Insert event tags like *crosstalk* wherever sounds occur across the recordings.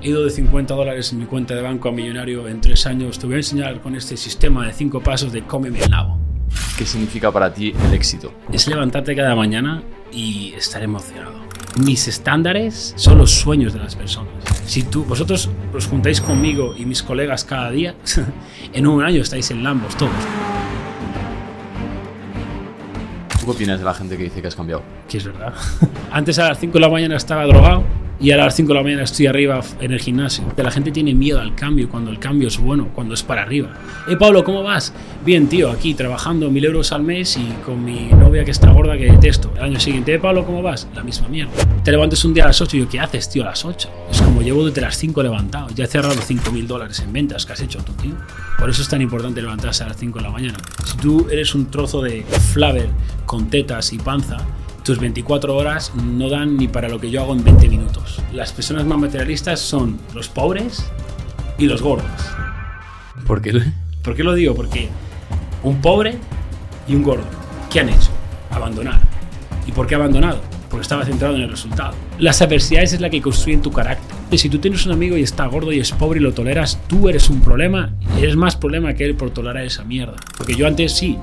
He ido de 50 dólares en mi cuenta de banco a millonario en tres años. Te voy a enseñar con este sistema de cinco pasos de cómeme el nabo. ¿Qué significa para ti el éxito? Es levantarte cada mañana y estar emocionado. Mis estándares son los sueños de las personas. Si tú, vosotros os juntáis conmigo y mis colegas cada día, *laughs* en un año estáis en Lambos todos. ¿Tú qué opinas de la gente que dice que has cambiado? Que es verdad. *laughs* Antes a las 5 de la mañana estaba drogado y a las 5 de la mañana estoy arriba en el gimnasio. La gente tiene miedo al cambio cuando el cambio es bueno, cuando es para arriba. Eh, Pablo, ¿cómo vas? Bien, tío, aquí trabajando mil euros al mes y con mi novia que está gorda que detesto. El año siguiente, eh, Pablo, ¿cómo vas? La misma mierda. Te levantas un día a las 8 y yo, ¿qué haces, tío, a las 8? Es como llevo desde las 5 levantado. Ya he cerrado 5 mil dólares en ventas que has hecho tú, tío. Por eso es tan importante levantarse a las 5 de la mañana. Si tú eres un trozo de flaver con tetas y panza, tus 24 horas no dan ni para lo que yo hago en 20 minutos. Las personas más materialistas son los pobres y los gordos. ¿Por qué? ¿Por qué lo digo? Porque un pobre y un gordo, ¿qué han hecho? Abandonar. ¿Y por qué abandonado? Porque estaba centrado en el resultado. Las adversidades es la que construyen tu carácter. Y si tú tienes un amigo y está gordo y es pobre y lo toleras, tú eres un problema. Eres más problema que él por tolerar esa mierda. Porque yo antes sí,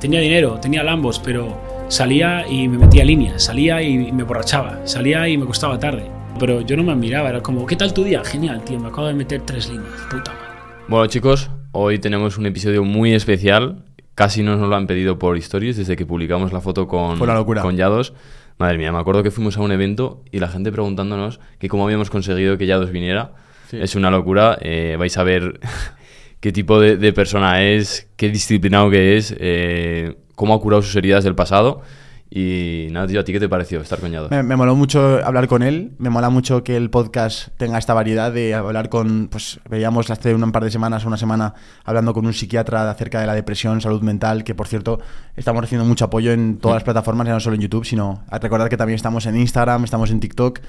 tenía dinero, tenía lambos, pero salía y me metía líneas, salía y me borrachaba, salía y me costaba tarde. Pero yo no me admiraba, era como, ¿qué tal tu día? Genial, tío, me acabo de meter tres líneas, puta madre. Bueno, chicos, hoy tenemos un episodio muy especial. Casi nos lo han pedido por stories desde que publicamos la foto con, Fue una locura. con Yados. Madre mía, me acuerdo que fuimos a un evento y la gente preguntándonos que cómo habíamos conseguido que Yados viniera. Sí. Es una locura. eh, vais a ver *laughs* qué tipo de, de persona es, qué disciplinado que es, eh, cómo ha curado sus heridas del pasado. Y nada, tío, ¿a ti qué te pareció estar con Yados? Me, me moló mucho hablar con él, me mola mucho que el podcast tenga esta variedad de hablar con, pues veíamos hace un par de semanas o una semana hablando con un psiquiatra acerca de la depresión, salud mental, que por cierto estamos recibiendo mucho apoyo en todas las plataformas, ya no solo en YouTube, sino a recordar que también estamos en Instagram, estamos en TikTok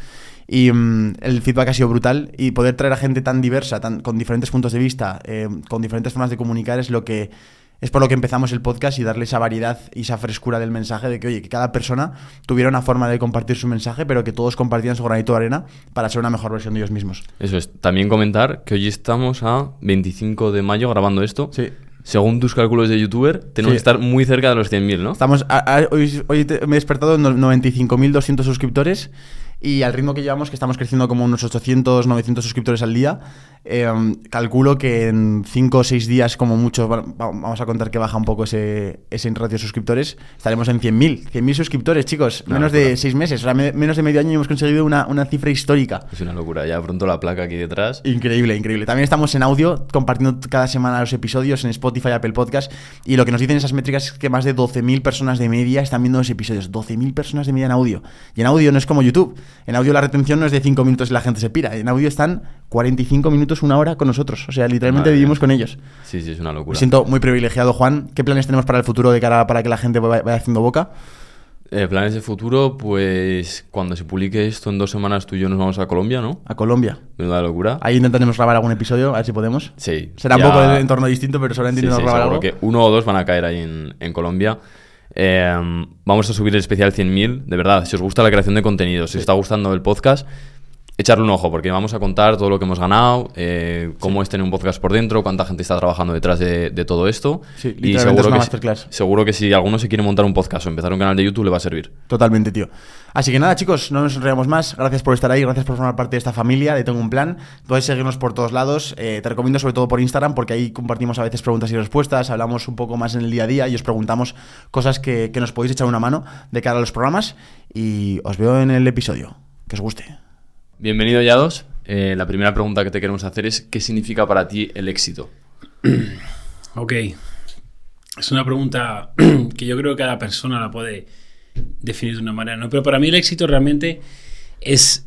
y mm, el feedback ha sido brutal y poder traer a gente tan diversa, tan, con diferentes puntos de vista, eh, con diferentes formas de comunicar es lo que es por lo que empezamos el podcast y darle esa variedad y esa frescura del mensaje de que, oye, que cada persona tuviera una forma de compartir su mensaje, pero que todos compartieran su granito de arena para ser una mejor versión de ellos mismos. Eso es. También comentar que hoy estamos a 25 de mayo grabando esto. Sí. Según tus cálculos de youtuber, tenemos Sí. que estar muy cerca de los 100.000, ¿no? Estamos a- a- hoy, hoy te- me he despertado en 95.200 suscriptores y al ritmo que llevamos, que estamos creciendo como unos 800, 900 suscriptores al día, eh, calculo que en 5 o 6 días, como mucho, va- va- vamos a contar que baja un poco ese, ese ratio de suscriptores, estaremos en 100.000. 100.000 suscriptores, chicos, Una menos locura. de 6 meses, o sea, me- menos de medio año y hemos conseguido una, una cifra histórica. Es una locura. Ya pronto la placa aquí detrás. Increíble, increíble. También estamos en audio, compartiendo cada semana los episodios en Spotify, Apple Podcast. Y lo que nos dicen esas métricas es que más de 12.000 personas de media están viendo los episodios. 12.000 personas de media en audio. Y en audio no es como YouTube. En audio la retención no es de 5 minutos y la gente se pira. En audio están 45 minutos, una hora con nosotros. O sea, literalmente Madre vivimos mía. con ellos. Sí, sí, es una Me locura. siento muy privilegiado, Juan. ¿Qué planes tenemos para el futuro de cara para que la gente vaya vaya haciendo boca? Eh, planes de futuro, pues cuando se publique esto en dos semanas tú y yo nos vamos a Colombia, ¿no? A Colombia. Menuda locura. Ahí intentaremos grabar algún episodio, a ver si podemos. Sí. Será ya- un poco de entorno distinto, pero seguramente Sí, grabar algo. que uno o dos van a caer ahí en, en Colombia. Eh, vamos a subir el especial 100.000. De verdad, si os gusta la creación de contenido, si os está gustando el podcast, echarle un ojo, porque vamos a contar todo lo que hemos ganado, eh, cómo es tener un podcast por dentro, cuánta gente está trabajando detrás de, de todo esto. Sí, y es seguro que, masterclass. seguro que si alguno se quiere montar un podcast o empezar un canal de YouTube, le va a servir. Totalmente, tío. Así que nada, chicos, no nos enrollamos más. Gracias por estar ahí, gracias por formar parte de esta familia de Tengo un Plan. Puedes seguirnos por todos lados. Eh, te recomiendo sobre todo por Instagram, porque ahí compartimos a veces preguntas y respuestas, hablamos un poco más en el día a día y os preguntamos cosas que, que nos podéis echar una mano de cara a los programas. Y os veo en el episodio. Que os guste. Bienvenido, Yados. Eh, la primera pregunta que te queremos hacer es, ¿qué significa para ti el éxito? *clears throat* Ok. Es una pregunta *clears throat* que yo creo que cada persona la puede definir de una manera, ¿no? Pero para mí el éxito realmente es,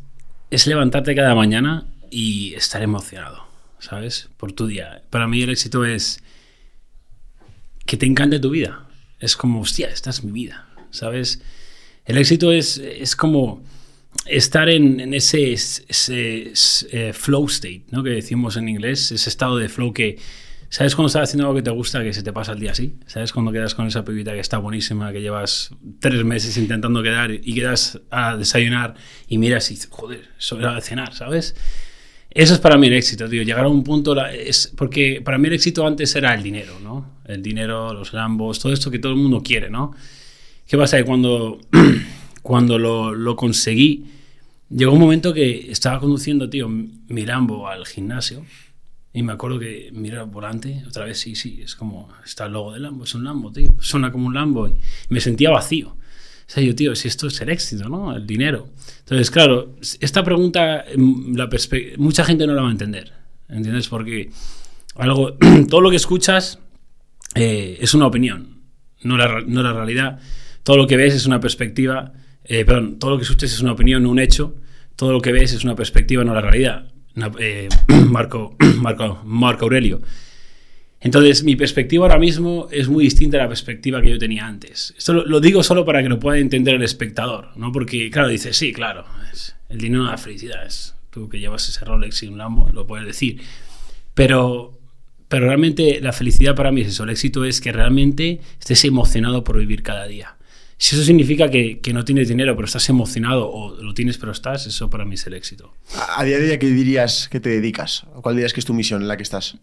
es levantarte cada mañana y estar emocionado, ¿sabes? Por tu día. Para mí el éxito es que te encante tu vida. Es como, hostia, esta es mi vida, ¿sabes? El éxito es, es como estar en, ese, eh, flow state, ¿no? Que decimos en inglés, ese estado de flow que, ¿sabes cuando estás haciendo algo que te gusta que se te pasa el día así? ¿Sabes cuando quedas con esa pibita que está buenísima, que llevas tres meses intentando quedar y quedas a desayunar y miras y dices, joder, hora de cenar, ¿sabes? Eso es para mí el éxito, tío. Llegar a un punto. es, porque para mí el éxito antes era el dinero, ¿no? El dinero, los lambos, todo esto que todo el mundo quiere, ¿no? ¿Qué pasa? Que cuando, *clears throat* cuando lo, lo conseguí, llegó un momento que estaba conduciendo, tío, mi Lambo al gimnasio. Y me acuerdo que mira el volante, otra vez sí, sí, es como, está el logo del Lambo, es un Lambo, tío, suena como un Lambo. Y me sentía vacío. O sea, yo, tío, si esto es el éxito, ¿no? El dinero. Entonces, claro, esta pregunta, mm, la mucha gente no la va a entender, ¿entiendes? Porque algo, *clears throat* todo lo que escuchas eh, es una opinión, no la, no la realidad. Todo lo que ves es una perspectiva, eh, perdón, todo lo que escuchas es una opinión, no un hecho. Todo lo que ves es una perspectiva, no la realidad. Eh, *clears throat* Marco, *clears throat* Marco, Marco Aurelio. Entonces, mi perspectiva ahora mismo es muy distinta a la perspectiva que yo tenía antes. Esto lo, digo solo para que lo pueda entender el espectador, ¿no? Porque, claro, dice, sí, claro, es- el dinero da felicidad. Es, tú que llevas ese Rolex y un Lambo, lo puedes decir. Pero, pero realmente la felicidad para mí es eso. El éxito es que realmente estés emocionado por vivir cada día. Si eso significa que, que no tienes dinero, pero estás emocionado, o lo tienes, pero estás, eso para mí es el éxito. A, a día de hoy, ¿a qué dirías que te dedicas? ¿O ¿Cuál dirías que es tu misión en la que estás?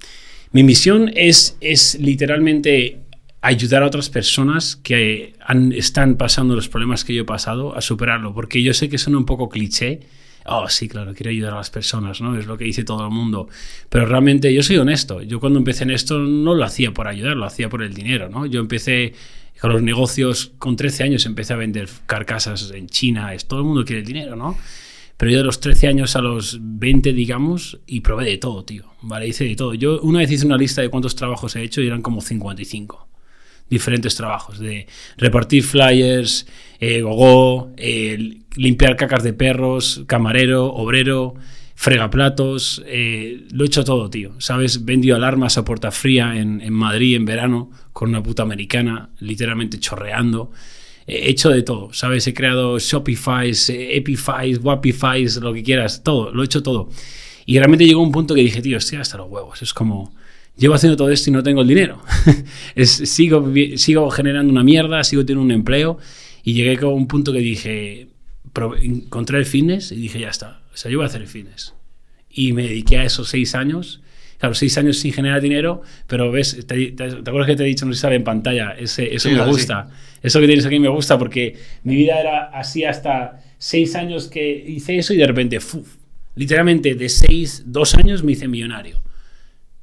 Mi misión es, es literalmente ayudar a otras personas que han- están pasando los problemas que yo he pasado a superarlo, porque yo sé que suena un poco cliché. Oh, sí, claro, quiero ayudar a las personas, ¿no? Es lo que dice todo el mundo. Pero realmente yo soy honesto. Yo cuando empecé en esto no lo hacía por ayudar, lo hacía por el dinero, ¿no? Yo empecé con los negocios, con 13 años empecé a vender carcasas en China. Es, todo el mundo quiere dinero, ¿no? Pero yo de los 13 años a los 20, digamos, y probé de todo, tío. Vale, hice de todo. Yo una vez hice una lista de cuántos trabajos he hecho y eran como 55 diferentes trabajos, de repartir flyers, eh, gogo, eh, limpiar cacas de perros, camarero, obrero, fregaplatos, eh, lo he hecho todo, tío. ¿Sabes? Vendido alarmas a puerta fría en, Madrid en verano con una puta americana, literalmente chorreando. He hecho de todo, ¿sabes? He creado Shopifys, Epifys, Wapifys, lo que quieras, todo, lo he hecho todo. Y realmente llegó un punto que dije, tío, estoy hasta los huevos. Es como, llevo haciendo todo esto y no tengo el dinero. *laughs* es, sigo, sigo generando una mierda, sigo teniendo un empleo. Y llegué a un punto que dije, encontré el fitness y dije, ya está. O sea, yo voy a hacer el fitness. Y me dediqué a esos seis años. Claro, seis años sin generar dinero, pero ves, te, te- ¿te acuerdas que te he dicho, no sé si sale en pantalla? Ese, eso Sí, me sí. gusta. Eso que tienes aquí me gusta porque mi vida era así hasta seis años que hice eso y de repente, ¡fuf! literalmente de seis, dos años me hice millonario.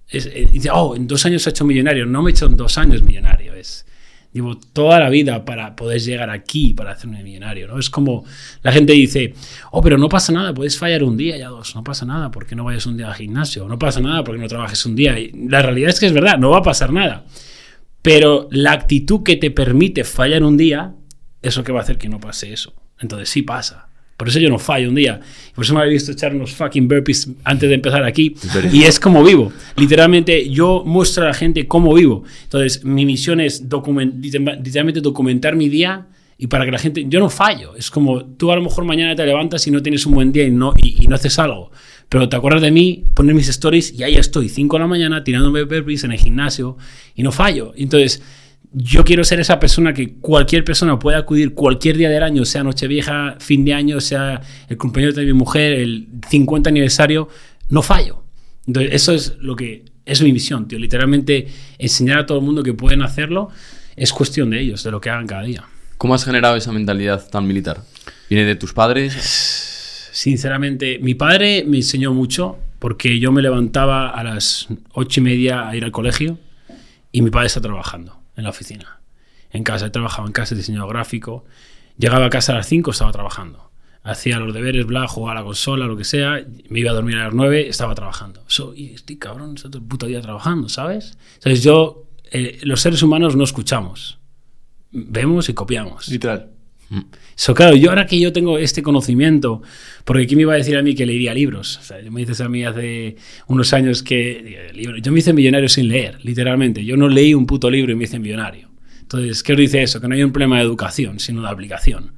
Es, eh, dice, oh, en dos años he hecho millonario. No me he hecho en dos años millonario. Es, llevo toda la vida para poder llegar aquí, para hacerme millonario. ¿no? Es como la gente dice, oh, pero no pasa nada, puedes fallar un día, ya dos. No pasa nada porque no vayas un día al gimnasio. No pasa nada porque no trabajes un día. La realidad es que es verdad, no va a pasar nada. Pero la actitud que te permite fallar un día es lo que va a hacer que no pase eso. Entonces sí pasa. Por eso yo no fallo un día. Por eso me habéis visto echar unos fucking burpees antes de empezar aquí. Y es como vivo. Literalmente yo muestro a la gente cómo vivo. Entonces mi misión es document- literalmente documentar mi día y para que la gente... Yo no fallo. Es como tú a lo mejor mañana te levantas y no tienes un buen día y no, y, y no haces algo. Pero te acuerdas de mí, poner mis stories y ahí estoy, 5 de la mañana, tirándome burpees en el gimnasio y no fallo. Entonces yo quiero ser esa persona que cualquier persona pueda acudir cualquier día del año, sea Nochevieja, fin de año, sea el cumpleaños de mi mujer, el 50 aniversario, no fallo. Entonces, eso es lo que es mi misión, tío. Literalmente enseñar a todo el mundo que pueden hacerlo es cuestión de ellos, de lo que hagan cada día. ¿Cómo has generado esa mentalidad tan militar? ¿Viene de tus padres? Sinceramente, mi padre me enseñó mucho porque yo me levantaba a las ocho y media a ir al colegio y mi padre está trabajando en la oficina. En casa, él trabajaba en casa, diseñador gráfico. Llegaba a casa a las 5, estaba trabajando. Hacía los deberes, bla, jugaba la consola, lo que sea. Me iba a dormir a las 9, estaba trabajando. So, y estoy cabrón, estoy todo el puto día trabajando, ¿sabes? Entonces yo, eh, los seres humanos no escuchamos. Vemos y copiamos. Literal. So, claro, yo ahora que yo tengo este conocimiento, porque ¿quién me iba a decir a mí que leería libros? O sea, me dices a mí hace unos años que libro- yo me hice millonario sin leer, literalmente. Yo no leí un puto libro y me hice millonario. Entonces, ¿qué os dice eso? Que no hay un problema de educación, sino de aplicación.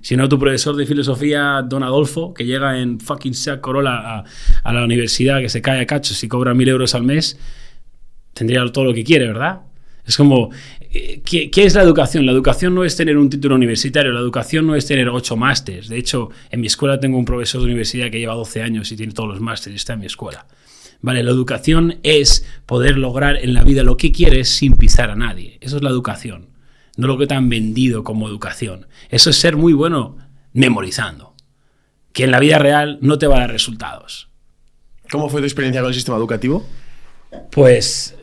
Si no, tu profesor de filosofía, Don Adolfo, que llega en fucking Seat Corolla a, a la universidad, que se cae a cachos y cobra mil euros al mes, tendría todo lo que quiere, ¿verdad? Es como, eh, ¿qué, qué es la educación? La educación no es tener un título universitario, la educación no es tener ocho másteres. De hecho, en mi escuela tengo un profesor de universidad que lleva 12 años y tiene todos los másteres y está en mi escuela. Vale, la educación es poder lograr en la vida lo que quieres sin pisar a nadie. Eso es la educación. No lo que te han vendido como educación. Eso es ser muy bueno memorizando. Que en la vida real no te va a dar resultados. ¿Cómo fue tu experiencia con el sistema educativo? Pues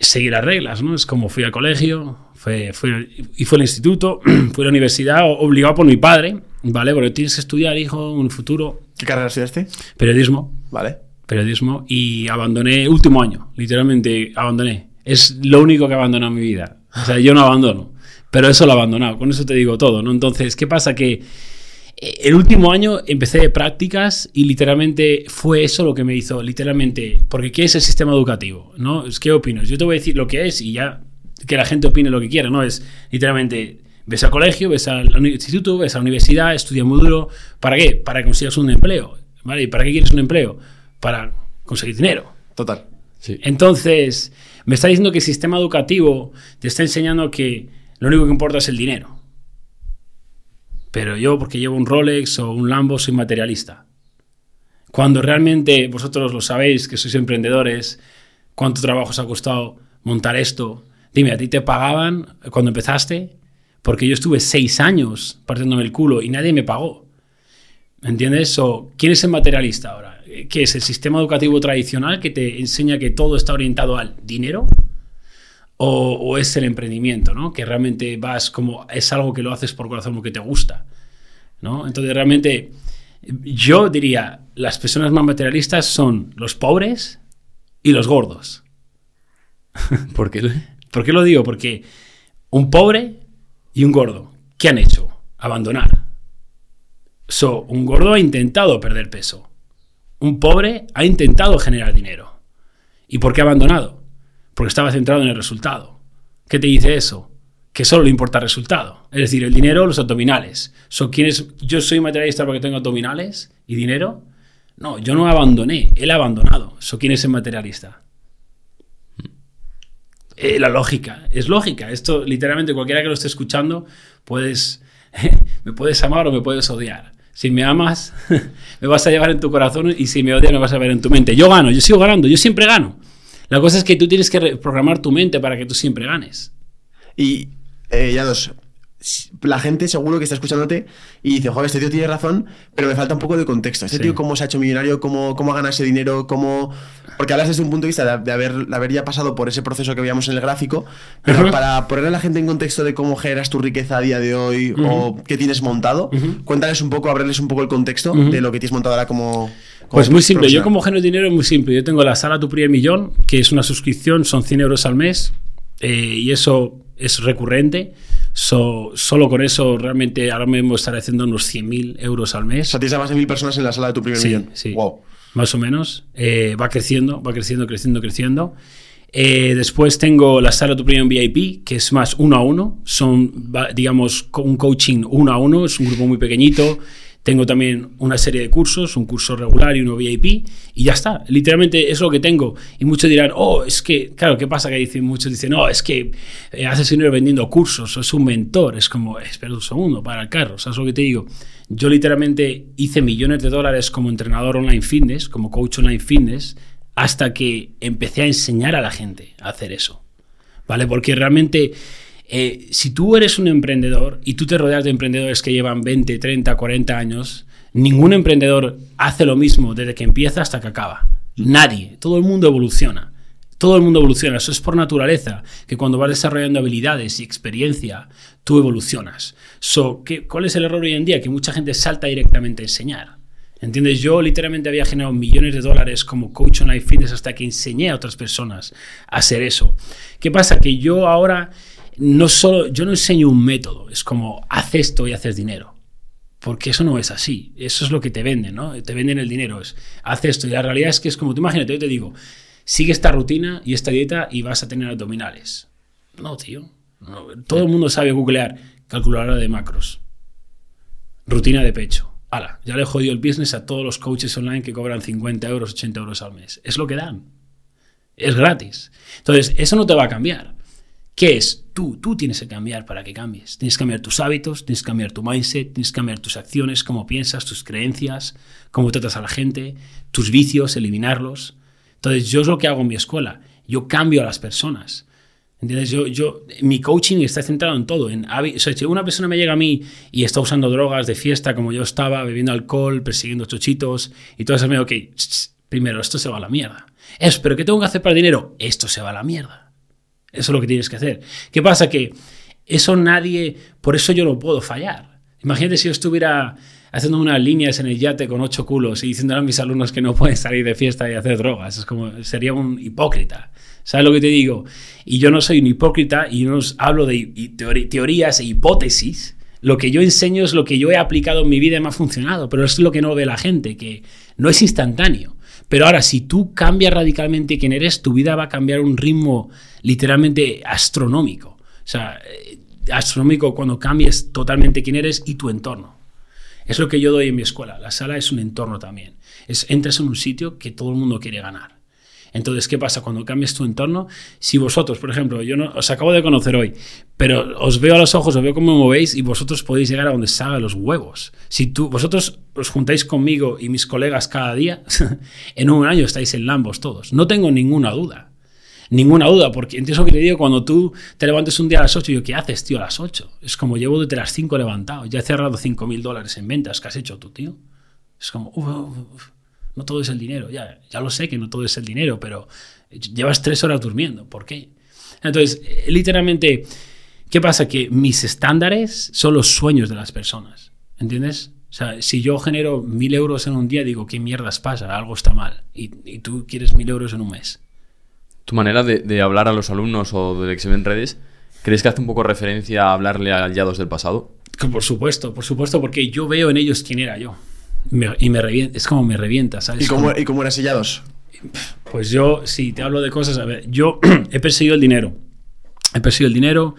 seguir las reglas, ¿no? Es como fui al colegio, fue, fue- y fue al instituto, *clears throat* fui a la universidad, obligado por mi padre, ¿vale? Porque tienes que estudiar, hijo, un futuro, ¿Qué carrera estudiaste? periodismo, Vale. periodismo, y abandoné, último año, literalmente abandoné. Es lo único que he abandonado en mi vida. O sea, yo no abandono, pero eso lo he abandonado, con eso te digo todo, ¿no? Entonces, ¿qué pasa? Que el último año empecé de prácticas y literalmente fue eso lo que me hizo, literalmente, porque ¿qué es el sistema educativo? ¿No? Es, ¿Qué opinas? Yo te voy a decir lo que es y ya que la gente opine lo que quiera, ¿no? Es literalmente, ves al colegio, ves al instituto, ves a la universidad, estudias muy duro, ¿para qué? Para que consigas un empleo, ¿vale? ¿Y para qué quieres un empleo? Para conseguir dinero. Total. Sí. Entonces, me está diciendo que el sistema educativo te está enseñando que lo único que importa es el dinero. Pero yo, porque llevo un Rolex o un Lambo, soy materialista. Cuando realmente vosotros lo sabéis, que sois emprendedores, cuánto trabajo os ha costado montar esto. Dime, ¿a ti te pagaban cuando empezaste? Porque yo estuve seis años partiéndome el culo y nadie me pagó. ¿Entiendes? O, ¿Quién es el materialista ahora? ¿Qué es el sistema educativo tradicional que te enseña que todo está orientado al dinero? O, o es el emprendimiento, ¿no? Que realmente vas como, es algo que lo haces por corazón porque te gusta, ¿no? Entonces realmente yo diría, las personas más materialistas son los pobres y los gordos. *laughs* ¿Por qué? ¿Por qué lo digo? Porque un pobre y un gordo, ¿qué han hecho? Abandonar. So, un gordo ha intentado perder peso. Un pobre ha intentado generar dinero. ¿Y por qué ha abandonado? Porque estaba centrado en el resultado. ¿Qué te dice eso? Que solo le importa el resultado. Es decir, el dinero, los abdominales. So, ¿quién es? ¿Yo soy materialista porque tengo abdominales y dinero? No, yo no abandoné, él ha abandonado. So, ¿Quién es el materialista? Eh, la lógica, es lógica. Esto, literalmente, cualquiera que lo esté escuchando, puedes, *laughs* me puedes amar o me puedes odiar. Si me amas, *laughs* me vas a llevar en tu corazón y si me odias, me vas a ver en tu mente. Yo gano, yo sigo ganando, yo siempre gano. La cosa es que tú tienes que reprogramar tu mente para que tú siempre ganes. Y eh, ya dos. La gente seguro que está escuchándote y dice, joder, este tío tiene razón, pero me falta un poco de contexto. Este Sí. tío, ¿cómo se ha hecho millonario? ¿Cómo, cómo ha ganado ese dinero? ¿Cómo...? Porque hablas desde un punto de vista de, de haber, de haber ya pasado por ese proceso que veíamos en el gráfico, pero para ponerle a la gente en contexto de cómo generas tu riqueza a día de hoy o qué tienes montado, cuéntales un poco, abrirles un poco el contexto de lo que tienes montado ahora como... Pues muy simple, yo como genero dinero es muy simple. Yo tengo la sala Tu Primer Millón, que es una suscripción, son 100 euros al mes, eh, y eso es recurrente. So, solo con eso realmente ahora mismo estaré haciendo unos 100.000 euros al O mes. sea, tienes a más de mil personas en la sala de tu primer Sí, millón. sí. Wow. Más o menos. Eh, va creciendo, va creciendo, creciendo, creciendo. Eh, después tengo la sala Tu Primer VIP, que es más uno a uno. Son, digamos, un coaching uno a uno. Es un grupo muy pequeñito. Tengo también una serie de cursos, un curso regular y uno VIP, y ya está. Literalmente es lo que tengo. Y muchos dirán, oh, es que, claro, ¿qué pasa? Que dicen, muchos dicen, no, es que eh, haces dinero vendiendo cursos, o es un mentor. Es como, "Eh, espera un segundo, para el carro, ¿sabes lo que te digo? Yo literalmente hice millones de dólares como entrenador online fitness, como coach online fitness, hasta que empecé a enseñar a la gente a hacer eso. ¿Vale? Porque realmente, eh, si tú eres un emprendedor y tú te rodeas de emprendedores que llevan 20, 30, 40 años, ningún emprendedor hace lo mismo desde que empieza hasta que acaba. Nadie. Todo el mundo evoluciona. Todo el mundo evoluciona. Eso es por naturaleza, que cuando vas desarrollando habilidades y experiencia, tú evolucionas. So, ¿qué, ¿Cuál es el error hoy en día? Que mucha gente salta directamente a enseñar. ¿Entiendes? Yo literalmente había generado millones de dólares como coach online fitness hasta que enseñé a otras personas a hacer eso. ¿Qué pasa? Que yo ahora no solo, yo no enseño un método, es como haz esto y haces dinero. Porque eso no es así. Eso es lo que te venden, ¿no? Te venden el dinero. Es haz esto. Y la realidad es que es como, tú imagínate, yo te digo, sigue esta rutina y esta dieta y vas a tener abdominales. No, tío. Todo el mundo sabe googlear calculadora de macros. Rutina de pecho. Ala, ya le he jodido el business a todos los coaches online que cobran 50 euros, 80 euros al mes. Es lo que dan. Es gratis. Entonces, eso no te va a cambiar. ¿Qué es? Tú, tú tienes que cambiar para que cambies. Tienes que cambiar tus hábitos, tienes que cambiar tu mindset, tienes que cambiar tus acciones, cómo piensas, tus creencias, cómo tratas a la gente, tus vicios, eliminarlos. Entonces, yo es lo que hago en mi escuela. Yo cambio a las personas. ¿Entiendes? Yo, yo, mi coaching está centrado en todo. En, o si una persona me llega a mí y está usando drogas de fiesta como yo estaba, bebiendo alcohol, persiguiendo chochitos y todo eso, me digo, ok, primero, esto se va a la mierda. Es, pero ¿qué tengo que hacer para el dinero? Esto se va a la mierda. Eso es lo que tienes que hacer. ¿Qué pasa? Que eso nadie, por eso yo no puedo fallar. Imagínate si yo estuviera haciendo unas líneas en el yate con ocho culos y diciendo a mis alumnos que no pueden salir de fiesta y hacer drogas. Es como, sería un hipócrita. ¿Sabes lo que te digo? Y yo no soy un hipócrita y no os hablo de teorías e hipótesis. Lo que yo enseño es lo que yo he aplicado en mi vida y me ha funcionado, pero es lo que no ve la gente, que no es instantáneo. Pero ahora, si tú cambias radicalmente quién eres, tu vida va a cambiar un ritmo literalmente astronómico. O sea, eh, astronómico cuando cambies totalmente quién eres y tu entorno. Es lo que yo doy en mi escuela. La sala es un entorno también. Es, entras en un sitio que todo el mundo quiere ganar. Entonces, ¿qué pasa? Cuando cambias tu entorno, si vosotros, por ejemplo, yo no, os acabo de conocer hoy, pero os veo a los ojos, os veo cómo movéis y vosotros podéis llegar a donde salgan los huevos. Si tú, vosotros os juntáis conmigo y mis colegas cada día, *laughs* en un año estáis en Lambos todos. No tengo ninguna duda. Ninguna duda, porque entiendo que te digo, cuando tú te levantes un día a las 8, yo, ¿qué haces, tío, a las 8? Es como llevo desde las 5 levantado, ya he cerrado 5 mil dólares en ventas, ¿qué has hecho tú, tío? Es como, no todo es el dinero, ya, ya lo sé que no todo es el dinero, pero llevas 3 horas durmiendo, ¿por qué? Entonces, eh, literalmente, ¿qué pasa? Que mis estándares son los sueños de las personas, ¿entiendes? O sea, si yo genero mil euros en un día, digo, ¿qué mierdas pasa? Algo está mal. Y, y tú quieres mil euros en un mes tu manera de, hablar a los alumnos o de que se ven redes, ¿crees que hace un poco referencia a hablarle a aliados del pasado? Por supuesto, por supuesto, porque yo veo en ellos quién era yo. y me revienta, es como me revienta, ¿sabes? ¿Y cómo, ¿Y cómo eras sellados? Pues yo, si te hablo de cosas, a ver, yo *clears throat* he perseguido el dinero. He perseguido el dinero,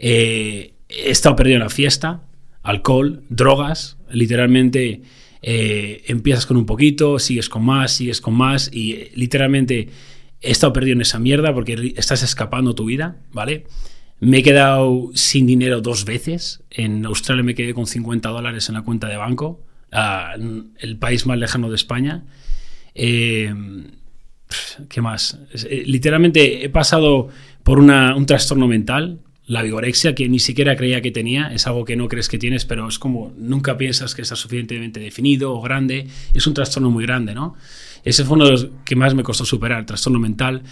eh, he estado perdido en la fiesta, alcohol, drogas, literalmente eh, empiezas con un poquito, sigues con más, sigues con más y eh, literalmente he estado perdido en esa mierda porque estás escapando tu vida, ¿vale? Me he quedado sin dinero dos veces. En Australia me quedé con 50 dólares en la cuenta de banco, el país más lejano de España. Eh, ¿Qué más? Eh, literalmente he pasado por un trastorno mental, la vigorexia, que ni siquiera creía que tenía. Es algo que no crees que tienes, pero es como nunca piensas que está suficientemente definido o grande. Es un trastorno muy grande, ¿no? Ese fue uno de los que más me costó superar, trastorno mental.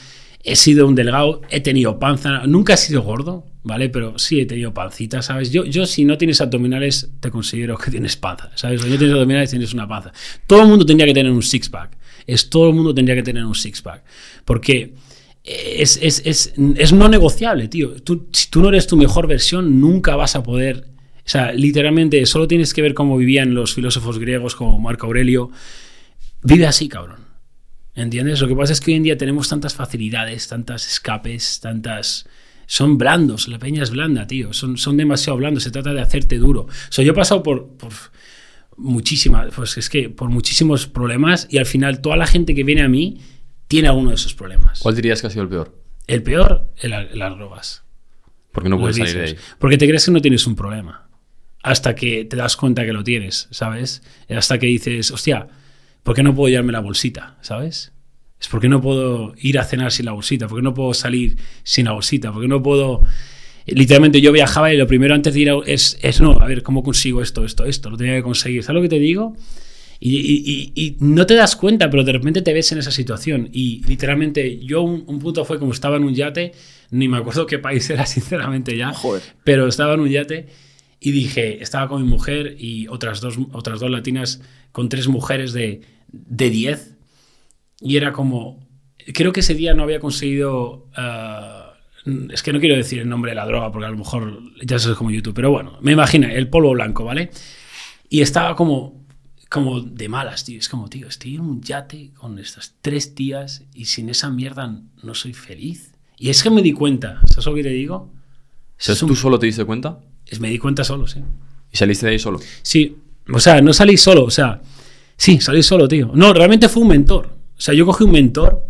He sido un delgado, he tenido panza, nunca he sido gordo, ¿vale? Pero sí he tenido pancita, ¿sabes? Yo, yo si no tienes abdominales, te considero que tienes panza, ¿sabes? Si no tienes abdominales, tienes una panza. Todo el mundo tendría que tener un six-pack. Es todo el mundo tendría que tener un six-pack. Porque es, es, es, es, no negociable, tío. Tú, si tú no eres tu mejor versión, nunca vas a poder... O sea, literalmente, solo tienes que ver cómo vivían los filósofos griegos como Marco Aurelio. Vive así, cabrón. ¿Entiendes? Lo que pasa es que hoy en día tenemos tantas facilidades, tantas escapes, tantas... Son blandos, la peña es blanda, tío. Son, son demasiado blandos, se trata de hacerte duro. O sea, yo he pasado por, por muchísimas, pues es que por muchísimos problemas y al final toda la gente que viene a mí tiene alguno de esos problemas. ¿Cuál dirías que ha sido el peor? El peor, el, las drogas. Porque no puedes salir de ahí. Porque te crees que no tienes un problema. Hasta que te das cuenta que lo tienes, ¿sabes? Hasta que dices, hostia, ¿por qué no puedo llevarme la bolsita? ¿Sabes? Es porque no puedo ir a cenar sin la bolsita, porque no puedo salir sin la bolsita, porque no puedo... Literalmente yo viajaba y lo primero antes de ir a, es, es, no, a ver, ¿cómo consigo esto, esto, esto? Lo tenía que conseguir. ¿Sabes lo que te digo? Y, no te das cuenta, pero de repente te ves en esa situación. Y literalmente yo un, un, punto fue como estaba en un yate, ni me acuerdo qué país era *laughs* sinceramente ya, pero estaba en un yate y dije, estaba con mi mujer y otras dos, otras dos latinas con tres mujeres de, de 10. Y era como, creo que ese día no había conseguido... Ah, es que no quiero decir el nombre de la droga porque a lo mejor ya sabes como YouTube, pero bueno, me imagina, el polvo blanco, ¿vale? Y estaba como, como de malas, tío. Es como, tío, estoy en un yate con estas tres tías y sin esa mierda no soy feliz. Y es que me di cuenta, ¿sabes lo que te digo? ¿Tú solo te diste cuenta? Me di cuenta solo, sí. ¿Y saliste de ahí solo? Sí, o sea, no salí solo, o sea, sí, salí solo, tío. No, realmente fue un mentor. O sea, yo cogí un mentor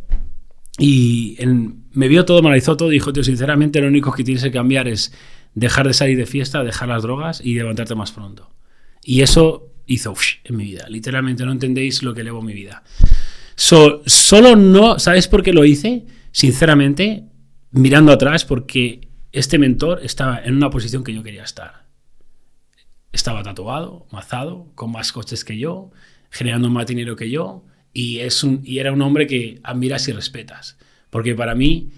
Y en- me vio todo, me analizó todo y dijo, tío, sinceramente lo único que tienes que cambiar es dejar de salir de fiesta, dejar las drogas y levantarte más pronto. Y eso hizo uff, en mi vida. Literalmente no entendéis lo que elevo mi vida. So- solo no, ¿sabes por qué lo hice? Sinceramente, mirando atrás, porque este mentor estaba en una posición que yo quería estar. Estaba tatuado, mazado, con más coches que yo, generando más dinero que yo, y, es y era un hombre que admiras y respetas. Porque para mí,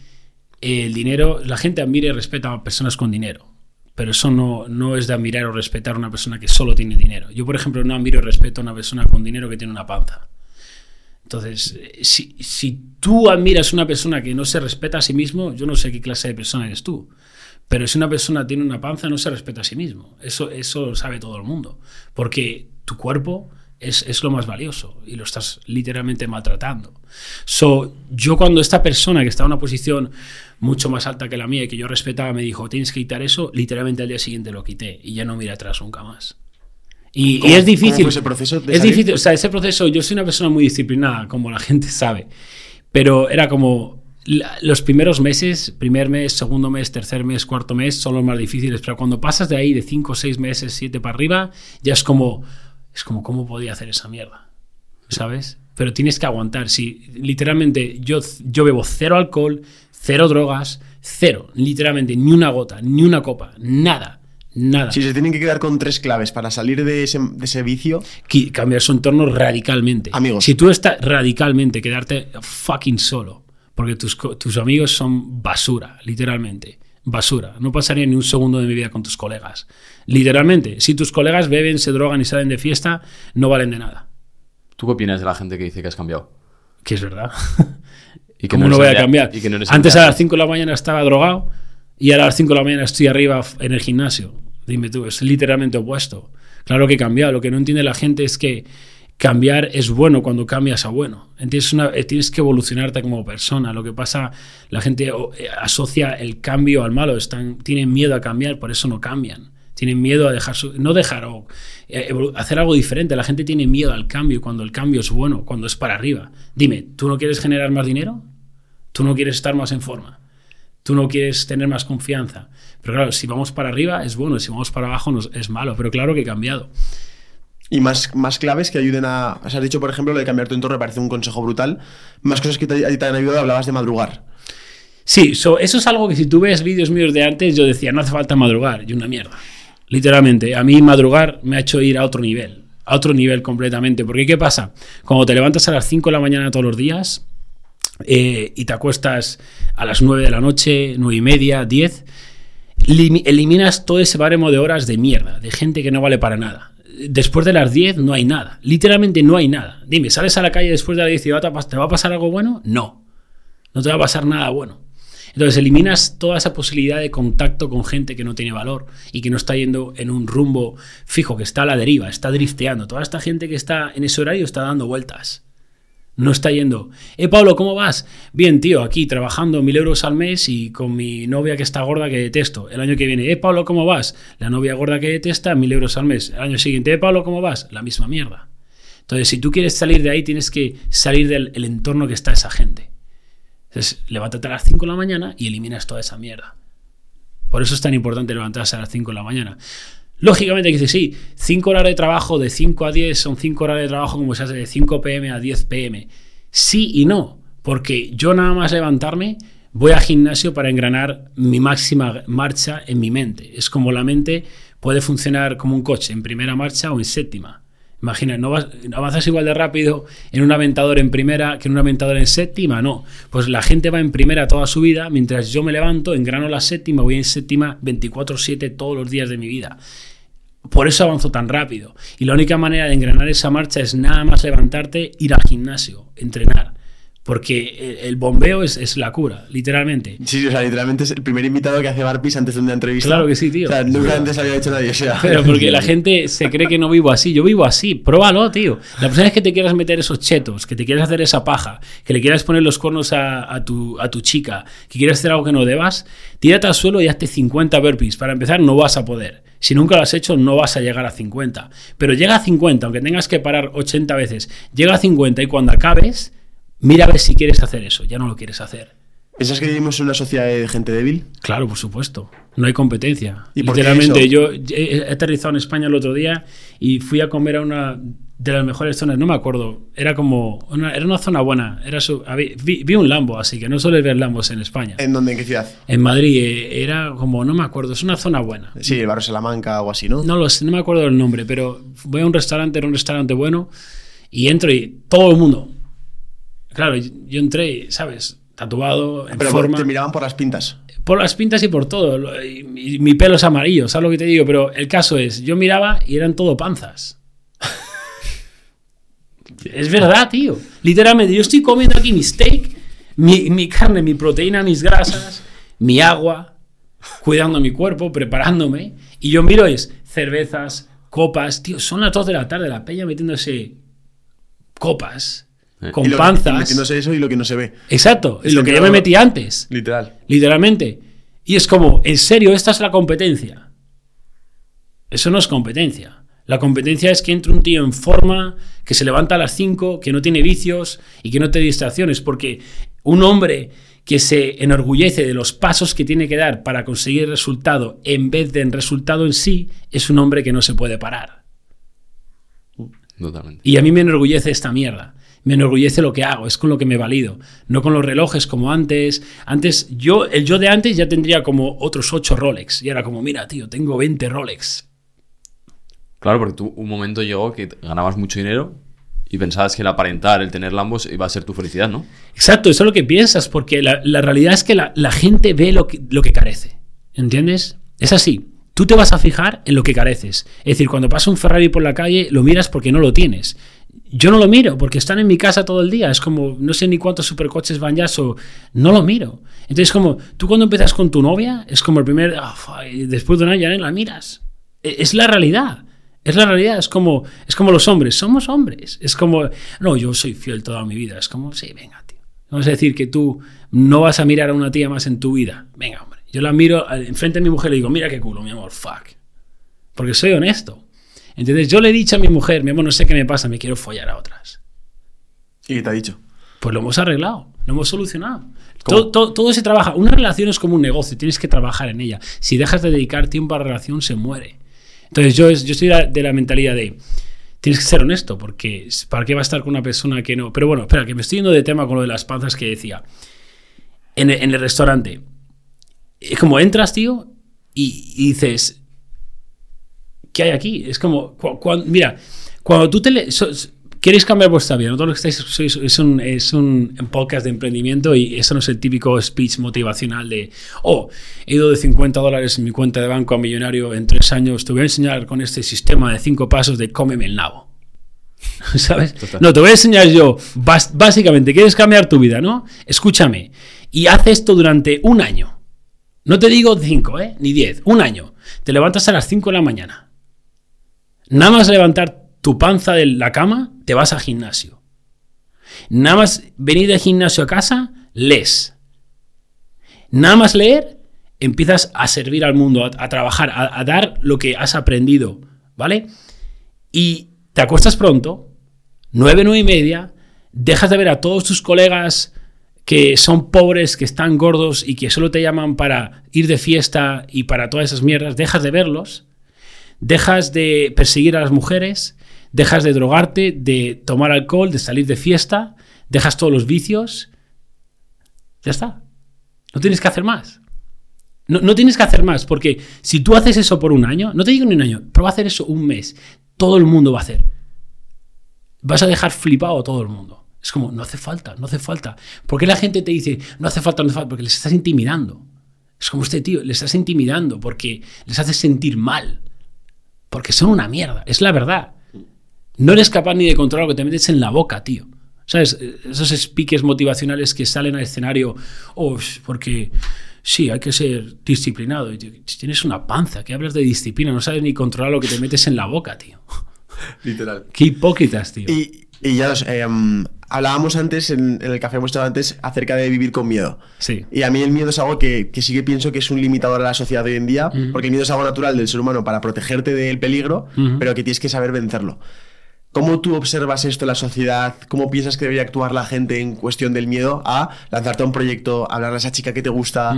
el dinero, la gente admira y respeta a personas con dinero. Pero eso no, no es de admirar o respetar a una persona que solo tiene dinero. Yo, por ejemplo, no admiro y respeto a una persona con dinero que tiene una panza. Entonces, si, si tú admiras a una persona que no se respeta a sí mismo, yo no sé qué clase de persona eres tú. Pero si una persona tiene una panza, no se respeta a sí mismo. Eso, eso lo sabe todo el mundo. Porque tu cuerpo es, es lo más valioso y lo estás literalmente maltratando. So, yo cuando esta persona que estaba en una posición mucho más alta que la mía y que yo respetaba me dijo, tienes que quitar eso, literalmente al día siguiente lo quité y ya no miré atrás nunca más. Y, y ¿Cómo- es difícil. cómo fue ese proceso de es salir? difícil. O sea, ese proceso, yo soy una persona muy disciplinada, como la gente sabe. Pero era como la- los primeros meses, primer mes, segundo mes, tercer mes, cuarto mes, son los más difíciles. Pero cuando pasas de ahí de 5, 6 meses, 7 para arriba, ya es como, es como, ¿cómo podía hacer esa mierda? ¿Sabes? Pero tienes que aguantar. Si literalmente yo, yo bebo cero alcohol, cero drogas, cero, literalmente ni una gota, ni una copa, nada, nada. Si se tienen que quedar con tres claves para salir de ese, de ese vicio, cambiar su entorno radicalmente. Amigos. Si tú estás radicalmente, quedarte fucking solo, porque tus, tus amigos son basura, literalmente. Basura. No pasaría ni un segundo de mi vida con tus colegas. Literalmente. Si tus colegas beben, se drogan y salen de fiesta, no valen de nada. ¿Tú qué opinas de la gente que dice que has cambiado? Que es verdad. *laughs* Y ¿Cómo eres no voy a cambiar? y que no eres Antes a las 5 de la mañana estaba drogado y a las 5 de la mañana estoy arriba en el gimnasio. Dime tú, es literalmente opuesto. Claro que he cambiado. Lo que no entiende la gente es que cambiar es bueno cuando cambias a bueno. Eh, tienes que evolucionarte como persona. Lo que pasa, la gente eh, asocia el cambio al malo. Están, tienen miedo a cambiar, por eso no cambian. Tienen miedo a dejar no dejar o eh, hacer algo diferente. La gente tiene miedo al cambio cuando el cambio es bueno, cuando es para arriba. Dime, ¿tú no quieres generar más dinero? Tú no quieres estar más en forma. Tú no quieres tener más confianza. Pero claro, si vamos para arriba es bueno, si vamos para abajo nos- es malo. Pero claro que he cambiado. Y más, más claves que ayuden a. O sea, has dicho, por ejemplo, lo de cambiar tu entorno, me parece un consejo brutal. Más cosas que te, te han ayudado, hablabas de madrugar. Sí, so, eso es algo que si tú ves vídeos míos de antes, yo decía, no hace falta madrugar. Y una mierda. Literalmente. A mí madrugar me ha hecho ir a otro nivel. A otro nivel completamente. Porque ¿qué pasa? Cuando te levantas a las 5 de la mañana todos los días eh, y te acuestas a las 9 de la noche, 9 y media, 10, limi- eliminas todo ese baremo de horas de mierda, de gente que no vale para nada. Después de las 10 no hay nada. Literalmente no hay nada. Dime, ¿sales a la calle después de las 10 y te va a pasar algo bueno? No. No te va a pasar nada bueno. Entonces eliminas toda esa posibilidad de contacto con gente que no tiene valor y que no está yendo en un rumbo fijo, que está a la deriva, está drifteando. Toda esta gente que está en ese horario está dando vueltas. No está yendo. Eh, Pablo, ¿cómo vas? Bien, tío, aquí trabajando mil euros al mes y con mi novia que está gorda que detesto. El año que viene, eh, Pablo, ¿cómo vas? La novia gorda que detesta, mil euros al mes. El año siguiente, eh, Pablo, ¿cómo vas? La misma mierda. Entonces, si tú quieres salir de ahí, tienes que salir del el entorno que está esa gente. Entonces, levántate a las 5 de la mañana y eliminas toda esa mierda. Por eso es tan importante levantarse a las 5 de la mañana. Lógicamente dice, sí, 5 horas de trabajo de 5 a 10 son 5 horas de trabajo como se hace de 5 pm a 10 pm. Sí y no, porque yo nada más levantarme voy al gimnasio para engranar mi máxima marcha en mi mente. Es como la mente puede funcionar como un coche, en primera marcha o en séptima. Imagina, no avanzas igual de rápido en un aventador en primera que en un aventador en séptima, no. Pues la gente va en primera toda su vida, mientras yo me levanto, engrano la séptima, voy en séptima 24/7 todos los días de mi vida. Por eso avanzo tan rápido. Y la única manera de engranar esa marcha es nada más levantarte, ir al gimnasio, entrenar. Porque el- bombeo es, es la cura, literalmente. Sí, o sea, literalmente es el primer invitado que hace barpees antes de una entrevista. Claro que sí, tío. O sea, nunca antes había hecho nadie. O sea, Pero porque la gente se cree que no vivo así. Yo vivo así. Pruébalo, tío. La persona es que te quieras meter esos chetos, que te quieras hacer esa paja, que le quieras poner los cuernos a, a tu, a tu chica, que quieras hacer algo que no debas, tírate al suelo y hazte 50 burpees. Para empezar, no vas a poder. Si nunca lo has hecho, no vas a llegar a 50. Pero llega a 50, aunque tengas que parar 80 veces. Llega a 50 y cuando acabes, Mira a ver si quieres hacer eso, ya no lo quieres hacer. ¿Piensas que vivimos en una sociedad de gente débil? Claro, por supuesto. No hay competencia. ¿Y por qué Literalmente, yo he aterrizado en España el otro día y fui a comer a una de las mejores zonas, no me acuerdo, era como, una, era una zona buena, era su, había- vi, vi un Lambo, así que no suele ver Lambos en España. ¿En dónde? ¿En qué ciudad? En Madrid eh, era como, no me acuerdo, es una zona buena. Sí, el barrio Salamanca o así, ¿no? No lo sé, no me acuerdo del nombre, pero voy a un restaurante, era un restaurante bueno, y entro y todo el mundo. Claro, yo entré, ¿sabes? Tatuado, en Pero forma. te miraban por las pintas. Por las pintas y por todo. Y mi, pelo es amarillo, ¿sabes lo que te digo? Pero el caso es, yo miraba y eran todo panzas. *laughs* es verdad, tío. Literalmente, yo estoy comiendo aquí mi steak, mi, mi carne, mi proteína, mis grasas, mi agua, cuidando mi cuerpo, preparándome. Y yo miro es cervezas, copas. Tío, son las 2 de la tarde, la peña metiéndose copas. Con Y lo- panzas. Metiéndose eso y lo que no se ve. Exacto, es lo que que yo me metí antes Literal. literalmente. Y es como, en serio, esta es la competencia. Eso no es competencia. La competencia es que entre un tío en forma, que se levanta a las 5, que no tiene vicios y que no tiene distracciones, porque un hombre que se enorgullece de los pasos que tiene que dar para conseguir el resultado en vez del resultado en sí, es un hombre que no se puede parar. Totalmente. Y a mí me enorgullece esta mierda. Me enorgullece lo que hago, es con lo que me valido. No con los relojes como antes. Antes, yo, el yo de antes ya tendría como otros 8 Rolex. Y era como, mira, tío, tengo 20 Rolex. Claro, porque tú un momento llegó que ganabas mucho dinero y pensabas que el aparentar, el tener Lambos iba a ser tu felicidad, ¿no? Exacto, eso es lo que piensas, porque la, la realidad es que la, la gente ve lo que, lo que carece. ¿Entiendes? Es así. Tú te vas a fijar en lo que careces. Es decir, cuando pasa un Ferrari por la calle, lo miras porque no lo tienes. Yo no lo miro porque están en mi casa todo el día. Es como, no sé ni cuántos supercoches van ya, so, no lo miro. Entonces, como, tú cuando empiezas con tu novia, es como el primer, ah, después de un año ya la miras. E- Es la realidad. Es la realidad, es como, es como los hombres, somos hombres. Es como, no, yo soy fiel toda mi vida. Es como, sí, venga, tío. Vamos a decir que tú no vas a mirar a una tía más en tu vida. Venga, hombre. Yo la miro eh, enfrente de mi mujer y le digo, mira qué culo, mi amor, fuck. Porque soy honesto. Entonces yo le he dicho a mi mujer, mi amor, no sé qué me pasa, me quiero follar a otras. ¿Y qué te ha dicho? Pues lo hemos arreglado, lo hemos solucionado. Todo, todo, todo se trabaja. Una relación es como un negocio, tienes que trabajar en ella. Si dejas de dedicar tiempo a la relación, se muere. Entonces yo, es- yo estoy de la, de la mentalidad de, tienes que ser honesto, porque ¿para qué va a estar con una persona que no? Pero bueno, espera, que me estoy yendo de tema con lo de las panzas que decía. En el, en el restaurante, es como entras, tío, y, y dices, ¿qué hay aquí? Es como, cu- mira, cuando tú te le, so- queréis cambiar vuestra vida, no todo lo que estáis sois- es, un, es un podcast de emprendimiento y eso no es el típico speech motivacional de, oh, he ido de 50 dólares en mi cuenta de banco a millonario en tres años, te voy a enseñar con este sistema de cinco pasos de cómeme el nabo. *laughs* ¿Sabes? No, te voy a enseñar yo, básicamente, quieres cambiar tu vida, ¿no? Escúchame, y haz esto durante un año. No te digo 5, ¿eh? Ni 10, un año. Te levantas a las 5 de la mañana. Nada más levantar tu panza de la cama, te vas al gimnasio. Nada más venir del gimnasio a casa, lees. Nada más leer, empiezas a servir al mundo, a, trabajar, a, a dar lo que has aprendido, ¿vale? Y te acuestas pronto, 9, 9 y media, dejas de ver a todos tus colegas que son pobres, que están gordos y que solo te llaman para ir de fiesta y para todas esas mierdas, dejas de verlos, dejas de perseguir a las mujeres, dejas de drogarte, de tomar alcohol, de salir de fiesta, dejas todos los vicios, ya está. No tienes que hacer más. No, no tienes que hacer más, porque si tú haces eso por un año, no te digo ni un año, prueba a hacer eso un mes, todo el mundo va a hacer. Vas a dejar flipado a todo el mundo. Es como, no hace falta, no hace falta. ¿Por qué la gente te dice, no hace falta, no hace falta? Porque les estás intimidando. Es como este tío, les estás intimidando porque les haces sentir mal. Porque son una mierda, es la verdad. No eres capaz ni de controlar lo que te metes en la boca, tío. ¿Sabes? Esos speakers motivacionales que salen al escenario, oh, porque sí, hay que ser disciplinado. Y tío, tienes una panza, que hablas de disciplina, no sabes ni controlar lo que te metes en la boca, tío. Literal. Qué hipócritas, tío. Y, y ya los, eh, mm, hablábamos antes, en, en el café hemos estado antes, acerca de vivir con miedo. Sí. Y a mí el miedo es algo que, que sí que pienso que es un limitador a la sociedad de hoy en día, porque el miedo es algo natural del ser humano para protegerte del peligro, pero que tienes que saber vencerlo. ¿Cómo tú observas esto en la sociedad? ¿Cómo piensas que debería actuar la gente en cuestión del miedo a lanzarte a un proyecto, hablar a esa chica que te gusta?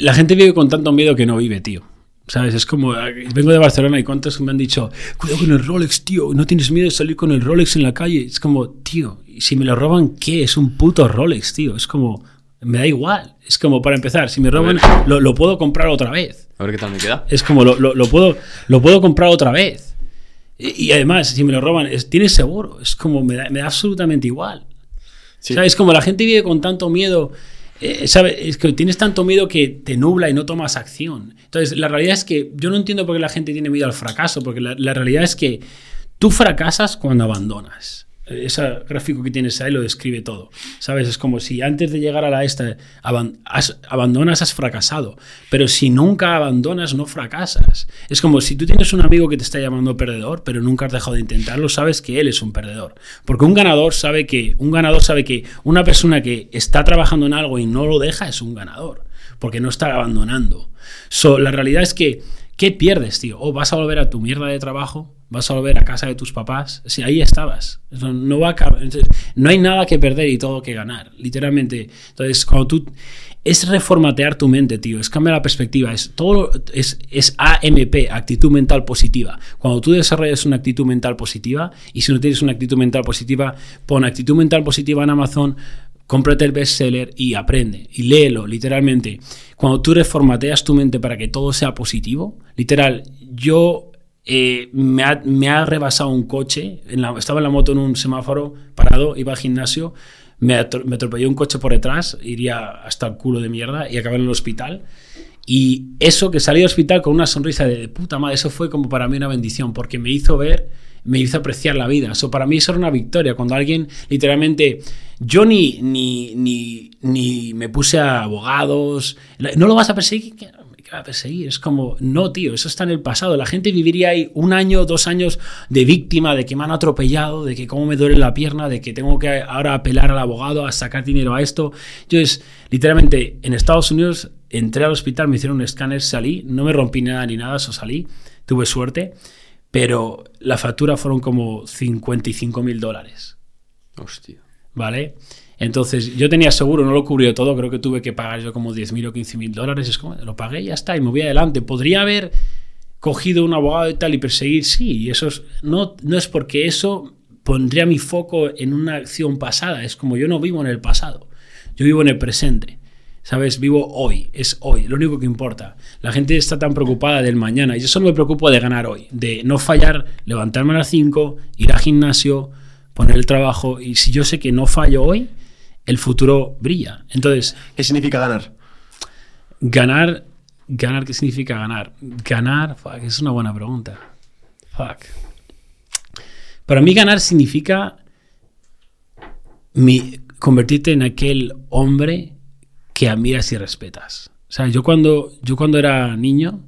La gente vive con tanto miedo que no vive, tío. ¿Sabes? Es como, vengo de Barcelona y cuántos me han dicho, cuidado con el Rolex, tío, no tienes miedo de salir con el Rolex en la calle. Es como, tío, si me lo roban, ¿qué? Es un puto Rolex, tío. Es como, me da igual. Es como, para empezar, si me roban, lo, lo puedo comprar otra vez. A ver qué tal me queda. Es como, lo, lo, lo puedo, lo puedo comprar otra vez. Y, y además, si me lo roban, es, tienes seguro. Es como, me da, me da absolutamente igual. Sí. ¿Sabes? Como la gente vive con tanto miedo. Eh, ¿sabes? Es que tienes tanto miedo que te nubla y no tomas acción. Entonces, la realidad es que yo no entiendo por qué la gente tiene miedo al fracaso, porque la, la realidad es que tú fracasas cuando abandonas. Ese gráfico que tienes ahí lo describe todo. ¿Sabes? Es como si antes de llegar a la esta aban- has- abandonas, has fracasado. Pero si nunca abandonas, no fracasas. Es como si tú tienes un amigo que te está llamando perdedor, pero nunca has dejado de intentarlo, sabes que él es un perdedor. Porque un ganador sabe que, un ganador sabe que una persona que está trabajando en algo y no lo deja es un ganador. Porque no está abandonando. So, la realidad es que, ¿qué pierdes, tío? O vas a volver a tu mierda de trabajo, vas a volver a casa de tus papás. Sí, ahí estabas. No, va a no hay nada que perder y todo que ganar, literalmente. Entonces, cuando tú. Es reformatear tu mente, tío. Es cambiar la perspectiva. Es todo. Es, es AMP, actitud mental positiva. Cuando tú desarrollas una actitud mental positiva, y si no tienes una actitud mental positiva, pon actitud mental positiva en Amazon, cómprate el bestseller y aprende y léelo, literalmente. Cuando tú reformateas tu mente para que todo sea positivo, literal, yo eh, me, ha, me ha rebasado un coche, estaba en la moto en un semáforo parado, iba al gimnasio, me, atro- me atropelló un coche por detrás, iría hasta el culo de mierda y acabé en el hospital. Y eso que salí del hospital con una sonrisa de, de puta madre, eso fue como para mí una bendición, porque me hizo ver, me hizo apreciar la vida. Eso para mí eso era una victoria. Cuando alguien literalmente, yo ni, ni, ni, ni me puse a abogados, no lo vas a perseguir. ¿Qué qué va a perseguir? Es como, no, tío, eso está en el pasado. La gente viviría ahí un año, dos años de víctima, de que me han atropellado, de que cómo me duele la pierna, de que tengo que ahora apelar al abogado, a sacar dinero a esto. Entonces, literalmente, en Estados Unidos entré al hospital, me hicieron un escáner, salí, no me rompí nada ni nada, eso salí, tuve suerte, pero la factura fueron como 55 mil dólares. Hostia. ¿vale? Entonces, yo tenía seguro, no lo cubrió todo, creo que tuve que pagar yo como 10.000 o 15.000 dólares, es como, lo pagué y ya está, y me voy adelante. Podría haber cogido un abogado y tal y perseguir, sí, y eso es, no, no es porque eso pondría mi foco en una acción pasada, es como yo no vivo en el pasado, yo vivo en el presente. ¿Sabes? Vivo hoy, es hoy, lo único que importa. La gente está tan preocupada del mañana y yo solo me preocupo de ganar hoy, de no fallar, levantarme a las 5, ir al gimnasio, poner el trabajo y si yo sé que no fallo hoy, el futuro brilla. Entonces, ¿Qué significa ganar? ganar, ganar, ¿qué significa ganar? Ganar, fuck, es una buena pregunta. Fuck. Para mí ganar significa mi- convertirte en aquel hombre que admiras y respetas. O sea, yo cuando, yo cuando era niño,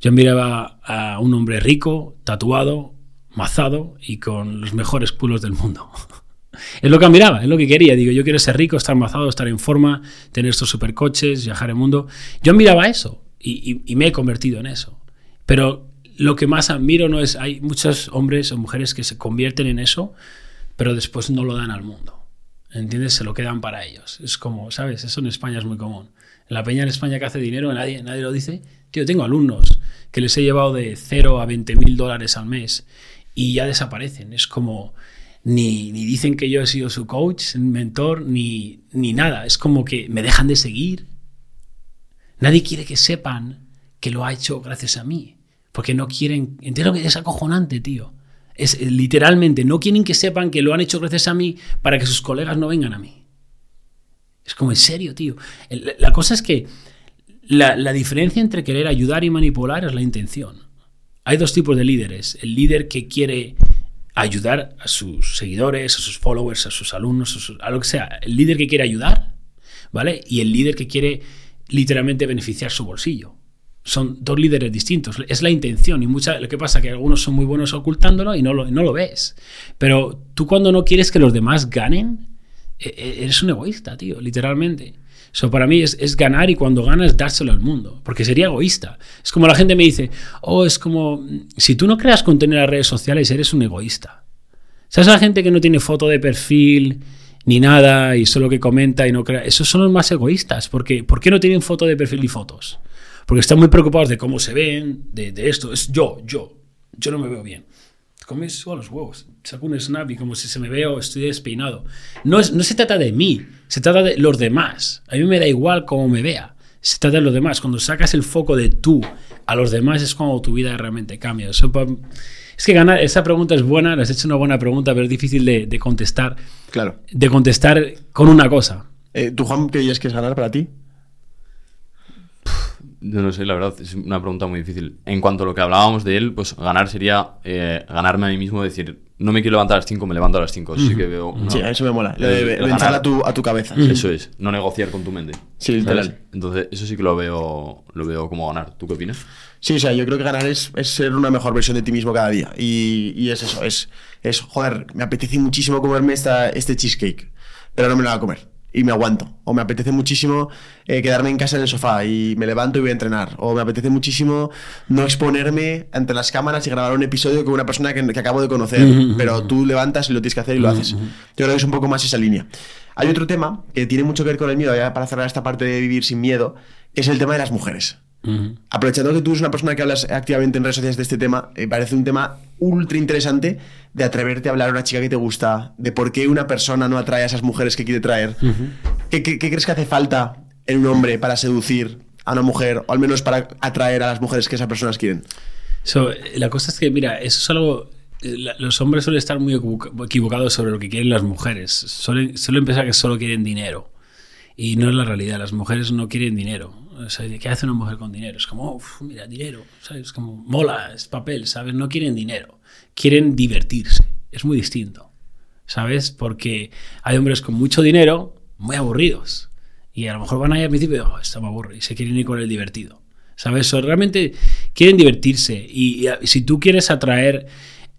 yo miraba a un hombre rico, tatuado, mazado y con los mejores culos del mundo. *laughs* Es lo que admiraba, es lo que quería. Digo, yo quiero ser rico, estar mazado, estar en forma, tener estos supercoches, viajar el mundo. Yo miraba eso y, y- y me he convertido en eso. Pero lo que más admiro no es, hay muchos hombres o mujeres que se convierten en eso, pero después no lo dan al mundo. ¿Entiendes? Se lo quedan para ellos. Es como, ¿sabes? Eso en España es muy común. En la peña en España que hace dinero, nadie, nadie lo dice. Tío, tengo alumnos que les he llevado de 0 a 20 mil dólares al mes y ya desaparecen. Es como, ni, ni dicen que yo he sido su coach, mentor, ni, ni nada. Es como que me dejan de seguir. Nadie quiere que sepan que lo ha hecho gracias a mí. Porque no quieren. Entiendo que es acojonante, tío. Es eh, literalmente, no quieren que sepan que lo han hecho gracias a mí para que sus colegas no vengan a mí. Es como en serio, tío. El- La cosa es que la, la diferencia entre querer ayudar y manipular es la intención. Hay dos tipos de líderes. El líder que quiere ayudar a sus seguidores, a sus followers, a sus alumnos, a, lo que sea. El líder que quiere ayudar, ¿vale? Y el líder que quiere literalmente beneficiar su bolsillo. Son dos líderes distintos. Es la intención. Y mucha, lo que pasa es que algunos son muy buenos ocultándolo y no lo, no lo ves. Pero tú cuando no quieres que los demás ganen, e- e- eres un egoísta, tío, literalmente. So, para mí es, es ganar y cuando ganas dárselo al mundo, porque sería egoísta. Es como la gente me dice, oh, es como, si tú no creas contenido en las redes sociales, eres un egoísta. ¿Sabes la gente que no tiene foto de perfil ni nada y solo que comenta y no crea? Esos son los más egoístas. Porque, ¿Por qué no tienen foto de perfil ni fotos? Porque están muy preocupados de cómo se ven, de, de esto. Es yo, yo. Yo no me veo bien. Comes a los huevos. Saco un snap y como si se me veo, estoy despeinado. No, es, no se trata de mí, se trata de los demás. A mí me da igual cómo me vea. Se trata de los demás. Cuando sacas el foco de tú a los demás es cuando tu vida realmente cambia. Eso pa- es que ganar, esa pregunta es buena, le has hecho una buena pregunta, pero es difícil de, de contestar. Claro. De contestar con una cosa. Eh, ¿Tú, Juan, qué dirías que es ganar para ti? No lo sé, la verdad, es una pregunta muy difícil. En cuanto a lo que hablábamos de él, pues ganar sería eh, ganarme a mí mismo, decir, no me quiero levantar a las 5, me levanto a las 5. Eso sí que veo. una- Sí, a eso me mola. Lo de a tu, a tu cabeza. Eso es, no negociar con tu mente. Sí, literal. Entonces, eso sí que lo veo, lo veo como ganar. ¿Tú qué opinas? Sí, o sea, yo creo que ganar es, es ser una mejor versión de ti mismo cada día. Y, y es eso, es, es, joder, me apetece muchísimo comerme esta, este cheesecake, pero no me lo voy a comer. Y me aguanto. O me apetece muchísimo eh, quedarme en casa en el sofá y me levanto y voy a entrenar. O me apetece muchísimo no exponerme ante las cámaras y grabar un episodio con una persona que, que acabo de conocer. pero tú levantas y lo tienes que hacer y lo haces. Yo creo que es un poco más esa línea. Hay otro tema que tiene mucho que ver con el miedo, ya para cerrar esta parte de vivir sin miedo, que es el tema de las mujeres. Aprovechando que tú eres una persona que hablas activamente en redes sociales de este tema, me parece un tema ultra interesante de atreverte a hablar a una chica que te gusta, de por qué una persona no atrae a esas mujeres que quiere traer. ¿Qué, qué- qué crees que hace falta en un hombre para seducir a una mujer, o al menos para atraer a las mujeres que esas personas quieren? So, la cosa es que, mira, eso es algo. eh, Los hombres suelen estar muy equivoca- equivocados sobre lo que quieren las mujeres. Suelen, suelen pensar que solo quieren dinero. Y no es la realidad. Las mujeres no quieren dinero. O sea, ¿qué hace una mujer con dinero? Es como, "Uf, mira, dinero. ¿Sabes? Como, mola, es papel, ¿sabes? No quieren dinero. Quieren divertirse. Es muy distinto. ¿Sabes? Porque hay hombres con mucho dinero muy aburridos. Y a lo mejor van ahí al principio, oh, esto me aburre, y se quieren ir con el divertido. ¿Sabes? O realmente quieren divertirse. Y, si tú quieres atraer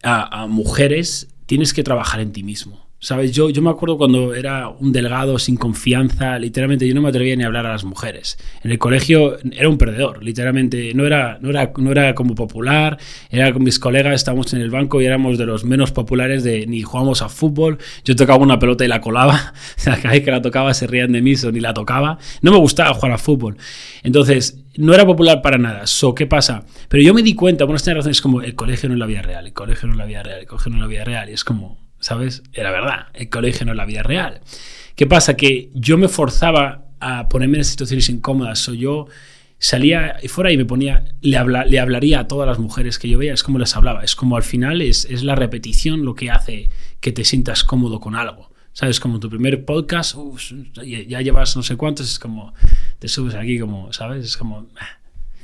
a mujeres, tienes que trabajar en ti mismo. ¿Sabes? Yo, yo me acuerdo cuando era un delgado sin confianza, literalmente yo no me atrevía ni a hablar a las mujeres. En el colegio era un perdedor, literalmente. No era, no era, no era como popular, era con mis colegas, estábamos en el banco y éramos de los menos populares de ni jugábamos a fútbol. Yo tocaba una pelota y la colaba. *laughs* O sea, cada vez que la tocaba se rían de mí, o ni la tocaba. No me gustaba jugar a fútbol. Entonces, no era popular para nada. So, ¿Qué pasa? Pero yo me di cuenta, por estas razones, como el colegio no es la vida real, el colegio no es la vida real, el colegio no es la vida real. Y es como, ¿sabes? Era verdad, el colegio no es la vida real. ¿Qué pasa? Que yo me forzaba a ponerme en situaciones incómodas. So, yo salía fuera y me ponía, le, habla, le hablaría a todas las mujeres que yo veía, es como les hablaba. Es como al final es, es la repetición lo que hace que te sientas cómodo con algo. ¿Sabes? Como tu primer podcast, ya llevas no sé cuántos, es como, te subes aquí como, ¿sabes? Es como...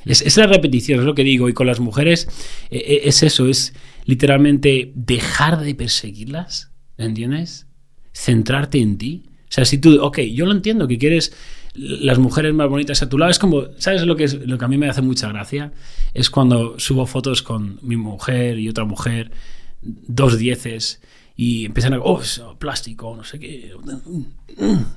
Es, es la repetición, es lo que digo. Y con las mujeres eh, eh, es eso, es literalmente dejar de perseguirlas, ¿entiendes? Centrarte en ti. O sea, si tú, ok, yo lo entiendo que quieres las mujeres más bonitas a tu lado, es como, ¿sabes lo que, es, lo que a mí me hace mucha gracia? Es cuando subo fotos con mi mujer y otra mujer, dos dieces, y empiezan a, oh, eso, plástico, no sé qué.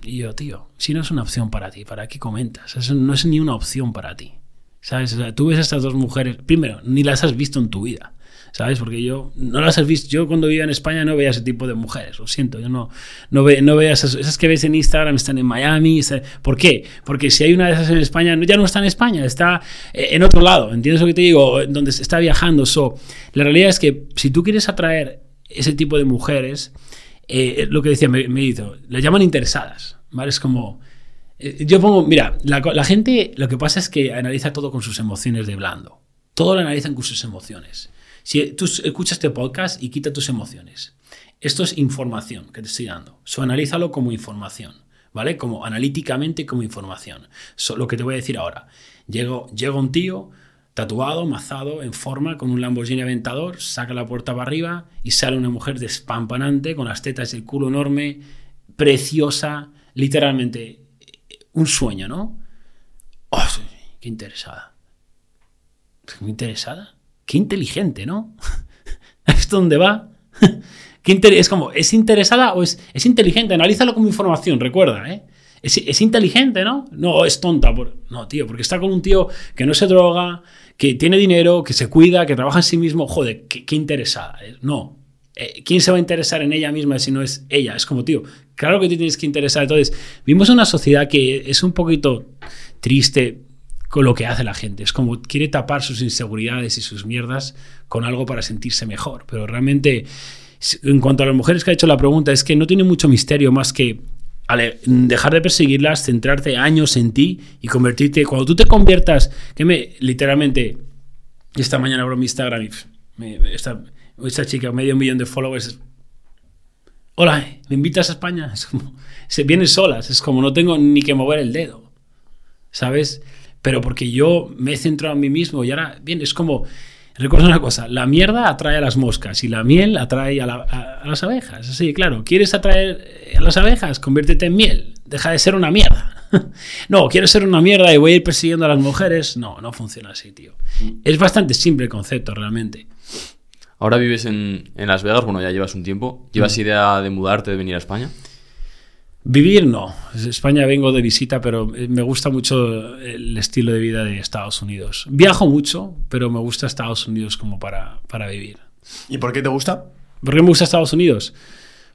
Y yo, tío, si no es una opción para ti, ¿para qué comentas? No es ni una opción para ti. ¿Sabes? O sea, tú ves a estas dos mujeres, primero, ni las has visto en tu vida. ¿Sabes? Porque yo no las has visto. Yo cuando vivía en España no veía ese tipo de mujeres. Lo siento. Yo no, no, ve, no veía esas, esas que ves en Instagram están en Miami. está- ¿Por qué? Porque si hay una de esas en España, ya no está en España, está eh, en otro lado. ¿Entiendes lo que te digo? Donde está viajando. So, la realidad es que si tú quieres atraer ese tipo de mujeres, eh, lo que decía, me, me hizo, le llaman interesadas. ¿Vale? Es como. eh, Yo pongo, mira, la, la gente lo que pasa es que analiza todo con sus emociones de blando. Todo lo analizan con sus emociones. Si tú escuchas este podcast y quita tus emociones. Esto es información que te estoy dando. So, analízalo como información, ¿vale? Como analíticamente como información. So, lo que te voy a decir ahora. Llego, llega un tío tatuado, mazado, en forma, con un Lamborghini Aventador, saca la puerta para arriba y sale una mujer despampanante, con las tetas y el culo enorme, preciosa, literalmente un sueño, ¿no? Oh, qué interesada. Qué interesada. Qué inteligente, ¿no? *laughs* ¿Es dónde va? *laughs* Qué es como, ¿es interesada o es, es inteligente? Analízalo como información, recuerda, ¿eh? Es, inteligente, ¿no? No, es tonta. Por... No, tío, porque está con un tío que no se droga, que tiene dinero, que se cuida, que trabaja en sí mismo. Joder, qué, qué interesada. ¿eh? No, eh, ¿quién se va a interesar en ella misma si no es ella? Es como, tío, claro que te tienes que interesar. Entonces, vimos una sociedad que es un poquito triste con lo que hace la gente. Es como quiere tapar sus inseguridades y sus mierdas con algo para sentirse mejor. Pero realmente, en cuanto a las mujeres que ha hecho la pregunta, es que no tiene mucho misterio más que dejar de perseguirlas, centrarte años en ti y convertirte. Cuando tú te conviertas, que me literalmente, esta mañana abro mi Instagram y esta chica, medio millón de followers. Hola, ¿me invitas a España? *laughs* Es como, se vienen solas, es como no tengo ni que mover el dedo, ¿sabes? Pero porque yo me he centrado en mí mismo y ahora, bien, es como, recuerda una cosa, la mierda atrae a las moscas y la miel atrae a, la- a- a las abejas. Así, claro, ¿quieres atraer a las abejas? Conviértete en miel, deja de ser una mierda. *laughs* No, quiero ser una mierda y voy a ir persiguiendo a las mujeres. No, no funciona así, tío. Es bastante simple el concepto, realmente. Ahora vives en, en Las Vegas, bueno, ya llevas un tiempo. ¿Llevas idea de mudarte, de venir a España? Vivir no. España vengo de visita, pero eh, me gusta mucho el estilo de vida de Estados Unidos. Viajo mucho, pero me gusta Estados Unidos como para, para vivir. ¿Y por qué te gusta? ¿Por qué me gusta Estados Unidos?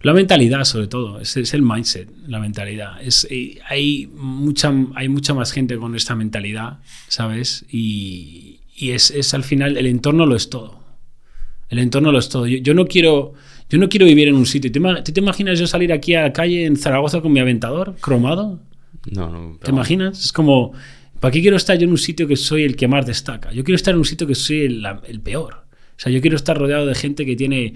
La mentalidad, sobre todo, es, es el mindset, la mentalidad. Es, eh, hay, mucha, hay mucha más gente con esta mentalidad, ¿sabes? Y, y es, es al final, el entorno lo es todo. El entorno lo es todo. Yo, yo no quiero... Yo no quiero vivir en un sitio. ¿Te, te imaginas yo salir aquí a la calle en Zaragoza con mi aventador cromado? No, no. ¿Te imaginas? Es como, ¿para qué quiero estar yo en un sitio que soy el que más destaca? Yo quiero estar en un sitio que soy el, el peor. O sea, yo quiero estar rodeado de gente que tiene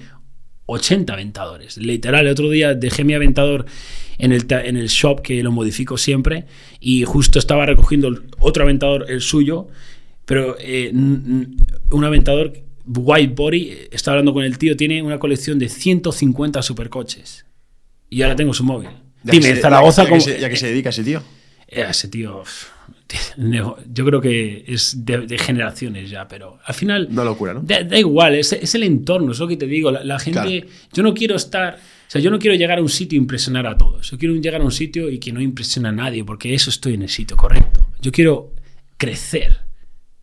80 aventadores. Literal, el otro día dejé mi aventador en el, en el shop que lo modifico siempre y justo estaba recogiendo otro aventador, el suyo, pero eh, un aventador white body, eh, estaba hablando con el tío, tiene una colección de 150 supercoches. Y ahora tengo su móvil. Ya Dime, que se- Zaragoza ya, que como- se, ya que se dedica ese tío. eh, Ese tío, yo creo que es de, de generaciones ya, pero al final Una locura, ¿no? da, da igual, es, es el entorno, es lo que te digo. La, la gente, Claro. yo no quiero estar, o sea, yo no quiero llegar a un sitio e impresionar a todos. Yo quiero llegar a un sitio y que no impresione a nadie, porque eso estoy en el sitio correcto. Yo quiero crecer.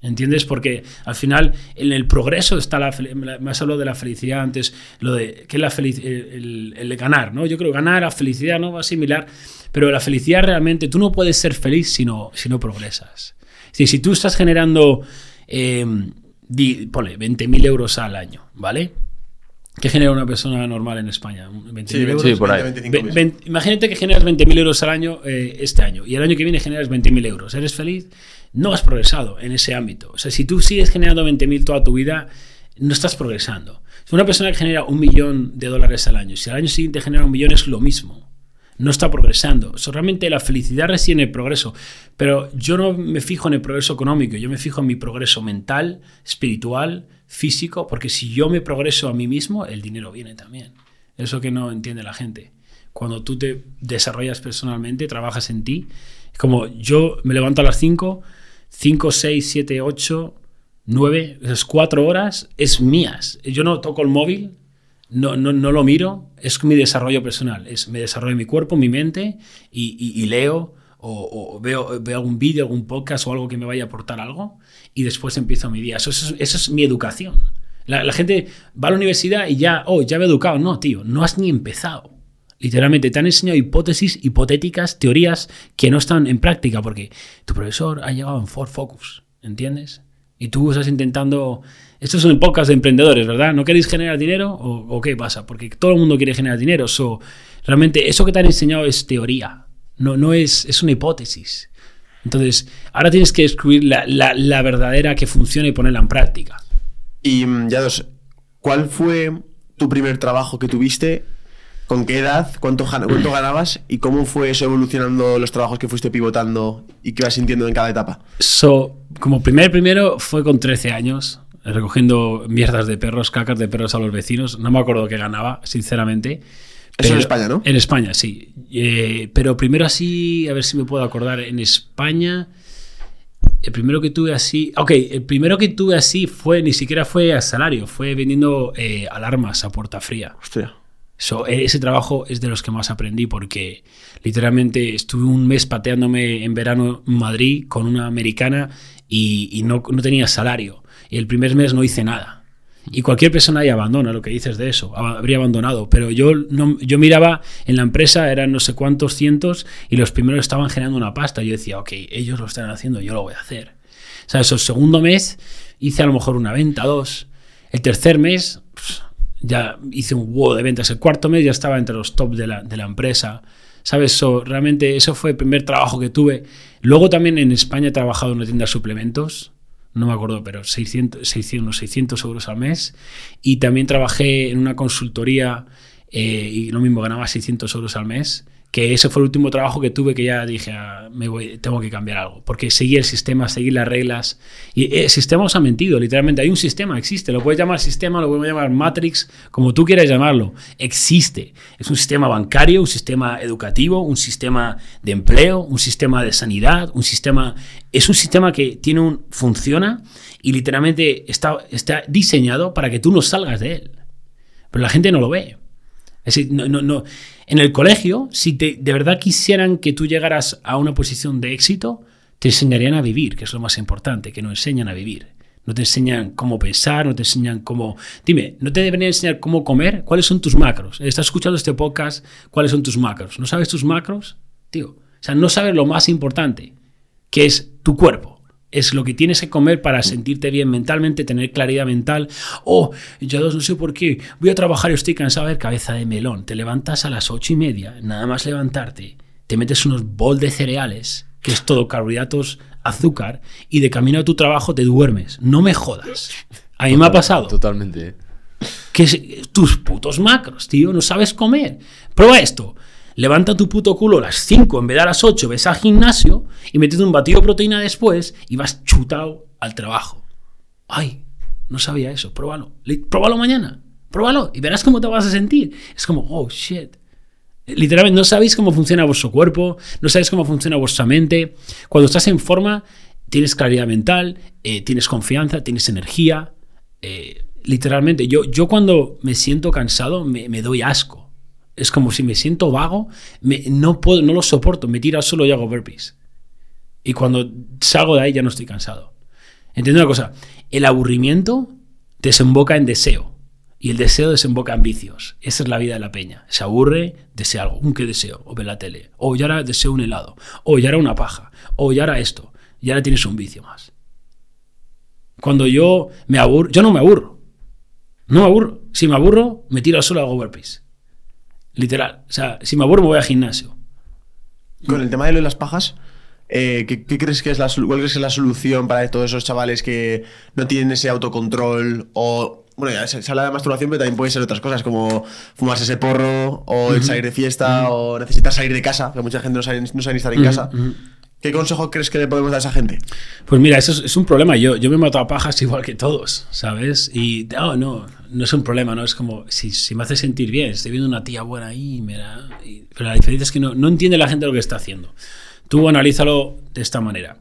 ¿Entiendes? Porque al final en el progreso está la me has hablado de la felicidad antes, lo de que la felic- el, el de ganar, ¿no? Yo creo que ganar a felicidad no va a similar, pero la felicidad realmente tú no puedes ser feliz si no, si no progresas. Es decir, si tú estás generando, eh, di- ponle, 20.000 euros al año, ¿vale? ¿Qué genera una persona normal en España? ¿20.000 euros? sí, por ahí. 25 Ve- mil. ven- imagínate que generas 20.000 euros al año eh, este año y el año que viene generas 20.000 euros. ¿Eres feliz? No has progresado en ese ámbito. O sea, si tú sigues generando 20.000 toda tu vida, no estás progresando. Si una persona que genera un millón de dólares al año, si al año siguiente genera un millón, es lo mismo. No está progresando. So, realmente la felicidad reside en el progreso. Pero yo no me fijo en el progreso económico, yo me fijo en mi progreso mental, espiritual, físico, porque si yo me progreso a mí mismo, el dinero viene también. Eso que no entiende la gente. Cuando tú te desarrollas personalmente, trabajas en ti, como yo me levanto a las 5, 5, 6, 7, 8, 9, esas 4 horas es mías. Yo no toco el móvil, no, no, no lo miro, es mi desarrollo personal, es me desarrollo mi cuerpo, mi mente y, y- leo o, veo, veo algún vídeo, algún podcast o algo que me vaya a aportar algo y después empiezo mi día. Eso, eso es- eso es mi educación. La, la gente va a la universidad y ya, oh, ya me he educado. No, tío, no has ni empezado. Literalmente te han enseñado hipótesis, hipotéticas, teorías que no están en práctica porque tu profesor ha llegado en Ford Focus, ¿entiendes? Y tú estás intentando... Esto es un podcast de emprendedores, ¿verdad? ¿No queréis generar dinero o, o qué pasa? Porque todo el mundo quiere generar dinero. So, realmente eso que te han enseñado es teoría, no, no es, es una hipótesis. Entonces, ahora tienes que descubrir la, la- la verdadera que funciona y ponerla en práctica. Y mm, ya dos, ¿cuál fue tu primer trabajo que tuviste? ¿Con qué edad? ¿Cuánto, cuánto ganabas? ¿Y cómo fue eso evolucionando los trabajos que fuiste pivotando y que ibas sintiendo en cada etapa? So, como primer primero fue con 13 años, recogiendo mierdas de perros, cacas de perros a los vecinos. No me acuerdo qué ganaba, sinceramente. Eso en España, ¿no? En España, sí. Eh, pero primero así, a ver si me puedo acordar, en España, el primero que tuve así, ok, el primero que tuve así fue, ni siquiera fue a salario, fue vendiendo eh, alarmas a puerta fría. Hostia. So, ese trabajo es de los que más aprendí porque literalmente estuve un mes pateándome en verano en Madrid con una americana y, y no, no tenía salario. Y el primer mes no hice nada. Y cualquier persona ahí abandona lo que dices de eso, ab- habría abandonado. Pero yo, no, yo miraba en la empresa, eran no sé cuántos cientos, y los primeros estaban generando una pasta. Yo decía, ok, ellos lo están haciendo, yo lo voy a hacer. O sea, eso, el segundo mes hice a lo mejor una venta, dos. El tercer mes pues, ya hice un huevo de ventas. El cuarto mes ya estaba entre los top de la, de la empresa. ¿Sabes? So, realmente eso fue el primer trabajo que tuve. Luego también en España he trabajado en una tienda de suplementos. No me acuerdo, pero 600, 600, unos 600 euros al mes. Y también trabajé en una consultoría eh, y lo mismo, ganaba 600 euros al mes. Que ese fue el último trabajo que tuve que ya dije, ah, me tengo que cambiar algo. Porque seguí el sistema, seguí las reglas. Y eh, el sistema os ha mentido, literalmente. Hay un sistema, existe. Lo puedes llamar sistema, lo puedes llamar Matrix, como tú quieras llamarlo. Existe. Es un sistema bancario, un sistema educativo, un sistema de empleo, un sistema de sanidad, un sistema... Es un sistema que tiene un... funciona y literalmente está, está diseñado para que tú no salgas de él. Pero la gente no lo ve. Es decir, no, no, no. En el colegio, si de verdad quisieran que tú llegaras a una posición de éxito, te enseñarían a vivir, que es lo más importante, que nos enseñan a vivir. No te enseñan cómo pensar, no te enseñan cómo... Dime, ¿no te deberían enseñar cómo comer? ¿Cuáles son tus macros? Estás escuchando este podcast, ¿cuáles son tus macros? ¿No sabes tus macros? Tío, o sea, no sabes lo más importante, que es tu cuerpo. Es lo que tienes que comer para sentirte bien mentalmente, tener claridad mental. Oh, yo no sé por qué. Voy a trabajar y estoy cansado de ver cabeza de melón. Te levantas a las ocho y media, nada más levantarte. Te metes unos bol de cereales, que es todo carbohidratos, azúcar, y de camino a tu trabajo te duermes. No me jodas. A mí me ha pasado Totalmente. ¿eh? que es tus putos macros, tío, no sabes comer. Prueba esto. Levanta tu puto culo a las 5 en vez de a las 8, ves al gimnasio y metes un batido de proteína después y vas chutado al trabajo. Ay, no sabía eso, pruébalo. Pruébalo mañana, pruébalo y verás cómo te vas a sentir. Es como, oh shit. Literalmente no sabéis cómo funciona vuestro cuerpo, no sabéis cómo funciona vuestra mente. Cuando estás en forma, tienes claridad mental, eh, tienes confianza, tienes energía. eh, literalmente, yo, yo cuando me siento cansado me, me doy asco. Es como si me siento vago, me- no, puedo, no lo soporto, me tiro al suelo y hago burpees. Y cuando salgo de ahí ya no estoy cansado. Entiendo una cosa, el aburrimiento desemboca en deseo y el deseo desemboca en vicios. Esa es la vida de la peña. Se aburre, desea algo. ¿Un qué deseo? O ve la tele. O ya ahora deseo un helado. O ya era una paja. O ya era esto. Y ahora tienes un vicio más. Cuando yo me aburro, yo no me aburro. No me aburro. Si me aburro, me tiro al suelo hago burpees. Literal. O sea, si me aburro me voy al gimnasio. Con el tema de lo de las pajas, eh, ¿qué, qué crees que es la, cuál crees que es la solución para todos esos chavales que no tienen ese autocontrol? O, bueno, ya se, se habla de masturbación, pero también puede ser otras cosas, como fumarse ese porro, o el salir de fiesta, o necesitar salir de casa, que mucha gente no sabe, no sabe ni estar en casa. ¿Qué consejo crees que le podemos dar a esa gente? Pues mira, eso es, un problema. Yo, yo me mato a pajas *laughs* igual que todos, ¿sabes? Y no, no, no es un problema, ¿no? Es como, si, si me hace sentir bien, estoy viendo una tía buena ahí, mira, pero la diferencia es que no, no entiende la gente lo que está haciendo. Tú analízalo de esta manera.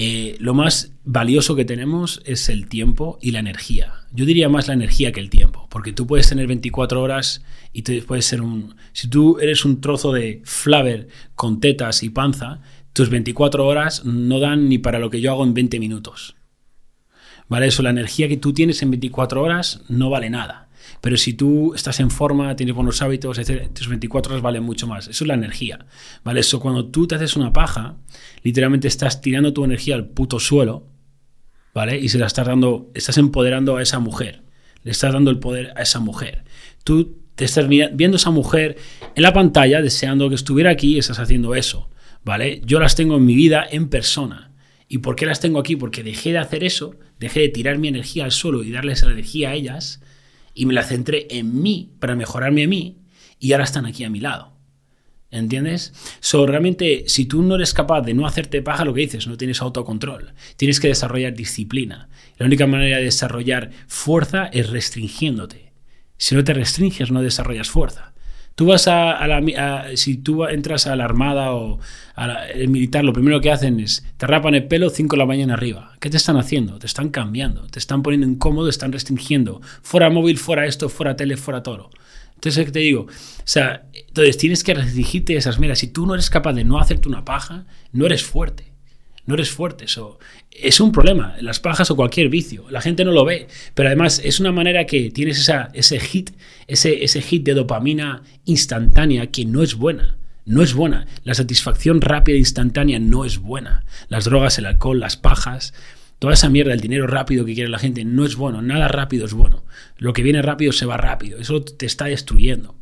Eh, lo más valioso que tenemos es el tiempo y la energía. Yo diría más la energía que el tiempo, porque tú puedes tener 24 horas y tú puedes ser un... Si tú eres un trozo de flaver con tetas y panza, tus 24 horas no dan ni para lo que yo hago en 20 minutos. ¿Vale? Eso, la energía que tú tienes en 24 horas no vale nada. Pero si tú estás en forma, tienes buenos hábitos, etc., tus 24 horas valen mucho más. Eso es la energía. ¿Vale? Eso, cuando tú te haces una paja, literalmente estás tirando tu energía al puto suelo, ¿vale? Y se la estás dando, estás empoderando a esa mujer. Le estás dando el poder a esa mujer. Tú te estás viendo esa mujer en la pantalla, deseando que estuviera aquí y estás haciendo eso, ¿vale? Yo las tengo en mi vida en persona. ¿Y por qué las tengo aquí? Porque dejé de hacer eso, dejé de tirar mi energía al suelo y darles la energía a ellas y me la centré en mí para mejorarme a mí y ahora están aquí a mi lado. ¿Entiendes? So, realmente, si tú no eres capaz de no hacerte paja, lo que dices, no tienes autocontrol. Tienes que desarrollar disciplina. La única manera de desarrollar fuerza es restringiéndote. Si no te restringes, no desarrollas fuerza. Tú vas a, la, a- si tú entras a la armada o al militar, lo primero que hacen es te rapan el pelo 5 de la mañana arriba. ¿Qué te están haciendo? Te están cambiando, te están poniendo incómodo, te están restringiendo. Fuera móvil, fuera esto, fuera tele, fuera todo. Entonces, ¿qué te digo? O sea, entonces tienes que restringirte esas meras. Si tú no eres capaz de no hacerte una paja, no eres fuerte. No eres fuerte. Eso es un problema, las pajas o cualquier vicio. La gente no lo ve, pero además es una manera que tienes esa, ese hit, ese, ese hit de dopamina instantánea que no es buena. No es buena. La satisfacción rápida e instantánea no es buena. Las drogas, el alcohol, las pajas, toda esa mierda, el dinero rápido que quiere la gente, no es bueno. Nada rápido es bueno. Lo que viene rápido se va rápido. Eso te está destruyendo.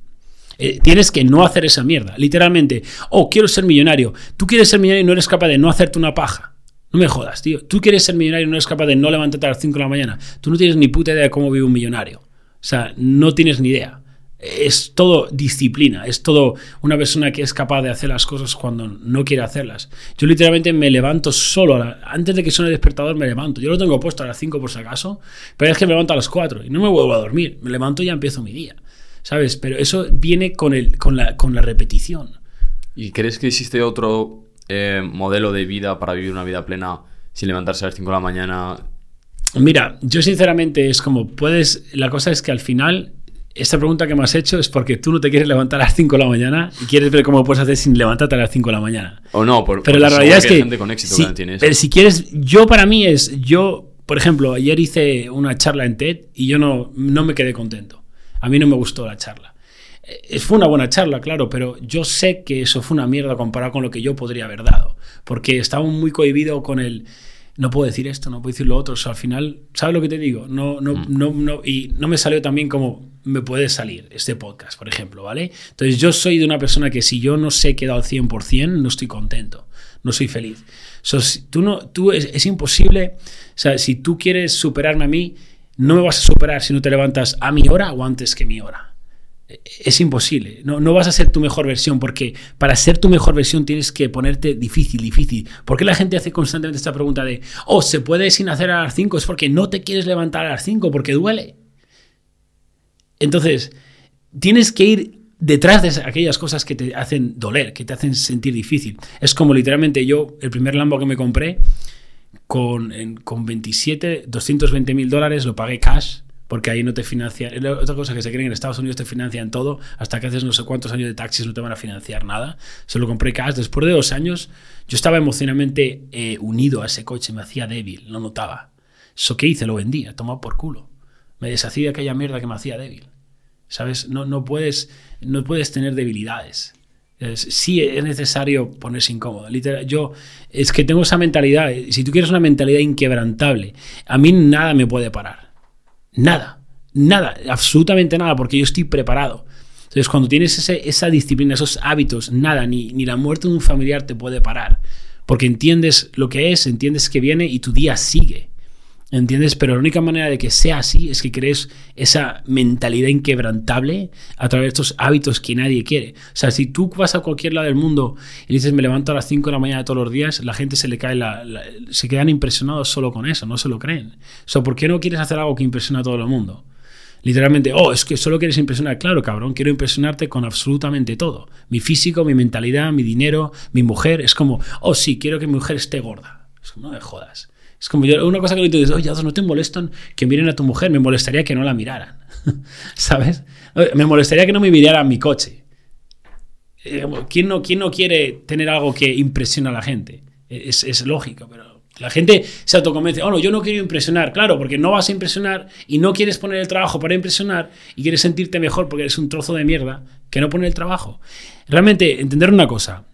Eh, tienes que no hacer esa mierda. Literalmente, oh, quiero ser millonario. Tú quieres ser millonario y no eres capaz de no hacerte una paja. No me jodas, tío. Tú quieres ser millonario y no eres capaz de no levantarte a las 5 de la mañana. Tú no tienes ni puta idea de cómo vive un millonario. O sea, no tienes ni idea. Es todo disciplina, es todo una persona que es capaz de hacer las cosas cuando no quiere hacerlas. Yo literalmente me levanto solo, antes de que suene el despertador me levanto. Yo lo tengo puesto a las 5 por si acaso, pero es que me levanto a las 4 y no me vuelvo a dormir. Me levanto y ya empiezo mi día. ¿Sabes? Pero eso viene con, el, con, la, con la repetición. ¿Y crees que existe otro eh, modelo de vida para vivir una vida plena sin levantarse a las 5 de la mañana? Mira, yo sinceramente es como, puedes, la cosa es que al final esta pregunta que me has hecho es porque tú no te quieres levantar a las 5 de la mañana y quieres ver cómo puedes hacer sin levantarte a las 5 de la mañana. O no, por, pero la realidad es que, si, pero si quieres, yo para mí es, yo, por ejemplo, ayer hice una charla en TED y yo no, no me quedé contento. A mí no me gustó la charla. Eh, fue una buena charla, claro, pero yo sé que eso fue una mierda comparado con lo que yo podría haber dado, porque estaba muy cohibido con el no puedo decir esto, no puedo decir lo otro, o sea, al final, ¿sabes lo que te digo? No, no, mm. no, no, y no me salió también como me puede salir este podcast, por ejemplo, ¿vale? Entonces yo soy de una persona que si yo no sé que he dado 100%, no estoy contento, no soy feliz. So, tú no, tú es, es imposible, o sea, si tú quieres superarme a mí, no me vas a superar si no te levantas a mi hora o antes que mi hora. Es imposible. No, no, vas a ser tu mejor versión porque para ser tu mejor versión tienes que ponerte difícil, difícil. ¿Por qué la gente hace constantemente esta pregunta de, oh, ¿se puede sin hacer a las 5? Es porque no te quieres levantar a las 5 porque duele. Entonces, tienes que ir detrás de aquellas cosas que te hacen doler, que te hacen sentir difícil. Es como literalmente yo, el primer Lambo que me compré, con, con 27, 220 mil dólares lo pagué cash, porque ahí no te financian. Otra cosa que se creen en Estados Unidos te financian todo, hasta que haces no sé cuántos años de taxis no te van a financiar nada. Se lo compré cash. Después de dos años, yo estaba emocionalmente eh, unido a ese coche, me hacía débil, lo notaba. Eso que hice, lo vendía, tomado por culo. Me deshací de aquella mierda que me hacía débil. ¿Sabes? No, no, puedes, no puedes tener debilidades sí es necesario ponerse incómodo. Literal, yo es que tengo esa mentalidad. Si tú quieres una mentalidad inquebrantable, a mí nada me puede parar. Nada. Nada. Absolutamente nada, porque yo estoy preparado. Entonces, cuando tienes esa disciplina, esos hábitos, nada, ni, ni la muerte de un familiar te puede parar. Porque entiendes lo que es, entiendes que viene y tu día sigue. ¿Entiendes? Pero la única manera de que sea así es que crees esa mentalidad inquebrantable a través de estos hábitos que nadie quiere. O sea, si tú vas a cualquier lado del mundo y dices me levanto a las 5 de la mañana todos los días, la gente se le cae la, se quedan impresionados solo con eso, no se lo creen. O sea, ¿por qué no quieres hacer algo que impresiona a todo el mundo? Literalmente, oh, es que solo quieres impresionar. Claro, cabrón, quiero impresionarte con absolutamente todo. Mi físico, mi mentalidad, mi dinero, mi mujer. Es como, oh, sí, quiero que mi mujer esté gorda. Es no me jodas. Es como yo, una cosa que le digo, oye, no te molestan que miren a tu mujer, me molestaría que no la miraran. *laughs* ¿Sabes? Me molestaría que no me miraran mi coche. Eh, ¿Quién no, ¿Quién no quiere tener algo que impresiona a la gente? Es, es lógico, pero la gente se autoconvence, oh no, yo no quiero impresionar, claro, porque no vas a impresionar y no quieres poner el trabajo para impresionar y quieres sentirte mejor porque eres un trozo de mierda que no pone el trabajo. Realmente, entender una cosa,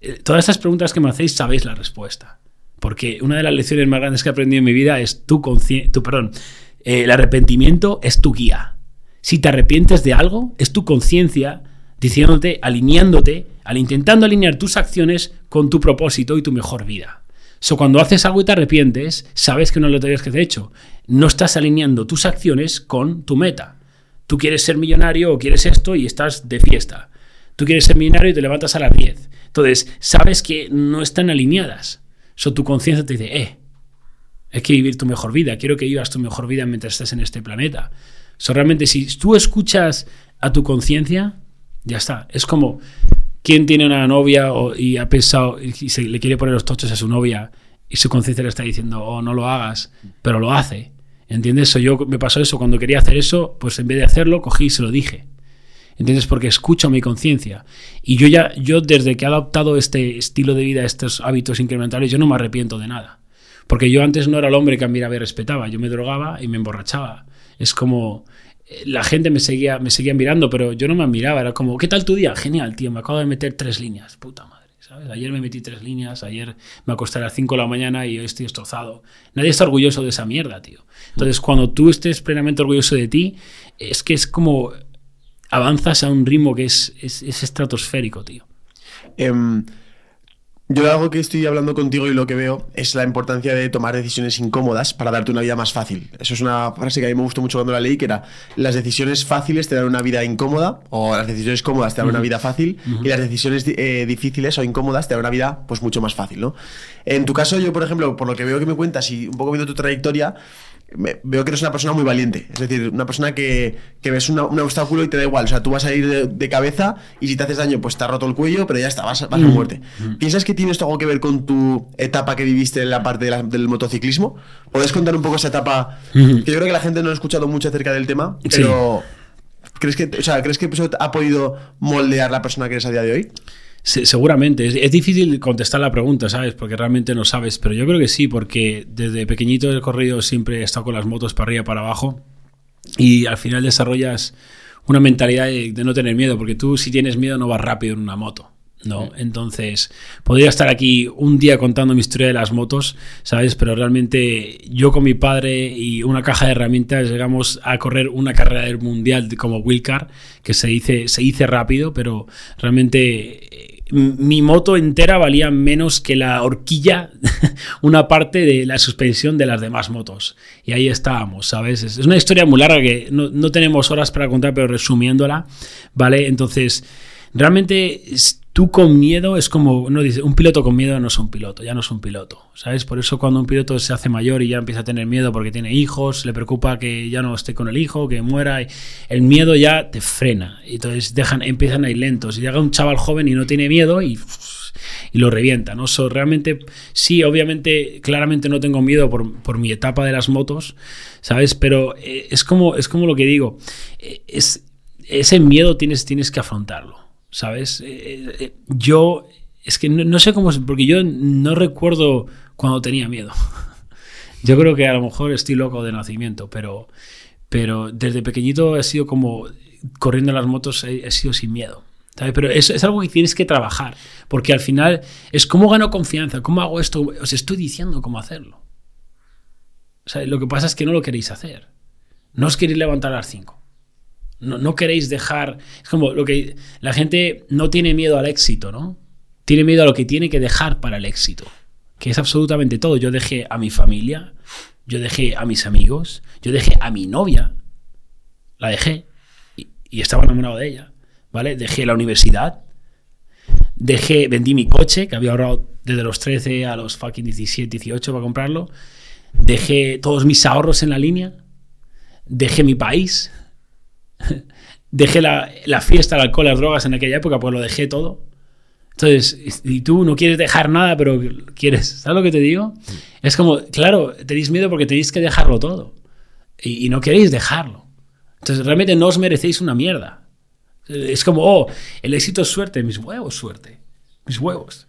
eh, todas estas preguntas que me hacéis sabéis la respuesta. Porque una de las lecciones más grandes que he aprendido en mi vida es tu conciencia, perdón, eh, el arrepentimiento es tu guía. Si te arrepientes de algo, es tu conciencia diciéndote, alineándote, al intentando alinear tus acciones con tu propósito y tu mejor vida. So, cuando haces algo y te arrepientes, sabes que no lo tenías que haber hecho. No estás alineando tus acciones con tu meta. Tú quieres ser millonario o quieres esto y estás de fiesta. Tú quieres ser millonario y te levantas a las 10. Entonces, sabes que no están alineadas. So, tu conciencia te dice, eh, hay que vivir tu mejor vida, quiero que vivas tu mejor vida mientras estés en este planeta. So, realmente, si tú escuchas a tu conciencia, ya está. Es como quien tiene una novia y ha pensado y se le quiere poner los tochos a su novia y su conciencia le está diciendo, oh, no lo hagas, pero lo hace. ¿Entiendes? So, yo me pasó eso, cuando quería hacer eso, pues en vez de hacerlo, cogí y se lo dije. ¿Entiendes? Porque escucho mi conciencia. Y yo ya, yo desde que he adoptado este estilo de vida, estos hábitos incrementales, yo no me arrepiento de nada. Porque yo antes no era el hombre que admiraba y respetaba. Yo me drogaba y me emborrachaba. Es como eh, la gente me seguía, me seguía mirando, pero yo no me admiraba. Era como, ¿qué tal tu día? Genial, tío. Me acabo de meter tres líneas. Puta madre. ¿sabes? Ayer me metí tres líneas, ayer me acosté a las 5 de la mañana y hoy estoy destrozado. Nadie está orgulloso de esa mierda, tío. Entonces, cuando tú estés plenamente orgulloso de ti, es que es como avanzas a un ritmo que es, es, es estratosférico, tío. Em, yo algo que estoy hablando contigo y lo que veo es la importancia de tomar decisiones incómodas para darte una vida más fácil. Eso es una frase que a mí me gustó mucho cuando la leí, que era las decisiones fáciles te dan una vida incómoda o las decisiones cómodas te dan una vida fácil y las decisiones eh, difíciles o incómodas te dan una vida pues mucho más fácil, ¿no? En tu caso, yo por ejemplo, por lo que veo que me cuentas y un poco viendo tu trayectoria, me- veo que eres una persona muy valiente. Es decir, una persona que, que ves una- un obstáculo y te da igual. O sea, tú vas a ir de, de cabeza y si te haces daño, pues te has roto el cuello, pero ya está, vas, a- vas a muerte. ¿Piensas que tiene esto algo que ver con tu etapa que viviste en la parte de la- del motociclismo? ¿Puedes contar un poco esa etapa? Que yo creo que la gente no ha escuchado mucho acerca del tema, Sí. pero. ¿Crees que, o sea, ¿crees que eso ha podido moldear la persona que eres a día de hoy? Se- seguramente. Es, es difícil contestar la pregunta, ¿sabes? Porque realmente no sabes. Pero yo creo que sí, porque desde pequeñito he corrido siempre he estado con las motos para arriba para abajo. Y al final desarrollas una mentalidad de, de no tener miedo, porque tú si tienes miedo no vas rápido en una moto. No, entonces podría estar aquí un día contando mi historia de las motos, ¿sabes? Pero realmente yo con mi padre y una caja de herramientas llegamos a correr una carrera del mundial como Wilcar, que se dice, se dice rápido, pero realmente eh, mi moto entera valía menos que la horquilla, *laughs* una parte de la suspensión de las demás motos. Y ahí estábamos, ¿sabes? Es una historia muy larga que no, no tenemos horas para contar, pero resumiéndola, ¿vale? Entonces, realmente tú con miedo es como, no dice, un piloto con miedo no es un piloto, ya no es un piloto, ¿sabes? Por eso cuando un piloto se hace mayor y ya empieza a tener miedo porque tiene hijos, le preocupa que ya no esté con el hijo, que muera, el miedo ya te frena, y entonces dejan, empiezan a ir lentos, y llega un chaval joven y no tiene miedo y y lo revienta, ¿no? So, realmente, sí, obviamente, claramente no tengo miedo por, por mi etapa de las motos, ¿sabes? Pero eh, es, como, es como lo que digo, eh, es, ese miedo tienes, tienes que afrontarlo, ¿sabes? Eh, eh, yo, es que no, no sé cómo, es, porque yo no recuerdo cuando tenía miedo. *laughs* Yo creo que a lo mejor estoy loco de nacimiento, pero, pero desde pequeñito he sido como corriendo en las motos, he, he sido sin miedo. ¿sabes? Pero es, es algo que tienes que trabajar, porque al final es cómo gano confianza, cómo hago esto, os estoy diciendo cómo hacerlo. O sea, lo que pasa es que no lo queréis hacer. No os queréis levantar a las 5. No, no queréis dejar. Es como lo que. La gente no tiene miedo al éxito, ¿no? Tiene miedo a lo que tiene que dejar para el éxito. Que es absolutamente todo. Yo dejé a mi familia, yo dejé a mis amigos, yo dejé a mi novia. La dejé. Y, y estaba enamorado de ella. ¿Vale? Dejé la universidad. Dejé, vendí mi coche, que había ahorrado desde los 13 a los fucking 17, 18 para comprarlo. Dejé todos mis ahorros en la línea. Dejé mi país. *laughs* Dejé la, la fiesta, el alcohol, las drogas en aquella época, pues lo dejé todo. Entonces, y tú no quieres dejar nada, pero quieres, ¿sabes lo que te digo? Es como, claro, tenéis miedo porque tenéis que dejarlo todo. Y, y no queréis dejarlo. Entonces, realmente no os merecéis una mierda. Es como, oh, el éxito es suerte, mis huevos, suerte. Mis huevos.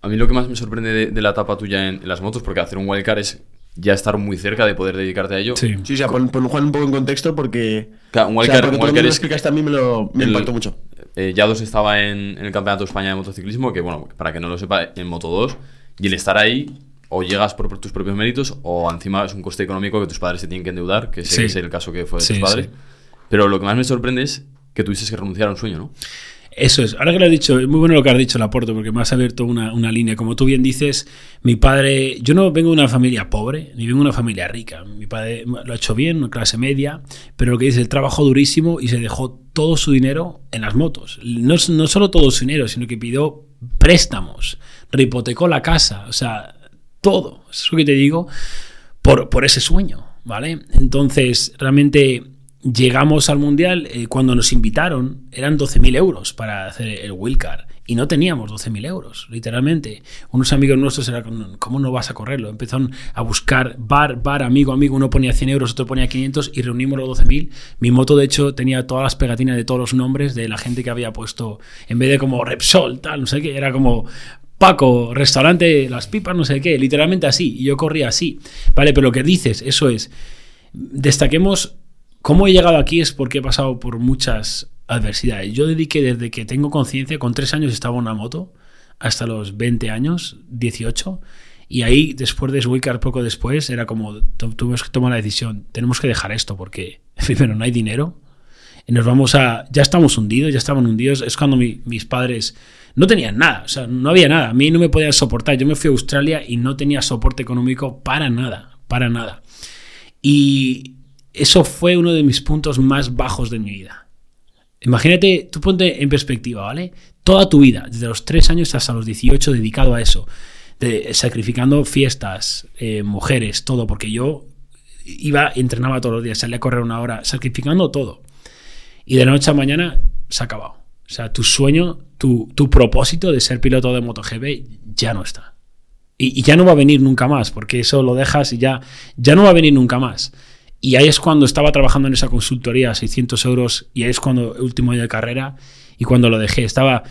A mí lo que más me sorprende de, de la etapa tuya en, en las motos, porque hacer un wildcard es ya estar muy cerca de poder dedicarte a ello. Sí. Sí, o sea, pon, pon Juan un poco en contexto porque. Claro, un o sea, porque lo wildcard me es- explicaste a mí me, lo, me el- impactó mucho. Eh, Yados estaba en, en el Campeonato de España de Motociclismo, que bueno, para que no lo sepa, en Moto 2, y el estar ahí, o llegas por tus propios méritos, o encima es un coste económico que tus padres se tienen que endeudar, que sé Sí. que es el caso que fue de Sí, tus padres. sí. Pero lo que más me sorprende es que tuvieses que renunciar a un sueño, ¿no? Eso es. Ahora que lo has dicho, es muy bueno lo que has dicho, Laporte, porque me has abierto una, una línea. Como tú bien dices, mi padre, yo no vengo de una familia pobre, ni vengo de una familia rica. Mi padre lo ha hecho bien, una clase media, pero lo que dice, el trabajo durísimo y se dejó todo su dinero en las motos. No, no solo todo su dinero, sino que pidió préstamos, rehipotecó la casa, o sea, todo. Eso es lo que te digo, por, por ese sueño, ¿vale? Entonces, realmente llegamos al mundial, eh, cuando nos invitaron, eran 12.000 euros para hacer el wildcard. y no teníamos 12.000 euros, literalmente. Unos amigos nuestros eran, ¿cómo no vas a correrlo? Empezaron a buscar bar, bar, amigo, amigo, uno ponía 100 euros, otro ponía 500 y reunimos los 12.000. Mi moto, de hecho, tenía todas las pegatinas de todos los nombres de la gente que había puesto, en vez de como Repsol, tal, no sé qué, era como Paco, restaurante, las pipas, no sé qué, literalmente así, y yo corría así. Vale, pero lo que dices, eso es, destaquemos cómo he llegado aquí es porque he pasado por muchas adversidades. Yo dediqué desde que tengo conciencia, con tres años estaba en una moto, hasta los 20 años, 18, y ahí, después de Swicar, poco después, era como, tuvimos que tomar la decisión, tenemos que dejar esto porque, *laughs* primero, no hay dinero, y nos vamos a, ya estamos hundidos, ya estaban hundidos, es cuando mis padres no tenían nada, o sea, no había nada, a mí no me podían soportar, yo me fui a Australia y no tenía soporte económico para nada, para nada. Y eso fue uno de mis puntos más bajos de mi vida Imagínate, tú ponte en perspectiva, ¿vale? Toda tu vida, desde los 3 años hasta los 18, dedicado a eso, de, sacrificando fiestas, eh, mujeres, todo, porque yo iba, entrenaba todos los días, salía a correr una hora, sacrificando todo. Y de la noche a mañana se ha acabado. O sea, tu sueño, tu, tu propósito de ser piloto de MotoGP ya no está. Y, y, ya no va a venir nunca más, porque eso lo dejas y ya, ya no va a venir nunca más. Y ahí es cuando estaba trabajando en esa consultoría a 600 euros y ahí es cuando, último año de carrera, y cuando lo dejé, estaba,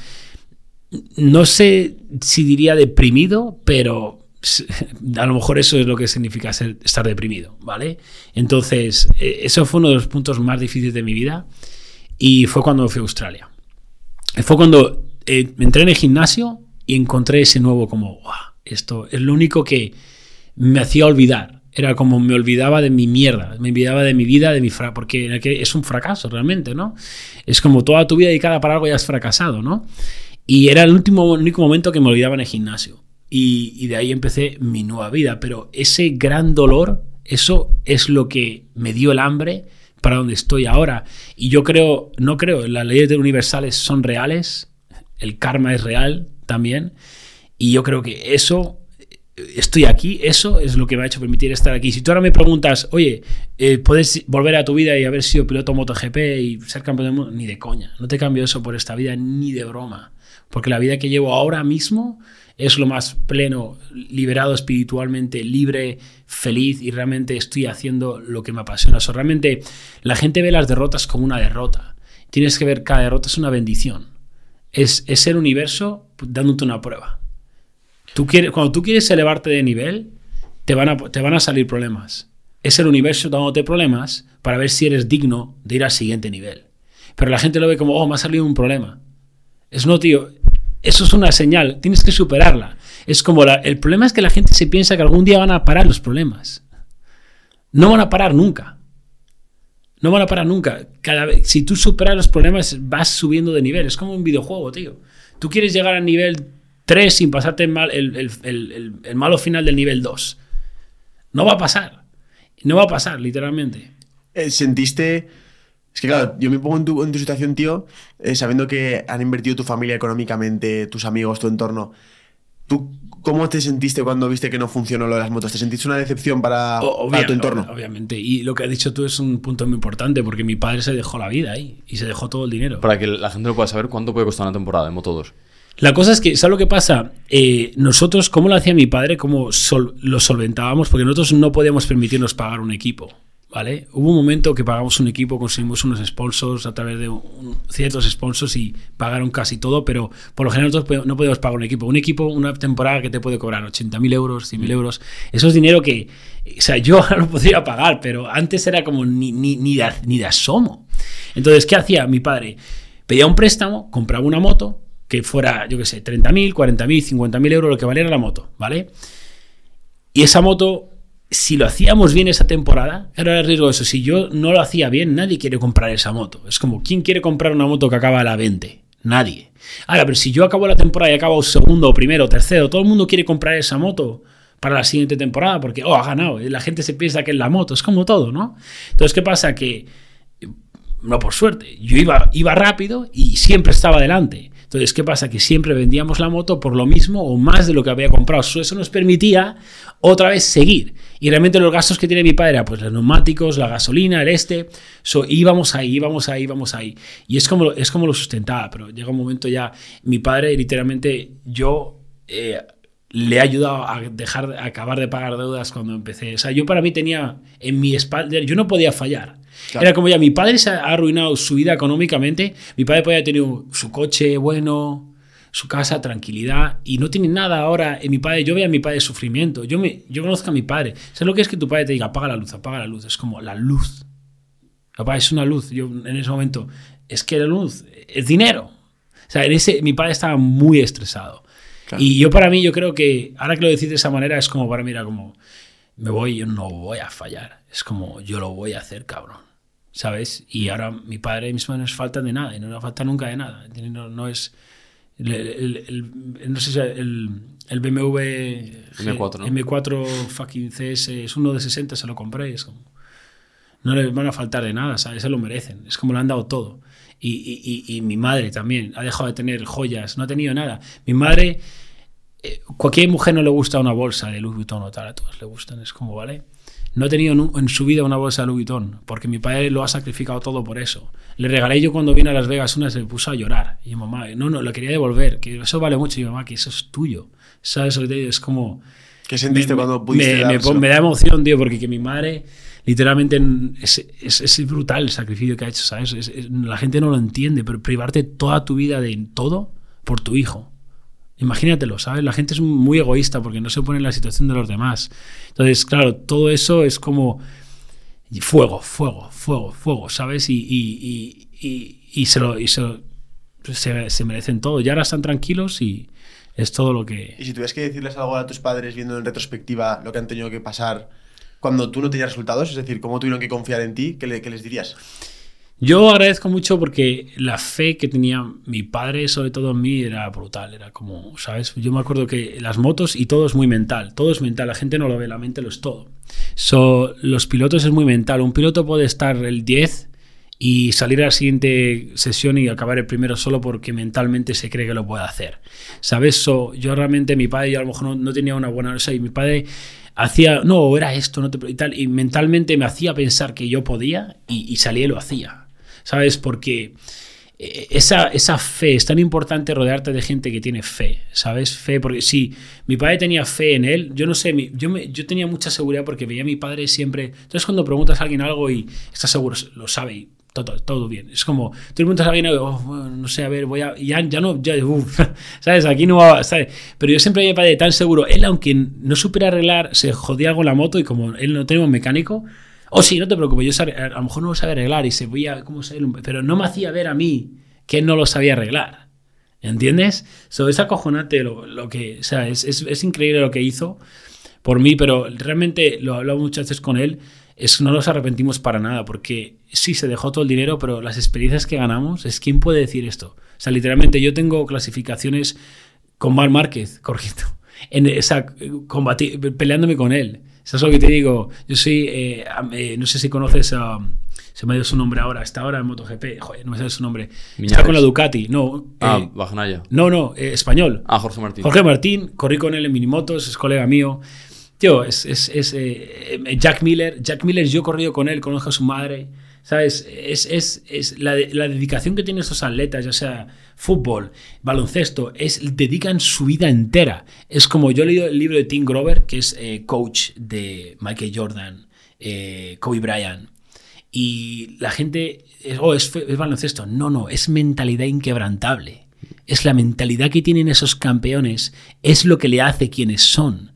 no sé si diría deprimido, pero *laughs* a lo mejor eso es lo que significa ser, estar deprimido, ¿vale? Entonces, e, eso fue uno de los puntos más difíciles de mi vida y fue cuando fui a Australia. Fue cuando eh, entré en el gimnasio y encontré ese nuevo como, esto es lo único que me hacía olvidar era como me olvidaba de mi mierda, me olvidaba de mi vida, de mi fra porque es un fracaso realmente, ¿no? Es como toda tu vida dedicada para algo ya has fracasado, ¿no? Y era el último, único momento que me olvidaba en el gimnasio. Y, y de ahí empecé mi nueva vida. Pero ese gran dolor, eso es lo que me dio el hambre para donde estoy ahora. Y yo creo, no creo, las leyes universales son reales, el karma es real también. Y yo creo que eso estoy aquí, eso es lo que me ha hecho permitir estar aquí. Si tú ahora me preguntas, oye, eh, ¿puedes volver a tu vida y haber sido piloto MotoGP y ser campeón del mundo? Ni de coña, no te cambio eso por esta vida, ni de broma. Porque la vida que llevo ahora mismo es lo más pleno, liberado espiritualmente, libre, feliz y realmente estoy haciendo lo que me apasiona. O realmente la gente ve las derrotas como una derrota. Tienes que ver cada derrota es una bendición. Es, es el universo dándote una prueba. Cuando tú quieres elevarte de nivel, te van, a, te van a salir problemas. Es el universo dándote problemas para ver si eres digno de ir al siguiente nivel. Pero la gente lo ve como, oh, me ha salido un problema. Es no, tío, eso es una señal, tienes que superarla. Es como el problema es que la gente se piensa que algún día van a parar los problemas. No van a parar nunca. No van a parar nunca. Cada vez, si tú superas los problemas, vas subiendo de nivel. Es como un videojuego, tío. Tú quieres llegar al nivel 3 sin pasarte mal, el, el, malo final del nivel 2. No va a pasar. No va a pasar, literalmente. Eh, ¿Sentiste.? Es que claro, yo me pongo en tu, en tu situación, tío, eh, sabiendo que han invertido tu familia económicamente, tus amigos, tu entorno. ¿Tú cómo te sentiste cuando viste que no funcionó lo de las motos? ¿Te sentiste una decepción para, para tu entorno? Obviamente. Y lo que has dicho tú es un punto muy importante, porque mi padre se dejó la vida ahí y se dejó todo el dinero. Para que la gente lo pueda saber, ¿cuánto puede costar una temporada de Moto 2? La cosa es que, ¿sabes lo que pasa? Eh, nosotros, ¿cómo lo hacía mi padre? ¿Cómo lo solventábamos? Porque nosotros no podíamos permitirnos pagar un equipo. ¿Vale? Hubo un momento que pagamos un equipo, conseguimos unos sponsors a través de ciertos sponsors y pagaron casi todo, pero por lo general nosotros no podemos pagar un equipo. Un equipo, una temporada que te puede cobrar 80.000 euros, 100.000 euros, eso es dinero que, o sea, yo *laughs* ahora lo podría pagar, pero antes era como ni, ni, ni, de, ni de asomo. Entonces, ¿qué hacía mi padre? Pedía un préstamo, compraba una moto, que fuera, yo qué sé, 30.000, 40.000, 50.000 euros lo que valiera la moto, ¿vale? Y esa moto, si lo hacíamos bien esa temporada, era el riesgo de eso. Si yo no lo hacía bien, nadie quiere comprar esa moto. Es como, ¿quién quiere comprar una moto que acaba a la 20? Nadie. Ahora, pero si yo acabo la temporada y acabo segundo, primero, tercero, todo el mundo quiere comprar esa moto para la siguiente temporada porque, oh, ha ganado. La gente se piensa que es la moto, es como todo, ¿no? Entonces, ¿qué pasa? Que, no por suerte, yo iba, iba rápido y siempre estaba adelante. Entonces, ¿qué pasa? Que siempre vendíamos la moto por lo mismo o más de lo que había comprado. Eso nos permitía otra vez seguir. Y realmente los gastos que tiene mi padre era pues los neumáticos, la gasolina, el este. So, íbamos ahí, íbamos ahí, íbamos ahí. Y es como, es como lo sustentaba, pero llega un momento ya, mi padre literalmente, yo... eh, le he ayudado a dejar a acabar de pagar deudas cuando empecé. O sea, yo para mí tenía en mi espalda, yo no podía fallar. Claro. Era como ya, mi padre se ha arruinado su vida económicamente, mi padre podía tener su coche bueno, su casa, tranquilidad, y no tiene nada ahora en mi padre. Yo veo a mi padre sufrimiento, yo, me, yo conozco a mi padre. ¿Sabes lo que es que tu padre te diga, apaga la luz, apaga la luz? Es como la luz. Papá, es una luz. Yo en ese momento, es que la luz es dinero. O sea, en ese, mi padre estaba muy estresado. Claro. Y yo para mí, yo creo que, ahora que lo decís de esa manera, es como para mí, era como, me voy, yo no voy a fallar. Es como, yo lo voy a hacer, cabrón. ¿Sabes? Y ahora mi padre y mis manos faltan de nada, y no nos falta nunca de nada. No, no es... El, el- el- no sé si el, el BMW M4, ¿no? M4 fucking CS es uno de 60, se lo compré. Es como, no les van a faltar de nada, ¿sabes? Se lo merecen. Es como le han dado todo. Y, y- y- y mi madre también ha dejado de tener joyas, no ha tenido nada. Mi madre, eh, cualquier mujer no le gusta una bolsa de Louis Vuitton o tal, a todas le gustan, es como, ¿vale? No ha tenido en su vida una bolsa de Louis Vuitton, porque mi padre lo ha sacrificado todo por eso. Le regalé yo cuando vine a Las Vegas una, se puso a llorar. Y mamá, no, no, lo quería devolver, que eso vale mucho. Y mamá, que eso es tuyo. ¿Sabes lo que te digo? Es como ¿Qué sentiste me- cuando pudiste me, me, me da emoción, tío, porque que mi madre, literalmente, en- es, es, es brutal el sacrificio que ha hecho, ¿sabes? Es- es- la gente no lo entiende, pero privarte toda tu vida de todo por tu hijo. Imagínatelo, ¿sabes? La gente es muy egoísta porque no se pone en la situación de los demás. Entonces, claro, todo eso es como fuego, fuego, fuego, fuego, ¿sabes? Y, y, y, se lo... se, se, se merecen todo. Y ahora están tranquilos y es todo lo que... Y si tuvieras que decirles algo a tus padres viendo en retrospectiva lo que han tenido que pasar cuando tú no tenías resultados, es decir, cómo tuvieron que confiar en ti, ¿qué, qué les dirías? Yo agradezco mucho porque la fe que tenía mi padre, sobre todo en mí, era brutal. Era como, ¿sabes? Yo me acuerdo que las motos y todo es muy mental. Todo es mental. La gente no lo ve, la mente lo es todo. So, los pilotos es muy mental. Un piloto puede estar el 10 y salir a la siguiente sesión y acabar el primero solo porque mentalmente se cree que lo puede hacer. ¿Sabes? So, yo realmente, mi padre, yo a lo mejor no, no tenía una buena. O sea, y mi padre hacía, no, era esto, no te, y tal. Y mentalmente me hacía pensar que yo podía y, y salía y lo hacía. ¿Sabes? Porque eh, esa, esa fe, es tan importante rodearte de gente que tiene fe, ¿sabes? Fe, porque si mi padre tenía fe en él, yo no sé, mi- yo, yo tenía mucha seguridad porque veía a mi padre siempre. Entonces, cuando preguntas a alguien algo y estás seguro, lo sabe y todo, todo bien. Es como, tú preguntas a alguien "Oh, bueno, no sé, a ver, voy a. Ya, ya no, ya, uf, *laughs* ¿sabes? Aquí no va, ¿sabes? Pero yo siempre mi padre tan seguro. Él, aunque no supiera arreglar, se jodía algo en la moto y como él no tenía un mecánico. O sí, no te preocupes, yo a lo mejor no lo sabe arreglar y se veía cómo se pero no me hacía ver a mí que no lo sabía arreglar. ¿Entiendes? So, es acojonante lo, que. O sea, es, es, es increíble lo que hizo por mí, pero realmente lo he hablado muchas veces con él. Es no nos arrepentimos para nada, porque sí se dejó todo el dinero, pero las experiencias que ganamos, es quién puede decir esto. O sea, literalmente yo tengo clasificaciones con Mar Márquez, *laughs* correcto. En esa, combati- peleándome con él. Eso es lo que te digo. Yo soy, eh, eh, no sé si conoces a. se me ha ido su nombre ahora. Está ahora en MotoGP. Joder, no me sale su nombre. Está Viñales. con la Ducati. No, Ah, eh, Bajanaya. no, no, eh, español. Ah, Jorge Martín. Jorge Martín, corrí con él en minimotos, es colega mío. Tío, es, es, es, eh, eh, Jack Miller. Jack Miller, yo he corrido con él, conozco a su madre. ¿Sabes? Es, es, es la, la dedicación que tienen estos atletas, ya sea fútbol, baloncesto, es dedican su vida entera. Es como yo leído el libro de Tim Grover, que es eh, coach de Michael Jordan, eh, Kobe Bryant. Y la gente, oh, es, es baloncesto. No, no, es mentalidad inquebrantable. Es la mentalidad que tienen esos campeones, es lo que le hace quienes son.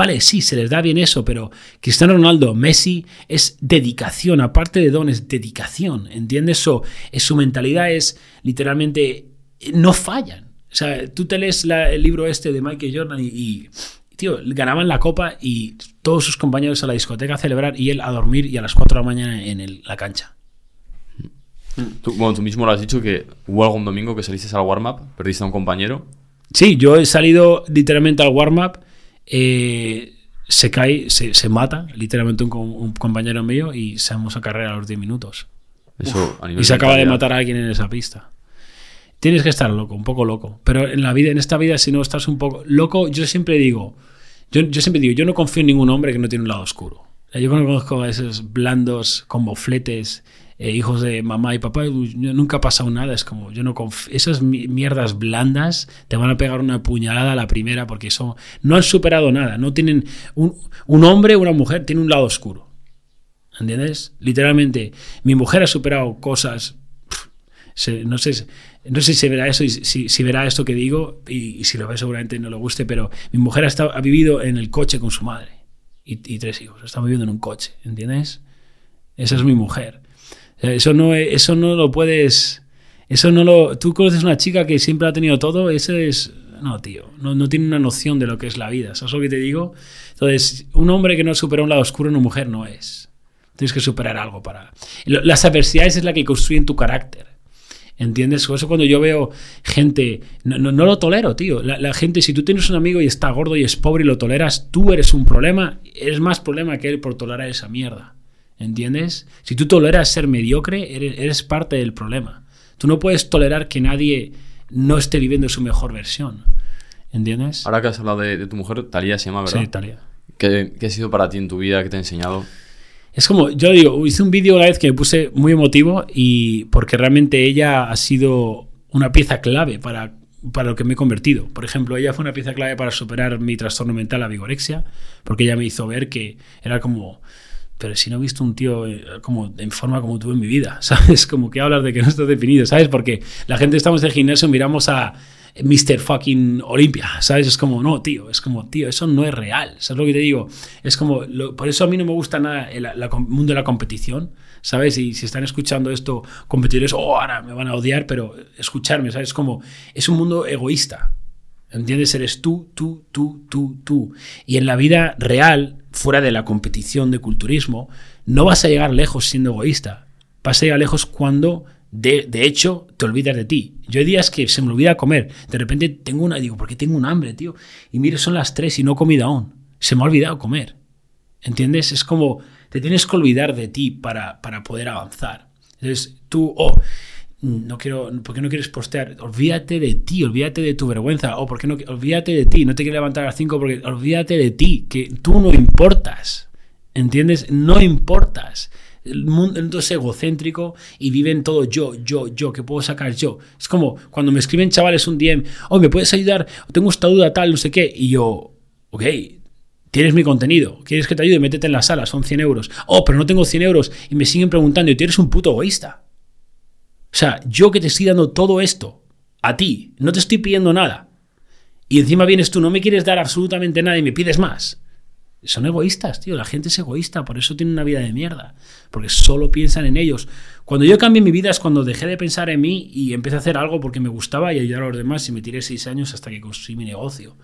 Vale, sí, se les da bien eso, pero Cristiano Ronaldo, Messi, es dedicación, aparte de don, es dedicación, ¿entiendes? So, es, su mentalidad es literalmente, eh, no fallan. O sea, tú te lees la- el libro este de Michael Jordan y, y, tío, ganaban la copa y todos sus compañeros a la discoteca a celebrar y él a dormir y a las 4 de la mañana en el- la cancha. Tú, bueno, tú mismo lo has dicho que hubo algún domingo que saliste al warm-up, perdiste a un compañero. Sí, yo he salido literalmente al warm-up, eh, se cae, se, se mata, literalmente un, un compañero mío y salimos a carrera a los 10 minutos. Eso Y se acaba de matar a alguien en esa pista. Tienes que estar loco, un poco loco. Pero en la vida, en esta vida, si no estás un poco loco, yo siempre digo, Yo, yo siempre digo, yo no confío en ningún hombre que no tiene un lado oscuro. Yo conozco a esos blandos con mofletes, eh, hijos de mamá y papá, nunca ha pasado nada. Es como, yo no confío. Esas mi- mierdas blandas te van a pegar una puñalada a la primera porque eso no han superado nada. No tienen. Un, un hombre o una mujer tiene un lado oscuro. ¿Entiendes? Literalmente, mi mujer ha superado cosas. no sé, no sé si verá eso, y si, verá esto que digo, y, y si lo ve seguramente no le guste, pero mi mujer ha, estado- ha vivido en el coche con su madre y, y tres hijos. Está viviendo en un coche, ¿entiendes? Esa es mi mujer. Sea, Eso no, es- eso no lo puedes. Eso no lo. Tú conoces una chica que siempre ha tenido todo, eso es. No, tío. No, no tiene una noción de lo que es la vida. ¿Sabes lo que te digo? Entonces, un hombre que no supera un lado oscuro, una mujer no es. Tienes que superar algo para. Las adversidades es la que construyen tu carácter. ¿Entiendes? Eso cuando yo veo gente, no, no, no lo tolero, tío. La, la gente, si tú tienes un amigo y está gordo y es pobre y lo toleras, tú eres un problema, eres más problema que él por tolerar esa mierda. ¿Entiendes? Si tú toleras ser mediocre, eres, eres parte del problema. Tú no puedes tolerar que nadie no esté viviendo su mejor versión. ¿Entiendes? Ahora que has hablado de, de tu mujer, Talía se llama, ¿verdad? Sí, Talia. ¿Qué, qué ha sido para ti en tu vida? ¿Qué te ha enseñado? Es como, yo digo, hice un vídeo una vez que me puse muy emotivo y porque realmente ella ha sido una pieza clave para, para lo que me he convertido. Por ejemplo, ella fue una pieza clave para superar mi trastorno mental, la vigorexia, porque ella me hizo ver que era como, pero si no he visto un tío eh, como en forma como tú en mi vida, *laughs* ¿sabes? Como que hablas de que no estás definido, ¿sabes? Porque la gente estamos en el gimnasio, miramos a Mr. fucking Olympia, ¿sabes? Es como, no, tío, es como, tío, eso no es real, ¿sabes lo que te digo? Es como, por eso a mí no me gusta nada el com- mundo de la competición, ¿sabes? Y si están escuchando esto, competidores, oh, ahora me van a odiar, pero escucharme, ¿sabes? Como, es un mundo egoísta, ¿Entiendes? Eres tú, tú, tú, tú, tú. Y en la vida real, fuera de la competición de culturismo, no vas a llegar lejos siendo egoísta. Vas a llegar lejos cuando, de, de hecho, te olvidas de ti. Yo hay días que se me olvida comer. De repente tengo una, digo, ¿por qué tengo un hambre, tío? Y mire, son las tres y no he comido aún. Se me ha olvidado comer. ¿Entiendes? Es como, te tienes que olvidar de ti para, para poder avanzar. Entonces, tú, oh, no quiero, ¿por qué no quieres postear? Olvídate de ti, olvídate de tu vergüenza. O, ¿por qué no? Olvídate de ti, no te quieres levantar a las 5 porque olvídate de ti, que tú no importas. ¿Entiendes? No importas. El mundo, el es egocéntrico y viven todo yo, yo, yo, que puedo sacar yo. Es como cuando me escriben chavales un DM, oh, ¿me puedes ayudar? Tengo esta duda tal, no sé qué. Y yo, ok, tienes mi contenido, quieres que te ayude, métete en la sala, son 100 euros. Oh, pero no tengo 100 euros y me siguen preguntando y tú eres un puto egoísta. O sea, yo que te estoy dando todo esto a ti, no te estoy pidiendo nada. Y encima vienes tú, no me quieres dar absolutamente nada y me pides más. Son egoístas, tío. La gente es egoísta, por eso tiene una vida de mierda. Porque solo piensan en ellos. Cuando yo cambié mi vida es cuando dejé de pensar en mí y empecé a hacer algo porque me gustaba y ayudar a los demás y me tiré seis años hasta que construí mi negocio.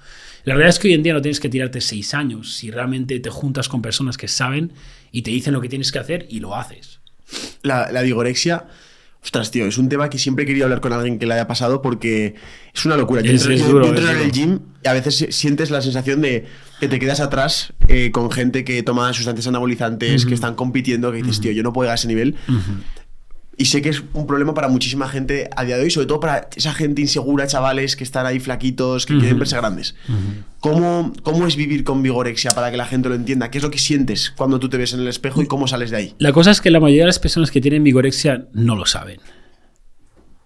La verdad es que hoy en día no tienes que tirarte seis años si realmente te juntas con personas que saben y te dicen lo que tienes que hacer y lo haces. La, la vigorexia, ostras, tío, es un tema que siempre he querido hablar con alguien que le haya pasado porque es una locura. Yo Es- es duro, en el gym y a veces sientes la sensación de que te quedas atrás eh, con gente que toma sustancias anabolizantes, que están compitiendo, que dices, tío, yo no puedo llegar a ese nivel. Y sé que es un problema para muchísima gente a día de hoy, sobre todo para esa gente insegura, chavales que están ahí flaquitos, que quieren verse grandes. ¿Cómo, ¿Cómo es vivir con vigorexia para que la gente lo entienda? ¿Qué es lo que sientes cuando tú te ves en el espejo y cómo sales de ahí? La cosa es que la mayoría de las personas que tienen vigorexia no lo saben.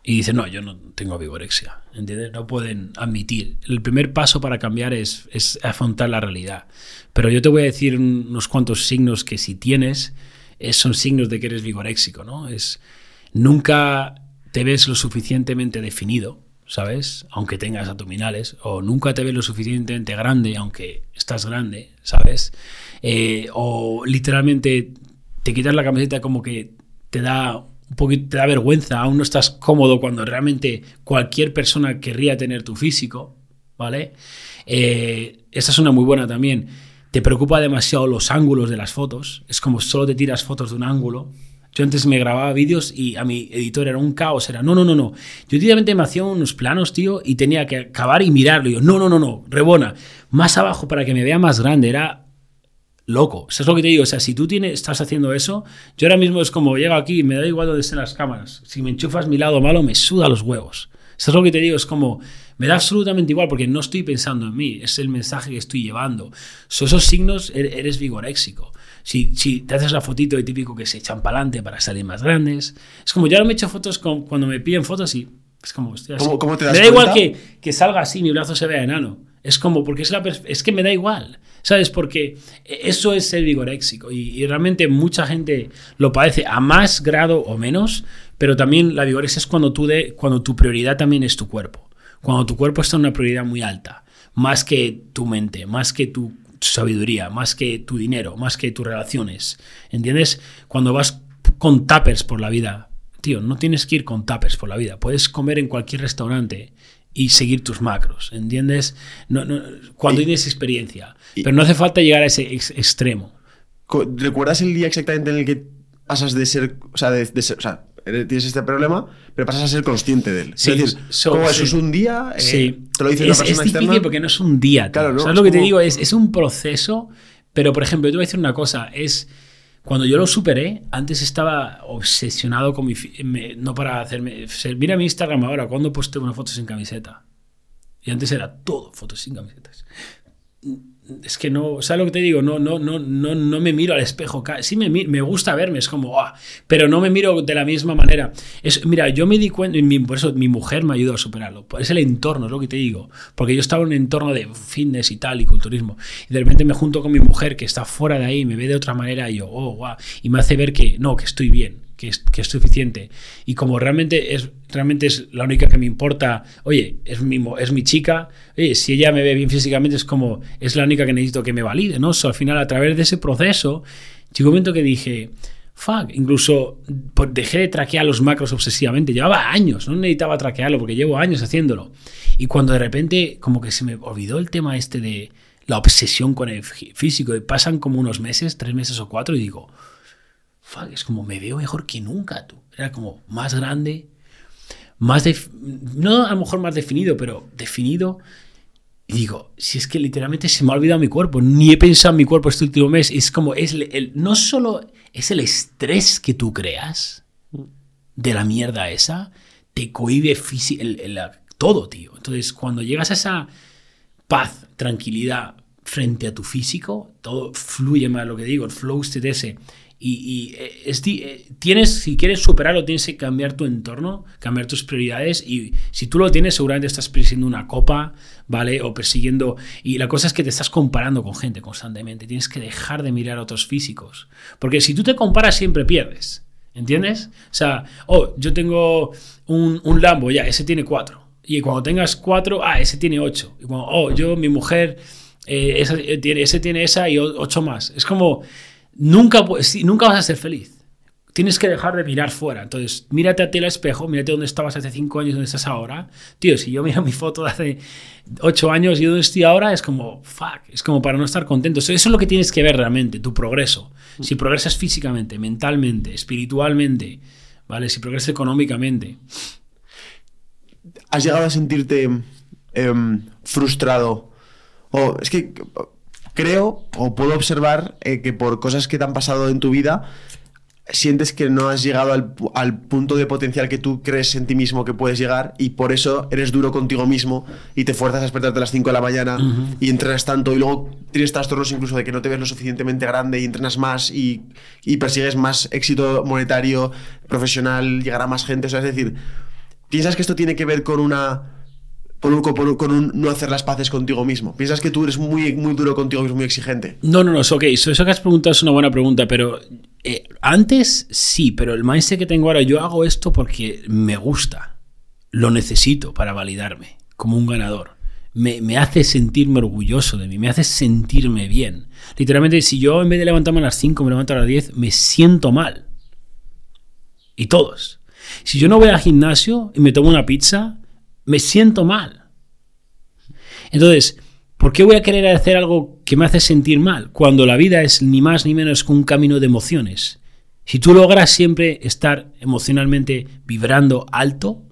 Y dicen, no, yo no tengo vigorexia. ¿Entiendes? No pueden admitir. El primer paso para cambiar es, es afrontar la realidad. Pero yo te voy a decir unos cuantos signos que si tienes, es- son signos de que eres vigoréxico, ¿no? Es nunca te ves lo suficientemente definido, ¿sabes? Aunque tengas abdominales, o nunca te ves lo suficientemente grande, aunque estás grande, ¿sabes? Eh, o literalmente te quitas la camiseta como que te da un poquito te da vergüenza, aún no estás cómodo cuando realmente cualquier persona querría tener tu físico, ¿vale? Eh, esa es una muy buena también. Te preocupa demasiado los ángulos de las fotos, es como solo te tiras fotos de un ángulo. Yo antes me grababa vídeos y a mi editor era un caos, era no, no, no, no. Yo directamente me hacía unos planos, tío, y tenía que acabar y mirarlo. Y yo, no, no, no, no, rebona. Más abajo para que me vea más grande, era loco. Eso es lo que te digo. O sea, si tú tienes, estás haciendo eso, yo ahora mismo es como llego aquí y me da igual donde estén las cámaras. Si me enchufas mi lado malo, me suda los huevos. Eso es lo que te digo, es como, me da absolutamente igual porque no estoy pensando en mí, es el mensaje que estoy llevando. So, esos signos, er- eres vigoréxico. Si, si te haces la fotito de típico que se echan para adelante para salir más grandes, es como, yo ahora me he hecho fotos con- cuando me piden fotos y es como, así. ¿Cómo- cómo te das me da igual que, que salga así, mi brazo se vea enano. Es como, porque es, la es que me da igual, ¿sabes? Porque eso es ser vigoréxico y, y realmente mucha gente lo padece a más grado o menos, pero también la vigorexia es cuando, tú de, cuando tu prioridad también es tu cuerpo, cuando tu cuerpo está en una prioridad muy alta, más que tu mente, más que tu sabiduría, más que tu dinero, más que tus relaciones, ¿entiendes? Cuando vas con tuppers por la vida, tío, no tienes que ir con tuppers por la vida, puedes comer en cualquier restaurante y seguir tus macros, ¿entiendes? No, no, cuando Y- tienes experiencia, y- pero no hace falta llegar a ese ex- extremo. ¿Recuerdas el día exactamente en el que pasas de ser, o sea, de, de ser, o sea, tienes este problema, pero pasas a ser consciente de él? Sí, es decir, so- ¿cómo sí. eso es un día? eh, Sí. Te lo dice es, una persona es difícil externa. porque no es un día. tío. Claro, ¿no? ¿Sabes Es lo que te como- digo? Es, es un proceso, pero por ejemplo, yo te voy a decir una cosa, es cuando yo lo superé, antes estaba obsesionado con mi... me- no para hacerme... Mira mi Instagram ahora, cuando posteo una foto sin camiseta. Y antes era todo fotos sin camisetas. Es que no, ¿sabes lo que te digo? No, no, no, no, no me miro al espejo. Sí me, me gusta verme, es como, "Ah", pero no me miro de la misma manera. Es, mira, yo me di cuenta, y mi- por eso mi mujer me ayudó a superarlo. Es el entorno, es lo que te digo. Porque yo estaba en un entorno de fitness y tal, y culturismo. Y de repente me junto con mi mujer que está fuera de ahí, me ve de otra manera, y yo, oh, wow. Y me hace ver que no, que estoy bien, que es, suficiente. Y como realmente es, realmente es la única que me importa, oye, es mi, es mi chica, oye, si ella me ve bien físicamente, es como, es la única que necesito que me valide, ¿no? Al final, a través de ese proceso, llegó un momento que dije, fuck, incluso pues, dejé de traquear los macros obsesivamente, llevaba años, no necesitaba traquearlo porque llevo años haciéndolo. Y cuando de repente, como que se me olvidó el tema este de la obsesión con el fí- físico, y pasan como unos meses, tres meses o cuatro, y digo, fuck, es como me veo mejor que nunca, tú. Era como más grande, más no a lo mejor más definido, pero definido. Y digo, si es que literalmente se me ha olvidado mi cuerpo, ni he pensado en mi cuerpo este último mes, es como, es el, el- no solo es el estrés que tú creas de la mierda esa, te cohibe el- todo, tío. Entonces, cuando llegas a esa paz, tranquilidad frente a tu físico, todo fluye más, lo que digo, el flow state ese. Y, eh, eh, tienes, si quieres superarlo, tienes que cambiar tu entorno, cambiar tus prioridades. Y si tú lo tienes, seguramente estás persiguiendo una copa, ¿vale? O persiguiendo. Y la cosa es que te estás comparando con gente constantemente. Tienes que dejar de mirar a otros físicos. Porque si tú te comparas, siempre pierdes. ¿Entiendes? O sea, oh, yo tengo un, un Lambo, ya, ese tiene cuatro. Y cuando tengas cuatro, ah, ese tiene ocho. Y cuando, oh, yo, mi mujer, eh, ese tiene esa y ocho más. Es como, nunca, nunca vas a ser feliz. Tienes que dejar de mirar fuera. Entonces, mírate a ti al espejo, mírate dónde estabas hace cinco años, dónde estás ahora. Tío, si yo miro mi foto de hace ocho años y dónde estoy ahora, es como, fuck, es como para no estar contento. Eso es lo que tienes que ver realmente, tu progreso. Si progresas físicamente, mentalmente, espiritualmente, ¿vale? Si progresas económicamente. ¿Has llegado a sentirte em, frustrado? O es que creo o puedo observar eh, que por cosas que te han pasado en tu vida sientes que no has llegado al, al punto de potencial que tú crees en ti mismo que puedes llegar y por eso eres duro contigo mismo y te fuerzas a despertarte a las 5 de la mañana y entrenas tanto y luego tienes trastornos incluso de que no te ves lo suficientemente grande y entrenas más y, y persigues más éxito monetario, profesional, llegar a más gente. O sea, es decir, ¿Piensas que esto tiene que ver con una. Un, con un- no hacer las paces contigo mismo? ¿Piensas que tú eres muy, muy duro contigo mismo, muy exigente? No, no, no, ok. Eso, eso que has preguntado es una buena pregunta, pero eh, antes sí, pero el mindset que tengo ahora, yo hago esto porque me gusta. Lo necesito para validarme como un ganador. Me, me hace sentirme orgulloso de mí, me hace sentirme bien. Literalmente, si yo en vez de levantarme a las 5 me levanto a las 10, me siento mal. Y todos. Si yo no voy al gimnasio y me tomo una pizza, me siento mal. Entonces, ¿por qué voy a querer hacer algo que me hace sentir mal cuando la vida es ni más ni menos que un camino de emociones? Si tú logras siempre estar emocionalmente vibrando alto,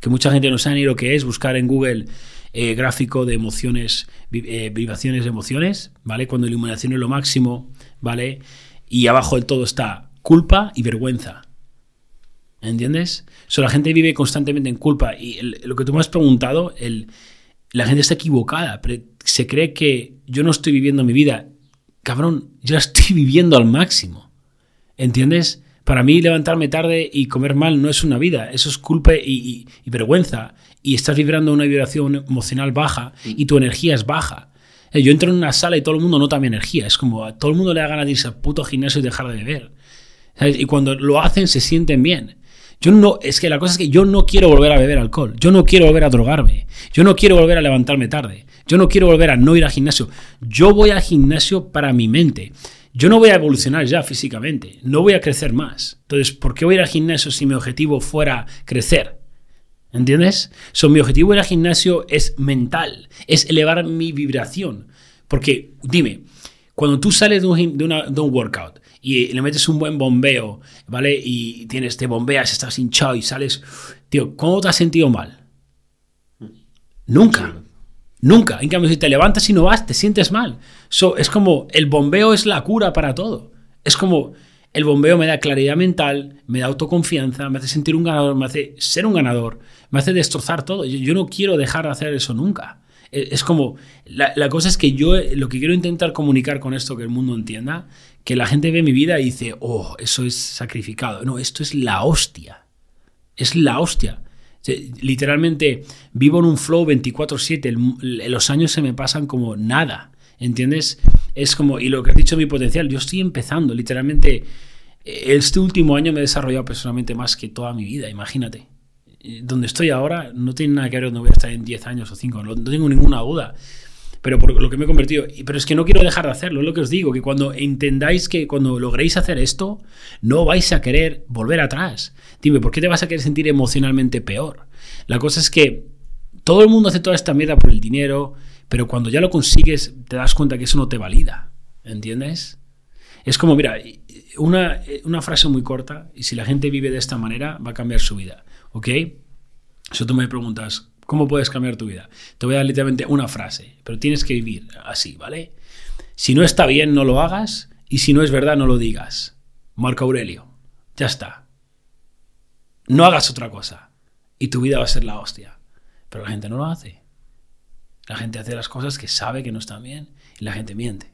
que mucha gente no sabe ni lo que es, buscar en Google eh, gráfico de emociones, eh, vibraciones de emociones, ¿vale? Cuando iluminación es lo máximo, ¿vale? Y abajo del todo está culpa y vergüenza. ¿Entiendes? So, la gente vive constantemente en culpa. Y el- lo que tú me has preguntado, el, la gente está equivocada. pero se cree que yo no estoy viviendo mi vida. Cabrón, yo la estoy *laughs* viviendo al máximo. ¿Entiendes? Para mí levantarme tarde y comer mal no es una vida, eso es culpa y, y- y vergüenza. Y estás vibrando una vibración emocional baja y tu energía es baja. Eh, Yo entro en una sala y todo el mundo nota mi energía. Es como a todo el mundo le da ganas de irse al puto gimnasio y dejar de beber. ¿Sabes? Y cuando lo hacen se sienten bien. Yo no, es que la cosa es que yo no quiero volver a beber alcohol. Yo no quiero volver a drogarme. Yo no quiero volver a levantarme tarde. Yo no quiero volver a no ir al gimnasio. Yo voy al gimnasio para mi mente. Yo no voy a evolucionar ya físicamente. No voy a crecer más. Entonces, ¿por qué voy a ir al gimnasio si mi objetivo fuera crecer? ¿Entiendes? So, mi objetivo ir al gimnasio es mental, es elevar mi vibración. Porque, dime, cuando tú sales de un, de de un workout y le metes un buen bombeo, ¿vale? Y tienes, te bombeas, estás hinchado y sales, tío, ¿cómo te has sentido mal? Nunca. Nunca. En cambio, si te levantas y no vas, te sientes mal. So, es como el bombeo es la cura para todo. Es como el bombeo me da claridad mental, me da autoconfianza, me hace sentir un ganador, me hace ser un ganador, me hace destrozar todo. Yo, no quiero dejar de hacer eso nunca. Eh, Es como, la, la cosa es que yo lo que quiero intentar comunicar con esto, que el mundo entienda, que la gente ve mi vida y dice, oh, eso es sacrificado. No, esto es la hostia es la hostia. Literalmente vivo en un flow 24/7, el- el- los años se me pasan como nada, ¿entiendes? Es como, y lo que has dicho mi potencial, yo estoy empezando, literalmente, eh, este último año me he desarrollado personalmente más que toda mi vida, imagínate. Donde estoy ahora no tiene nada que ver donde voy a estar en 10 años o 5, no, no tengo ninguna duda. Pero por lo que me he convertido. Pero es que no quiero dejar de hacerlo, es lo que os digo, que cuando entendáis que cuando logréis hacer esto, no vais a querer volver atrás. Dime, ¿por qué te vas a querer sentir emocionalmente peor? La cosa es que todo el mundo hace toda esta mierda por el dinero, pero cuando ya lo consigues, te das cuenta que eso no te valida. ¿Entiendes? Es como, mira, una, una frase muy corta, y si la gente vive de esta manera, va a cambiar su vida. ¿Ok? Si tú me preguntas, ¿cómo puedes cambiar tu vida? Te voy a dar literalmente una frase, pero tienes que vivir así, ¿vale? Si no está bien, no lo hagas, y si no es verdad, no lo digas. Marco Aurelio. Ya está. No hagas otra cosa, y tu vida va a ser la hostia. Pero la gente no lo hace. La gente hace las cosas que sabe que no están bien, y la gente miente.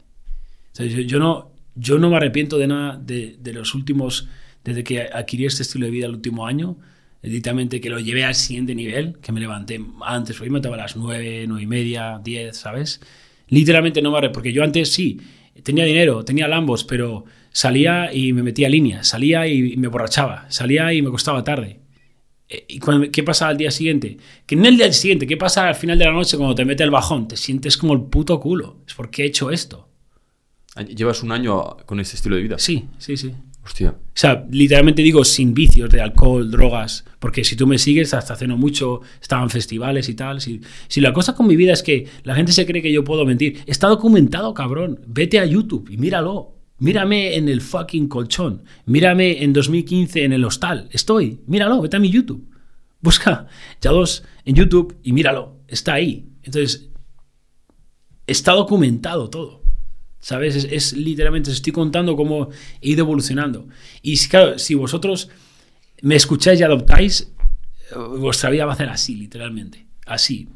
Yo, no, yo no me arrepiento de nada de los últimos, desde que adquirí este estilo de vida el último año, literalmente que lo llevé al siguiente nivel, que me levanté antes, hoy me levantaba a las 9, 9 y media, 10, ¿sabes? Literalmente no me arrepiento, porque yo antes sí, tenía dinero, tenía lambos, pero salía y me metía líneas, salía y me borrachaba, salía y me costaba tarde. Eh, ¿Y cuando- qué pasa al día siguiente? Que no el día siguiente, ¿qué pasa al final de la noche cuando te mete el bajón? Te sientes como el puto culo. Es porque he hecho esto. ¿Llevas un año con ese estilo de vida? Sí, sí, sí. Hostia. O sea, literalmente digo sin vicios de alcohol, drogas, porque si tú me sigues hasta hace no mucho, estaban festivales y tal. Si, la cosa con mi vida es que la gente se cree que yo puedo mentir, está documentado, cabrón. Vete a YouTube y míralo. Mírame en el fucking colchón. Mírame en 2015 en el hostal. Estoy. Míralo, vete a mi YouTube. Busca ya dos en YouTube y míralo. Está ahí. Entonces, está documentado todo. ¿Sabes? Es, es literalmente, os estoy contando cómo he ido evolucionando. Y si- claro, si vosotros me escucháis y adoptáis, eh, vuestra vida va a ser así, literalmente. Así.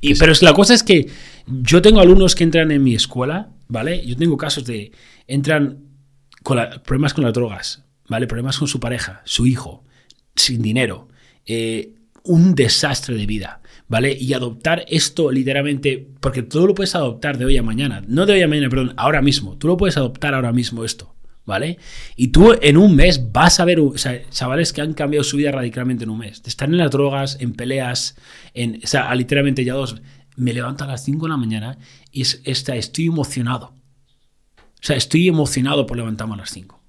Y, pero es, la cosa es que yo tengo alumnos que entran en mi escuela, ¿vale? Yo tengo casos de. Entran con la- problemas con las drogas, ¿vale? Problemas con su pareja, su hijo, sin dinero, eh, un desastre de vida, ¿vale? Y adoptar esto literalmente, porque tú lo puedes adoptar de hoy a mañana, no de hoy a mañana, perdón, ahora mismo, tú lo puedes adoptar ahora mismo esto, ¿vale? Y tú en un mes vas a ver, o sea, chavales que han cambiado su vida radicalmente en un mes, estar en las drogas, en peleas, en, o sea, literalmente ya dos, me levanto a las 5 de la mañana y es, estoy emocionado. O sea, estoy emocionado por levantarme a las 5.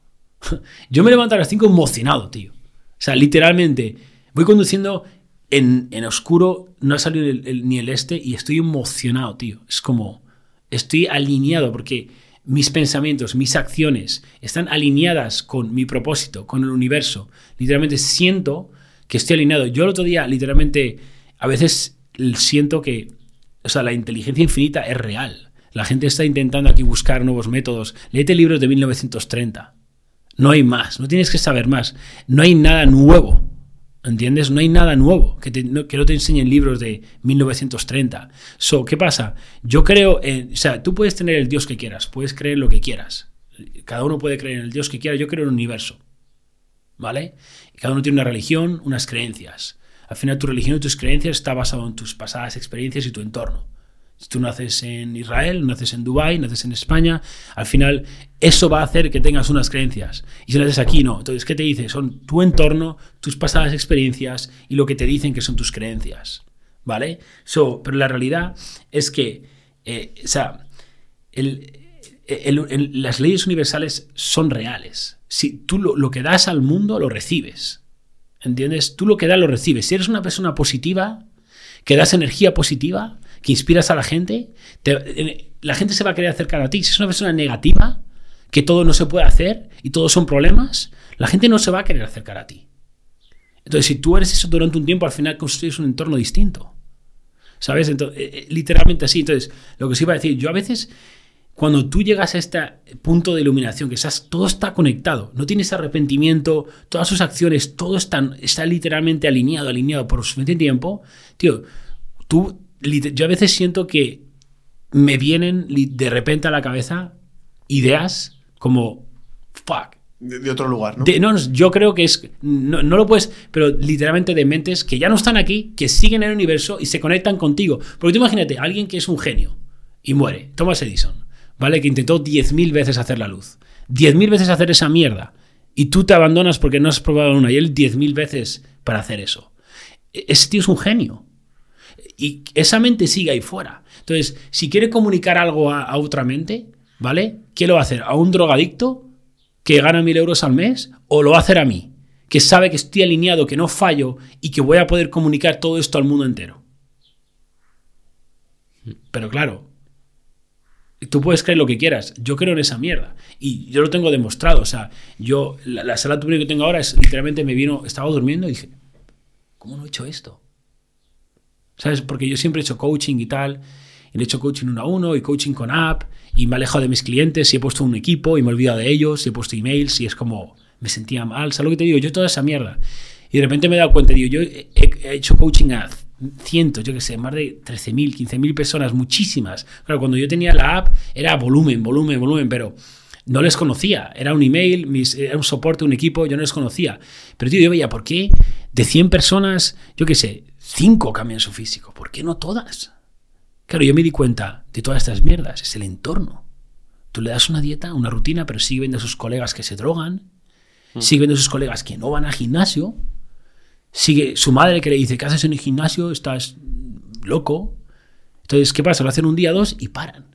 *laughs* Yo me levanto a las 5 emocionado, tío. O sea, literalmente, voy conduciendo en, en oscuro, no ha salido ni el este y estoy emocionado, tío. Es como, estoy alineado porque mis pensamientos, mis acciones están alineadas con mi propósito, con el universo. Literalmente siento que estoy alineado. Yo el otro día, literalmente, a veces siento que, o sea, la inteligencia infinita es real. La gente está intentando aquí buscar nuevos métodos. Léete libros de 1930. No hay más, no tienes que saber más. No hay nada nuevo. ¿Entiendes? No hay nada nuevo que, te- no, que no te enseñen libros de 1930. So, ¿Qué pasa? Yo creo en. O sea, tú puedes tener el Dios que quieras, puedes creer en lo que quieras. Cada uno puede creer en el Dios que quiera. Yo creo en el universo. ¿Vale? Cada uno tiene una religión, unas creencias. Al final, tu religión y tus creencias está basado en tus pasadas experiencias y tu entorno. Si tú naces en Israel, naces en Dubái, naces en España, al final eso va a hacer que tengas unas creencias. Y si naces aquí, no. Entonces, ¿qué te dice? Son tu entorno, tus pasadas experiencias y lo que te dicen que son tus creencias. ¿Vale? Pero la realidad es que, eh, o sea, las leyes universales son reales. Si tú lo, lo que das al mundo lo recibes. ¿Entiendes? Tú lo que das lo recibes. Si eres una persona positiva, que das energía positiva, que inspiras a la gente, te- eh, la gente se va a querer acercar a ti. Si es una persona negativa, que todo no se puede hacer y todos son problemas, la gente no se va a querer acercar a ti. Entonces, si tú eres eso durante un tiempo, al final construyes un entorno distinto. ¿Sabes? Entonces, eh, eh, literalmente así. Entonces, lo que os iba a decir, yo a veces, cuando tú llegas a este punto de iluminación, que estás, todo está conectado, no tienes arrepentimiento, todas sus acciones, todo está, está literalmente alineado, alineado por suficiente tiempo, tío, tú, yo a veces siento que me vienen de repente a la cabeza ideas como, fuck, De, de otro lugar, ¿no? de- no, yo creo que es. No, no lo puedes. Pero literalmente de mentes que ya no están aquí, que siguen en el universo y se conectan contigo. Porque tú imagínate, alguien que es un genio y muere, Thomas Edison, ¿vale? Que intentó 10.000 veces hacer la luz. 10.000 veces hacer esa mierda. Y tú te abandonas porque no has probado una. Y él 10.000 veces para hacer eso. E- Ese tío es un genio. Y esa mente sigue ahí fuera. Entonces, si quiere comunicar algo a, a otra mente, ¿vale? ¿Qué lo va a hacer? ¿A un drogadicto que gana mil euros al mes? ¿O lo va a hacer a mí? Que sabe que estoy alineado, que no fallo y que voy a poder comunicar todo esto al mundo entero. Pero claro, tú puedes creer lo que quieras. Yo creo en esa mierda. Y yo lo tengo demostrado. O sea, yo, la, la sala tubular que tengo ahora es literalmente me vino, estaba durmiendo y dije, ¿cómo no he hecho esto? ¿Sabes? Porque yo siempre he hecho coaching y tal. He hecho coaching uno a uno y coaching con app. Y me he alejado de mis clientes y he puesto un equipo y me he olvidado de ellos y he puesto emails y es como me sentía mal. ¿Sabes lo que te digo? Yo toda esa mierda. Y de repente me he dado cuenta, digo, yo he, he hecho coaching a cientos, yo que sé, más de 13.000, 15.000 personas, muchísimas. Claro, cuando yo tenía la app era volumen, volumen, volumen, pero no les conocía. Era un email, mis, era un soporte, un equipo, yo no les conocía. Pero tío, yo veía, ¿por qué de 100 personas, yo qué sé, 5 cambian su físico? ¿Por qué no todas? Claro, yo me di cuenta de todas estas mierdas, es el entorno. Tú le das una dieta, una rutina, pero sigue viendo a sus colegas que se drogan, sigue viendo a sus colegas que no van al gimnasio, sigue su madre que le dice, ¿qué haces en el gimnasio? Estás loco. Entonces, ¿qué pasa? Lo hacen un día, dos y paran.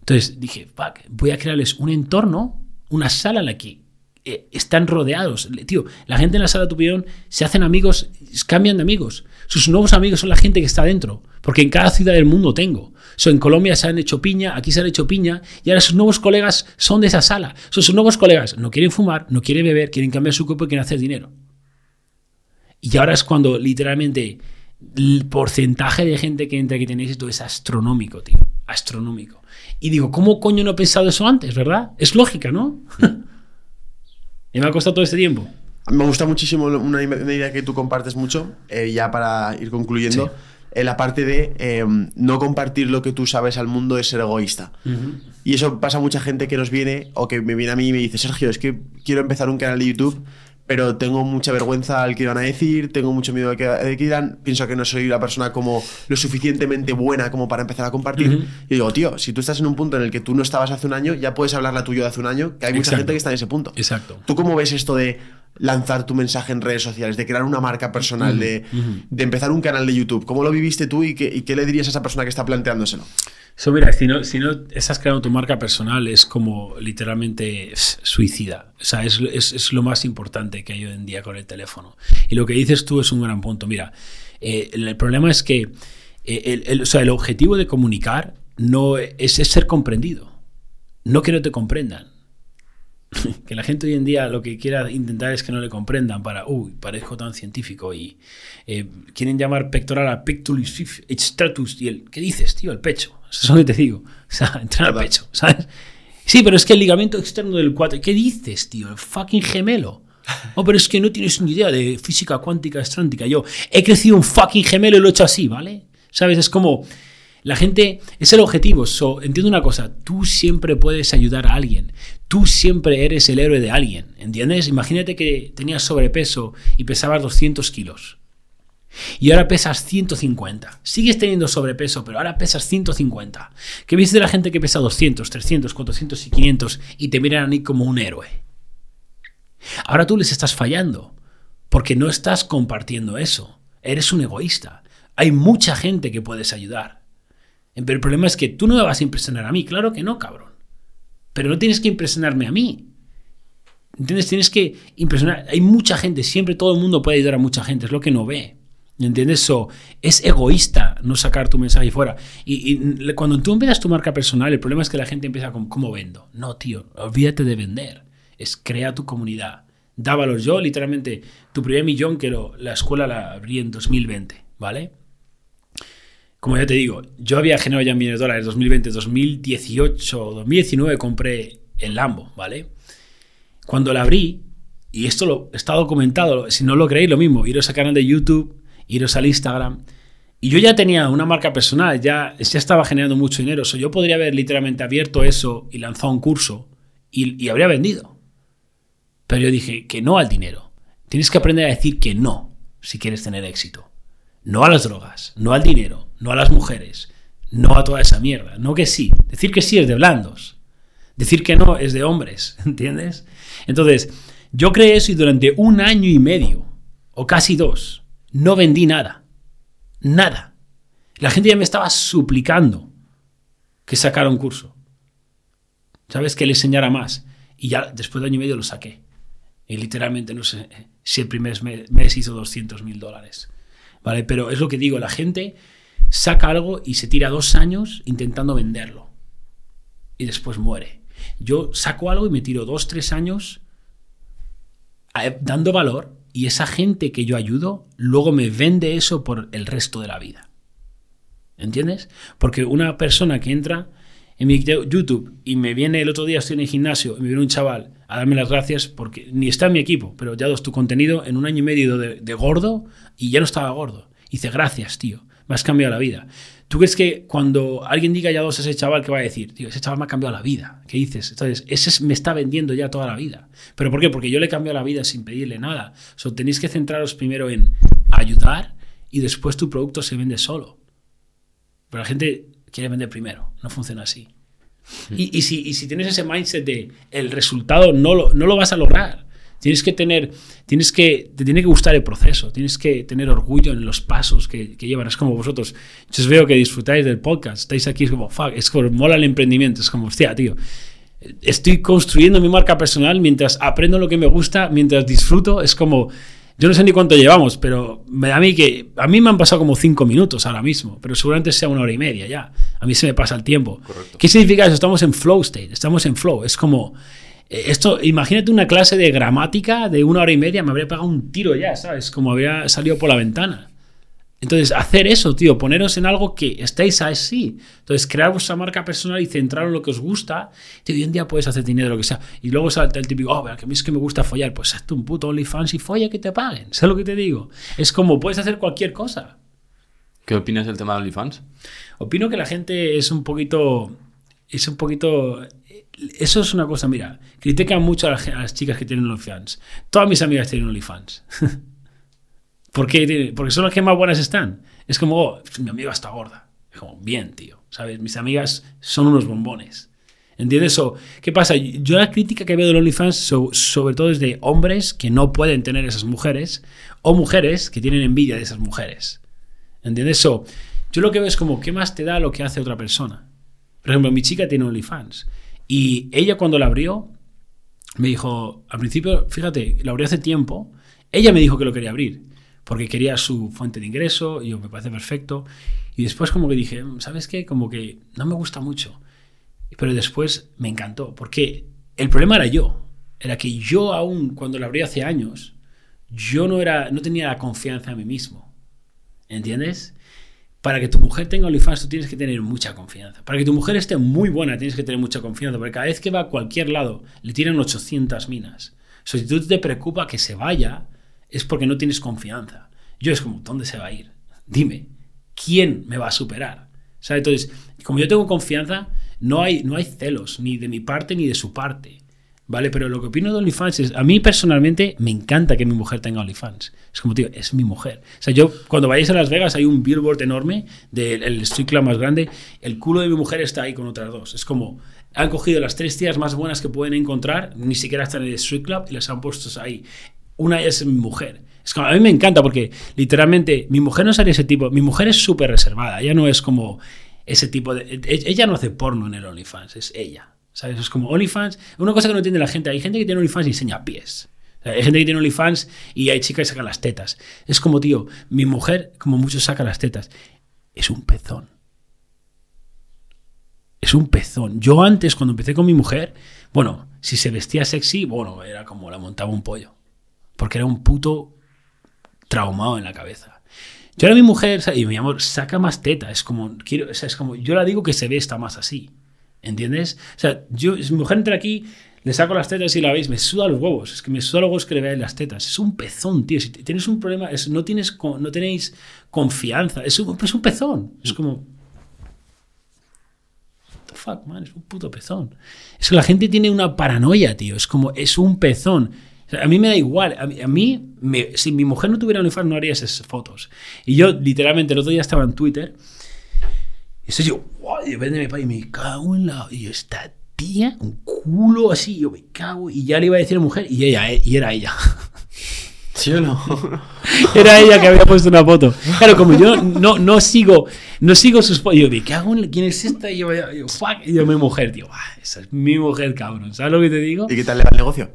Entonces dije, fuck, voy a crearles un entorno, una sala en la que eh, están rodeados. Tío, la gente en la sala de tu opinión se hacen amigos, cambian de amigos. Sus nuevos amigos son la gente que está dentro. Porque en cada ciudad del mundo tengo. So, en Colombia se han hecho piña, aquí se han hecho piña, y ahora sus nuevos colegas son de esa sala. So, sus nuevos colegas no quieren fumar, no quieren beber, quieren cambiar su cuerpo y quieren hacer dinero. Y ahora es cuando literalmente el porcentaje de gente que entra que tiene éxito es astronómico, tío. Astronómico. Y digo, ¿cómo coño no he pensado eso antes, verdad? Es lógica, ¿no? *laughs* y me ha costado todo este tiempo. Me gusta muchísimo una, una idea que tú compartes mucho, eh, ya para ir concluyendo. Sí. eh, la parte de eh, no compartir lo que tú sabes al mundo es ser egoísta. Y eso pasa a mucha gente que nos viene o que me viene a mí y me dice, Sergio, es que quiero empezar un canal de YouTube, pero tengo mucha vergüenza al que van a decir, tengo mucho miedo de que, dirán, pienso que no soy la persona como lo suficientemente buena como para empezar a compartir. Ujú. Y digo, tío, si tú estás en un punto en el que tú no estabas hace un año, ya puedes hablar la tuya de hace un año, que hay mucha Exacto. gente que está en ese punto. Exacto. ¿Tú cómo ves esto de lanzar tu mensaje en redes sociales, de crear una marca personal, de, de empezar un canal de YouTube? ¿Cómo lo viviste tú y qué, y qué le dirías a esa persona que está planteándoselo? So, mira, si no, si no estás creando tu marca personal, es como literalmente suicida. O sea, es, es- es lo más importante que hay hoy en día con el teléfono. Y lo que dices tú es un gran punto. Mira, eh, el, el problema es que eh, el, el- o sea, el objetivo de comunicar no es, es ser comprendido, no que no te comprendan. *laughs* que la gente hoy en día lo que quiera intentar es que no le comprendan para, uy, parezco tan científico y eh, quieren llamar pectoral a pectoris stratus y el, ¿qué dices, tío? El pecho. Eso *laughs* es lo que te digo. O sea, *laughs* entrar al pecho, ¿sabes? Sí, pero es que el ligamento externo del 4. ¿Qué dices, tío? El fucking gemelo. Oh, pero es que no tienes ni idea de física cuántica estrántica. Yo he crecido un fucking gemelo y lo he hecho así, ¿vale? ¿Sabes? Es como. La gente. Es el objetivo. So, entiendo una cosa. Tú siempre puedes ayudar a alguien. Tú siempre eres el héroe de alguien. ¿Entiendes? Imagínate que tenías sobrepeso y pesabas 200 kilos. Y ahora pesas 150. Sigues teniendo sobrepeso, pero ahora pesas 150. ¿Qué viste de la gente que pesa 200, 300, 400 y 500 y te miran a mí como un héroe? Ahora tú les estás fallando porque no estás compartiendo eso. Eres un egoísta. Hay mucha gente que puedes ayudar. Pero el problema es que tú no me vas a impresionar a mí. Claro que no, cabrón. Pero no tienes que impresionarme a mí. ¿Entiendes? Tienes que impresionar. Hay mucha gente, siempre todo el mundo puede ayudar a mucha gente, es lo que no ve. ¿Entiendes? eso? es egoísta no sacar tu mensaje fuera. Y, cuando tú empiezas tu marca personal, el problema es que la gente empieza con ¿cómo vendo? No, tío, olvídate de vender. Es crea tu comunidad. Da. Yo, literalmente, tu primer millón, que la escuela la abrí en 2020, ¿vale? Como ya te digo, yo había generado ya millones de dólares en 2020, 2018, 2019 compré el Lambo, ¿vale? Cuando la abrí, y esto lo, está documentado, si no lo creéis, lo mismo, iros al canal de YouTube, iros al Instagram. Y yo ya tenía una marca personal, ya, ya estaba generando mucho dinero. So, yo podría haber literalmente abierto eso y lanzado un curso y, y habría vendido. Pero yo dije que no al dinero. Tienes que aprender a decir que no si quieres tener éxito. No a las drogas, no al dinero, no a las mujeres, no a toda esa mierda. No que sí. Decir que sí es de blandos. Decir que no es de hombres, *laughs* ¿entiendes? Entonces, yo creé eso y durante un año y medio, o casi dos, no vendí nada. Nada. La gente ya me estaba suplicando que sacara un curso. ¿Sabes? Que le enseñara más. Y ya después de año y medio lo saqué. Y literalmente no sé si el primer mes hizo 200 mil dólares. ¿Vale? Pero es lo que digo, la gente saca algo y se tira dos años intentando venderlo. Y después muere. Yo saco algo y me tiro dos, tres años eh, dando valor y esa gente que yo ayudo luego me vende eso por el resto de la vida. ¿Entiendes? Porque una persona que entra en mi YouTube y me viene el otro día, estoy en el gimnasio y me viene un chaval a darme las gracias porque ni está en mi equipo, pero ya dos tu contenido en un año y medio de, gordo y ya no estaba gordo. Dice, gracias, tío, me has cambiado la vida. ¿Tú crees que cuando alguien diga ya dos a ese chaval, que va a decir? Tío, ese chaval me ha cambiado la vida. ¿Qué dices? Entonces, ese me está vendiendo ya toda la vida. ¿Pero por qué? Porque yo le he cambiado la vida sin pedirle nada. O tenéis que centraros primero en ayudar y después tu producto se vende solo. Pero la gente quiere vender primero. No funciona así. Y, si, si, tienes ese mindset de el resultado no lo, no lo vas a lograr. Tienes que tener, tienes que, te tiene que gustar el proceso, tienes que tener orgullo en los pasos que, que llevan. Es como vosotros, yo os veo que disfrutáis del podcast, estáis aquí, es como, fuck, es como, mola el emprendimiento, es como, hostia, tío, estoy construyendo mi marca personal mientras aprendo lo que me gusta, mientras disfruto, es como, yo no sé ni cuánto llevamos, pero me a mí que a mí me han pasado como cinco minutos ahora mismo, pero seguramente sea una hora y media ya. A mí se me pasa el tiempo. ¿Qué significa eso? Estamos en flow state, estamos en flow. Es como esto, imagínate una clase de gramática de una hora y media, me habría pegado un tiro ya, ¿sabes? Como habría salido por la ventana. Entonces, hacer eso, tío, poneros en algo que estéis así. Entonces, crear vuestra marca personal y centrar en lo que os gusta. Tío, hoy en día puedes hacer dinero, lo que sea. Y luego salta el típico, oh, pero que a mí es que me gusta follar. Pues hazte un puto OnlyFans y folla que te paguen. ¿Sabes lo que te digo? Es como, puedes hacer cualquier cosa. ¿Qué opinas del tema de OnlyFans? Opino que la gente es un poquito. Es un poquito. Eso es una cosa, mira. Critican mucho a las, chicas que tienen OnlyFans. Todas mis amigas tienen OnlyFans. *laughs* Porque son las que más buenas están. Es como, oh, mi amiga está gorda. Es como, bien, tío. ¿Sabes? Mis amigas son unos bombones. ¿Entiendes? O, ¿Qué pasa? Yo la crítica que veo de OnlyFans sobre todo es de hombres que no pueden tener esas mujeres o mujeres que tienen envidia de esas mujeres. ¿Entiendes? So, yo lo que veo es como, ¿qué más te da lo que hace otra persona? Por ejemplo, mi chica tiene OnlyFans y ella cuando la abrió me dijo, al principio, fíjate, la abrió hace tiempo, ella me dijo que lo quería abrir porque quería su fuente de ingreso, y yo me parece perfecto. Y después como que dije, ¿sabes qué? Como que no me gusta mucho. Pero después me encantó, porque el problema era yo. Era que yo aún, cuando la abrí hace años, yo no, era, no tenía la confianza en mí mismo. ¿Entiendes? Para que tu mujer tenga OnlyFans tú tienes que tener mucha confianza. Para que tu mujer esté muy buena tienes que tener mucha confianza, porque cada vez que va a cualquier lado le tiran 800 minas. O sea, si tú te preocupa que se vaya, es porque no tienes confianza. Yo es como, ¿dónde se va a ir? Dime, ¿quién me va a superar? ¿Sabes? Entonces, como yo tengo confianza, no hay, no hay celos, ni de mi parte ni de su parte. ¿Vale? Pero lo que opino de OnlyFans es, a mí personalmente me encanta que mi mujer tenga OnlyFans. Es como, tío, es mi mujer. O sea, yo, cuando vayáis a Las Vegas hay un billboard enorme del el street club más grande, el culo de mi mujer está ahí con otras dos. Es como, han cogido las tres tías más buenas que pueden encontrar, ni siquiera están en el street club, y las han puesto ahí. Una es mi mujer. Es como, a mí me encanta porque literalmente mi mujer no sería ese tipo, mi mujer es súper reservada, ella no es como ese tipo de... Ella no hace porno en el OnlyFans, es ella. Es como OnlyFans. Una cosa que no entiende la gente, hay gente que tiene OnlyFans y enseña pies. hay gente que tiene OnlyFans y hay chicas que sacan las tetas. Es como, tío, mi mujer, como muchos, saca las tetas. Es un pezón. Es un pezón. Yo antes, cuando empecé con mi mujer, bueno, si se vestía sexy, bueno, era como la montaba un pollo. Porque era un puto traumado en la cabeza. Yo ahora mi mujer, y mi amor, saca más teta. Es como, quiero, es como, yo la digo que se ve está más así. ¿Entiendes? O sea, yo, si mi mujer entra aquí, le saco las tetas y la veis, me suda los huevos. Es que me suda los huevos que le veáis las tetas. Es un pezón, tío. Si tienes un problema, es, no, tienes, no tenéis confianza. Es un, es un pezón. Es como. What the fuck, man? Es un puto pezón. Es que la gente tiene una paranoia, tío. Es como, es un pezón. a mí me da igual. A mí, si mi mujer no tuviera OnlyFans, no haría esas fotos. Y yo, literalmente, el otro día estaba en Twitter y estoy yo, wow, y depende de mi padre, y me cago en la. Y yo, esta tía, un culo así, yo me cago. Y ya le iba a decir a la mujer, y ella, eh, y era ella. *laughs* ¿Sí o no? *laughs* Era ella que había *laughs* puesto una foto. Claro, como yo no, no sigo no sigo sus fotos. Yo, me cago en quién es esta. Y yo, yo, fuck. Y yo, mi mujer, tío. esa es mi mujer, cabrón. ¿Sabes lo que te digo? ¿Y qué tal le va el negocio?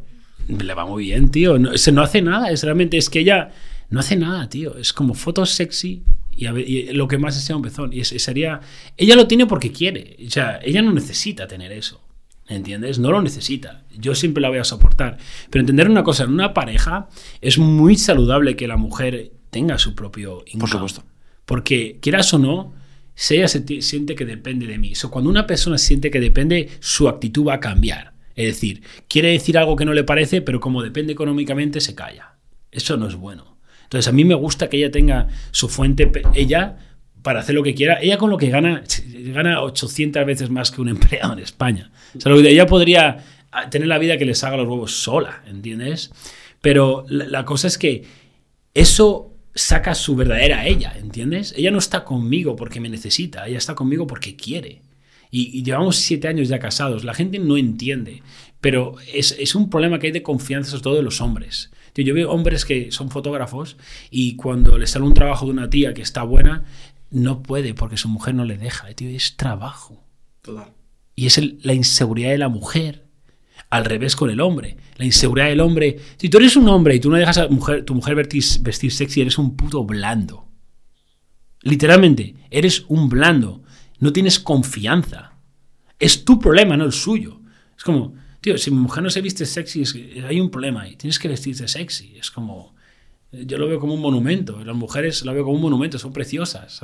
Le va muy bien, tío. No, no hace nada. Es realmente, es que ella no hace nada, tío. Es como fotos sexy y, lo que más sea un pezón. Y sería. Ella lo tiene porque quiere. O sea, ella no necesita tener eso. ¿Entiendes? No lo necesita. Yo siempre la voy a soportar. Pero entender una cosa, en una pareja es muy saludable que la mujer tenga su propio Por supuesto. Porque, quieras o no, si ella se siente que depende de mí. cuando una persona siente que depende, su actitud va a cambiar. Es decir, quiere decir algo que no le parece, pero como depende económicamente, se calla. Eso no es bueno. Entonces a mí me gusta que ella tenga su fuente, ella para hacer lo que quiera, ella con lo que gana, gana 800 veces más que un empleado en España. O sea, ella podría tener la vida que les haga los huevos sola, ¿entiendes? Pero la, cosa es que eso saca su verdadera ella, ¿entiendes? Ella no está conmigo porque me necesita, ella está conmigo porque quiere. Y, llevamos siete años ya casados, la gente no entiende, pero es, es un problema que hay de confianza sobre todo de los hombres yo veo hombres que son fotógrafos y cuando les sale un trabajo de una tía que está buena, no puede porque su mujer no le deja. Tío, es trabajo. Total. Y es la inseguridad de la mujer. Al revés con el hombre. La inseguridad del hombre. Si tú eres un hombre y tú no dejas a mujer, tu mujer vestir, vestir sexy, eres un puto blando. Literalmente, eres un blando. No tienes confianza. Es tu problema, no el suyo. Es como, tío, si mi mujer no se viste sexy, hay un problema ahí. Tienes que vestirte sexy. Es como. Yo lo veo como un monumento. Las mujeres lo veo como un monumento, son preciosas.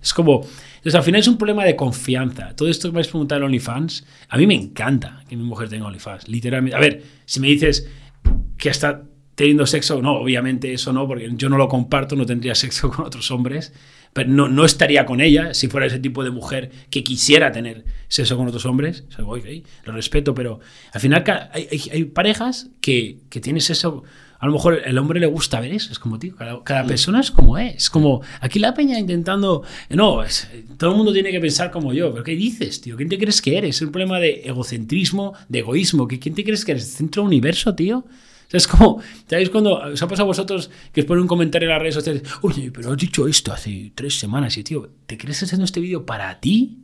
Es como. Entonces, al final es un problema de confianza. Todo esto que me habéis preguntado en OnlyFans, a mí me encanta que mi mujer tenga OnlyFans. Literalmente. A ver, si me dices que está teniendo sexo, no, obviamente eso no, porque yo no lo comparto, no tendría *laughs* sexo con otros hombres pero no, no, estaría con ella si fuera ese tipo de mujer que quisiera tener sexo con otros hombres. lo respeto, pero al final hay, hay, parejas que, que tienen sexo. A lo mejor el hombre le gusta ver eso. Es como, tío, cada, persona es como es. Como aquí la peña intentando. No, todo el mundo tiene que pensar como yo. ¿Pero qué dices, tío? ¿Quién te crees que eres? Es un problema de egocentrismo, de egoísmo. ¿Quién te crees que eres? ¿Centro universo, tío? Es como, ¿sabéis cuando os ha pasado a vosotros que os ponen un comentario en las redes sociales? Oye, pero has dicho esto hace tres semanas y, tío, ¿te crees haciendo este vídeo para ti?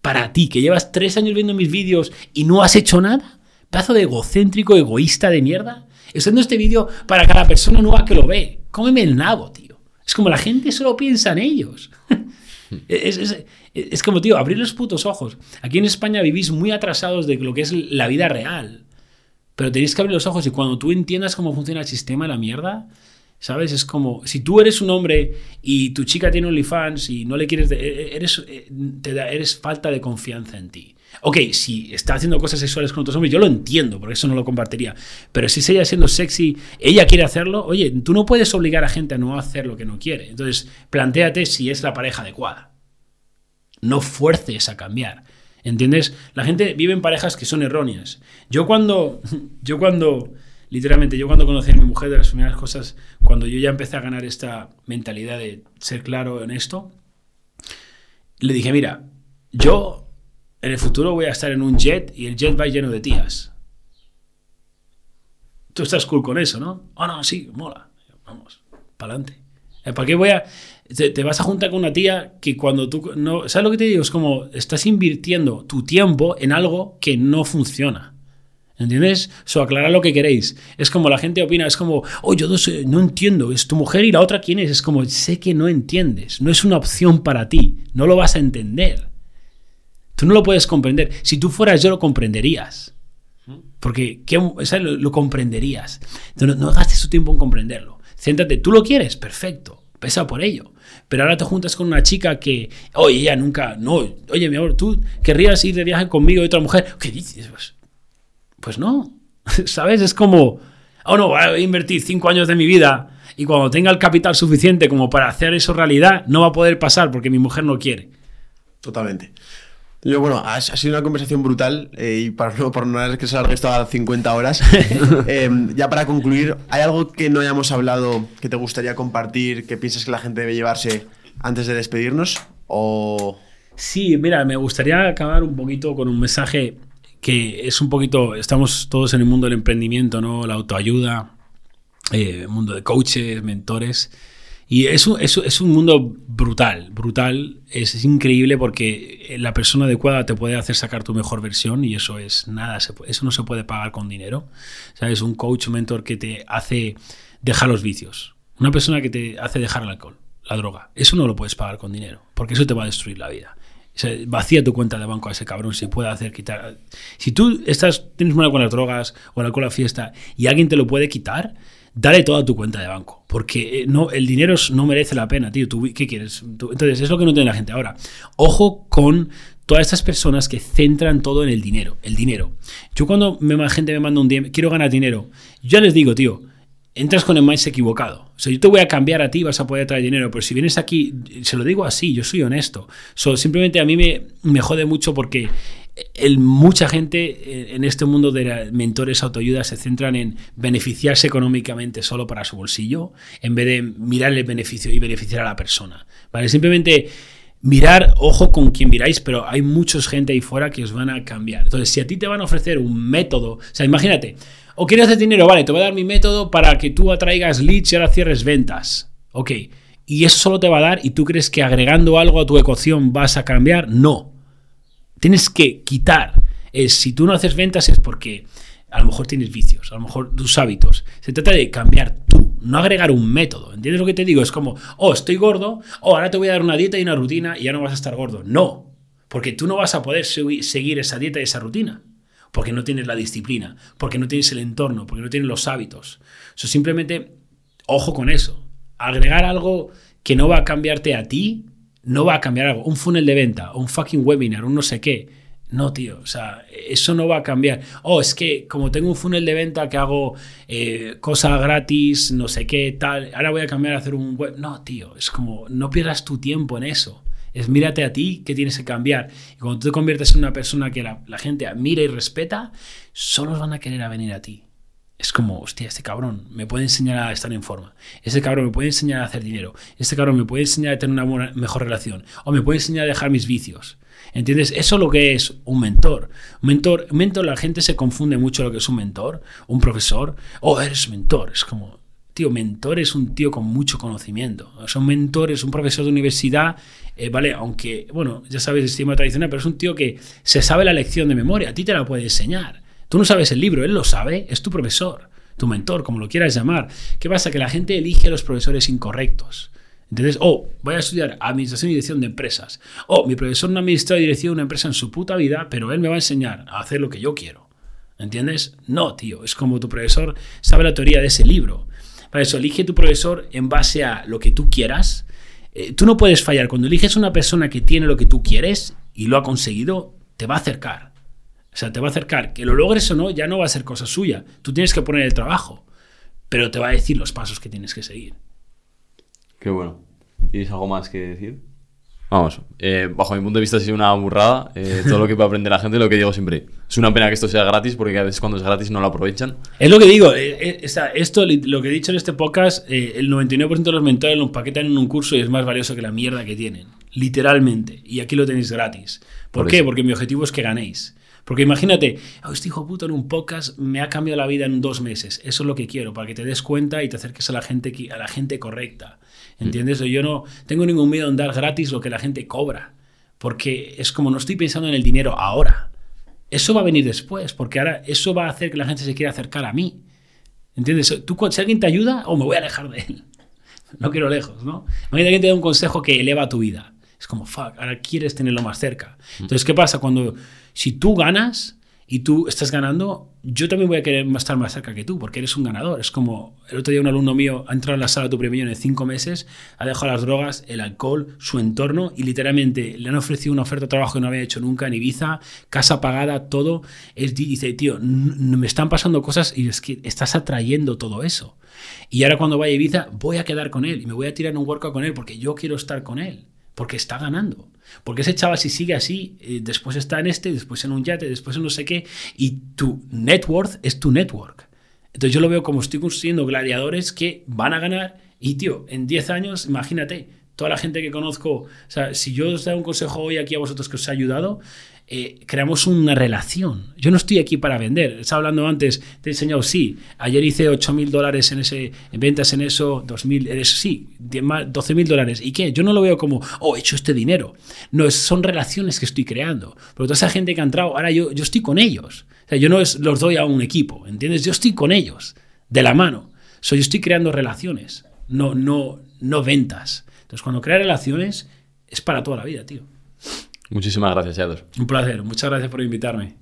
Para ti, que llevas tres años viendo mis vídeos y no has hecho nada. Pedazo de egocéntrico, egoísta de mierda. Haciendo este vídeo para cada persona nueva que lo ve. Cómeme el nabo, tío. Es como la gente solo piensa en ellos. *laughs* es, es, es como, tío, abrir los putos ojos. Aquí en España vivís muy atrasados de lo que es la vida real. Pero tenéis que abrir los ojos y cuando tú entiendas cómo funciona el sistema, la mierda, ¿Sabes? Es como, si tú eres un hombre y tu chica tiene OnlyFans y no le quieres, de- eres, eh, te da, eres falta de confianza en ti. Ok, si está haciendo cosas sexuales con otros hombres, yo lo entiendo, por eso no lo compartiría. Pero si es ella siendo sexy, ella quiere hacerlo, oye, tú no puedes obligar a gente a no hacer lo que no quiere. Entonces, planteate si es la pareja adecuada. No fuerces a cambiar. ¿Entiendes? La gente vive en parejas que son erróneas. Yo cuando, *laughs* yo cuando, literalmente, yo cuando conocí a mi mujer de las primeras cosas, cuando yo ya empecé a ganar esta mentalidad de ser claro en esto, le dije, mira, yo en el futuro voy a estar en un jet y el jet va lleno de tías. Tú estás cool con eso, ¿no? Oh, no, sí, mola. Vamos, para adelante. ¿Para qué voy a.? Te, vas a juntar con una tía que cuando tú. No, ¿Sabes lo que te digo? Es como estás invirtiendo tu tiempo en algo que no funciona. ¿Entiendes? So, aclarar lo que queréis. Es como la gente opina, es como, oh, yo no, no entiendo, es tu mujer y la otra quién es. Es como, sé que no entiendes, no es una opción para ti, no lo vas a entender. Tú no lo puedes comprender. Si tú fueras yo, lo comprenderías. Porque ¿qué- o lo, comprenderías. Entonces, no, no gastes tu tiempo en comprenderlo. Céntrate, tú lo quieres, perfecto, pesa por ello. Pero ahora te juntas con una chica que, oye, ella nunca, no, oye, mi amor, tú querrías ir de viaje conmigo y otra mujer. ¿Qué dices? Pues, pues no, *laughs* ¿sabes? Es como, oh no, voy a invertir cinco años de mi vida y cuando tenga el capital suficiente como para hacer eso realidad, no va a poder pasar porque mi mujer no quiere. Totalmente. Yo, bueno, ha, ha sido una conversación brutal eh, y para no, por no que se alargue esto a 50 horas, *laughs* eh, ya para concluir, ¿hay algo que no hayamos hablado que te gustaría compartir, que piensas que la gente debe llevarse antes de despedirnos? O... Sí, mira, me gustaría acabar un poquito con un mensaje que es un poquito, estamos todos en el mundo del emprendimiento, ¿no? La autoayuda, eh, mundo de coaches, mentores. Y es un, es, un- mundo brutal, brutal. Es, increíble porque la persona adecuada te puede hacer sacar tu mejor versión y eso es nada, eso no se puede pagar con dinero. ¿Sabes? Un coach, mentor que te hace dejar los vicios. Una persona que te hace dejar el alcohol, la droga. Eso no lo puedes pagar con dinero porque eso te va a destruir la vida. Vacía tu cuenta de banco a ese cabrón si puede hacer quitar. Si tú estás, tienes mal con las drogas o el alcohol a fiesta y alguien te lo puede quitar, dale toda tu cuenta de banco. Porque eh, no, el dinero no merece la pena, tío. ¿Tú, ¿Qué quieres? Entonces, es lo que no tiene la gente. Ahora, ojo con todas estas personas que centran todo en el dinero. El dinero. Yo cuando me, gente me manda un DM, quiero ganar dinero, yo les digo, tío, entras con el mindset equivocado. O sea, yo te voy a cambiar a ti, vas a poder traer dinero, pero si vienes aquí, se lo digo así, yo soy honesto. So, simplemente a mí me, me jode mucho porque mucha gente en este mundo de mentores autoayuda se centran en beneficiarse económicamente solo para su bolsillo, en vez de mirar el beneficio y beneficiar a la persona. ¿Vale? Simplemente mirar, ojo con quien miráis, pero hay mucha gente ahí fuera que os van a cambiar. Entonces, si a ti te van a ofrecer un método, o sea, imagínate, o quieres hacer dinero, vale, te voy a dar mi método para que tú atraigas leads y ahora cierres ventas. Ok, y eso solo te va a dar y tú crees que agregando algo a tu ecuación vas a cambiar. No, tienes que quitar. Si tú no haces ventas es porque a lo mejor tienes vicios, a lo mejor tus hábitos. Se trata de cambiar tú, no agregar un método. ¿Entiendes lo que te digo? Es como, oh, estoy gordo, oh, ahora te voy a dar una dieta y una rutina y ya no vas a estar gordo. No, porque tú no vas a poder segui- seguir esa dieta y esa rutina. Porque no tienes la disciplina, porque no tienes el entorno, porque no tienes los hábitos. Eso simplemente, ojo con eso. Agregar algo que no va a cambiarte a ti, no va a cambiar algo. Un funnel de venta, un fucking webinar, un no sé qué. No, tío, o sea, eso no va a cambiar. Oh, es que como tengo un funnel de venta que hago eh, cosas gratis, no sé qué, tal, ahora voy a cambiar a hacer un web. No, tío, es como, no pierdas tu tiempo en eso. Es mírate a ti que tienes que cambiar. Y cuando tú te conviertes en una persona que la, gente admira y respeta, solo van a querer venir a ti. Es como, hostia, este cabrón me puede enseñar a estar en forma. Este cabrón me puede enseñar a hacer dinero. Este cabrón me puede enseñar a tener una buena- mejor relación. O me puede enseñar a dejar mis vicios. ¿Entiendes? Eso es lo que es un mentor. Mentor, la gente se confunde mucho lo que es un mentor, un profesor. Oh, eres mentor. Es como, tío, mentor es un tío con mucho conocimiento. O un mentor es un profesor de universidad, eh, ¿vale? Aunque, bueno, ya sabes el sistema tradicional, pero es un tío que se sabe la lección de memoria. A ti te la puede enseñar. Tú no sabes el libro, él lo sabe, es tu profesor, tu mentor, como lo quieras llamar. ¿Qué pasa? Que la gente elige a los profesores incorrectos. Entonces, oh, voy a estudiar administración y dirección de empresas. Oh, mi profesor no ha administrado y dirección de una empresa en su puta vida, pero él me va a enseñar a hacer lo que yo quiero. ¿Entiendes? No, tío, es como tu profesor sabe la teoría de ese libro. Para eso, elige tu profesor en base a lo que tú quieras. Eh, tú no puedes fallar. Cuando eliges una persona que tiene lo que tú quieres y lo ha conseguido, te va a acercar. O sea, te va a acercar. Que lo logres o no, ya no va a ser cosa suya. Tú tienes que poner el trabajo, pero te va a decir los pasos que tienes que seguir. Qué bueno. ¿Tienes algo más que decir? Vamos, eh, bajo mi punto de vista ha sido una burrada eh, todo lo que puede aprender la gente, lo que digo siempre. Es una pena que esto sea gratis porque a veces cuando es gratis no lo aprovechan. Es lo que digo, eh, eh, o sea, esto, lo que he dicho en este podcast, el 99% de los mentores lo empaquetan en un curso y es más valioso que la mierda que tienen. Literalmente. Y aquí lo tenéis gratis. ¿Por, Por qué? eso. Porque mi objetivo es que ganéis. Porque imagínate, "Oh, este hijo puto en un podcast me ha cambiado la vida en dos meses. Eso es lo que quiero, para que te des cuenta y te acerques a la gente, a la gente correcta. ¿Entiendes? Yo no tengo ningún miedo en dar gratis lo que la gente cobra. Porque es como no estoy pensando en el dinero ahora. Eso va a venir después, porque ahora eso va a hacer que la gente se quiera acercar a mí. ¿Entiendes? Tú, si alguien te ayuda, o me voy a alejar de él. *laughs* No quiero lejos, ¿no? Imagínate que alguien te da un consejo que eleva tu vida. Es como, fuck, ahora quieres tenerlo más cerca. Entonces, ¿qué pasa? Cuando, si tú ganas y tú estás ganando, yo también voy a querer estar más cerca que tú, porque eres un ganador. Es como, el otro día un alumno mío ha entrado en la sala de tu año en cinco meses, ha dejado las drogas, el alcohol, su entorno, y literalmente le han ofrecido una oferta de trabajo que no había hecho nunca en Ibiza, casa pagada, todo. Él dice, tío, me están pasando cosas y es que estás atrayendo todo eso. Y ahora cuando vaya a Ibiza voy a quedar con él y me voy a tirar un workout con él porque yo quiero estar con él, porque está ganando. Porque ese chaval si sigue así, eh, después está en este, después en un yate, después en no sé qué, y tu net worth es tu network. Entonces yo lo veo como estoy construyendo gladiadores que van a ganar y tío, en 10 años, imagínate, toda la gente que conozco, o sea, si yo os doy un consejo hoy aquí a vosotros que os ha ayudado, eh, creamos una relación. Yo no estoy aquí para vender. Estaba hablando antes, te he enseñado, sí, ayer hice 8 mil dólares en, ese, en ventas en eso, 2 mil, sí, 12 mil dólares. ¿Y qué? Yo no lo veo como, oh, he hecho este dinero. No, son relaciones que estoy creando. Pero toda esa gente que ha entrado, ahora yo, yo estoy con ellos. O sea, yo no es, los doy a un equipo, ¿entiendes? Yo estoy con ellos, de la mano. So, yo estoy creando relaciones, no, no, no ventas. Entonces, cuando creas relaciones, es para toda la vida, tío. Muchísimas gracias, Yados. Un placer. Muchas gracias por invitarme.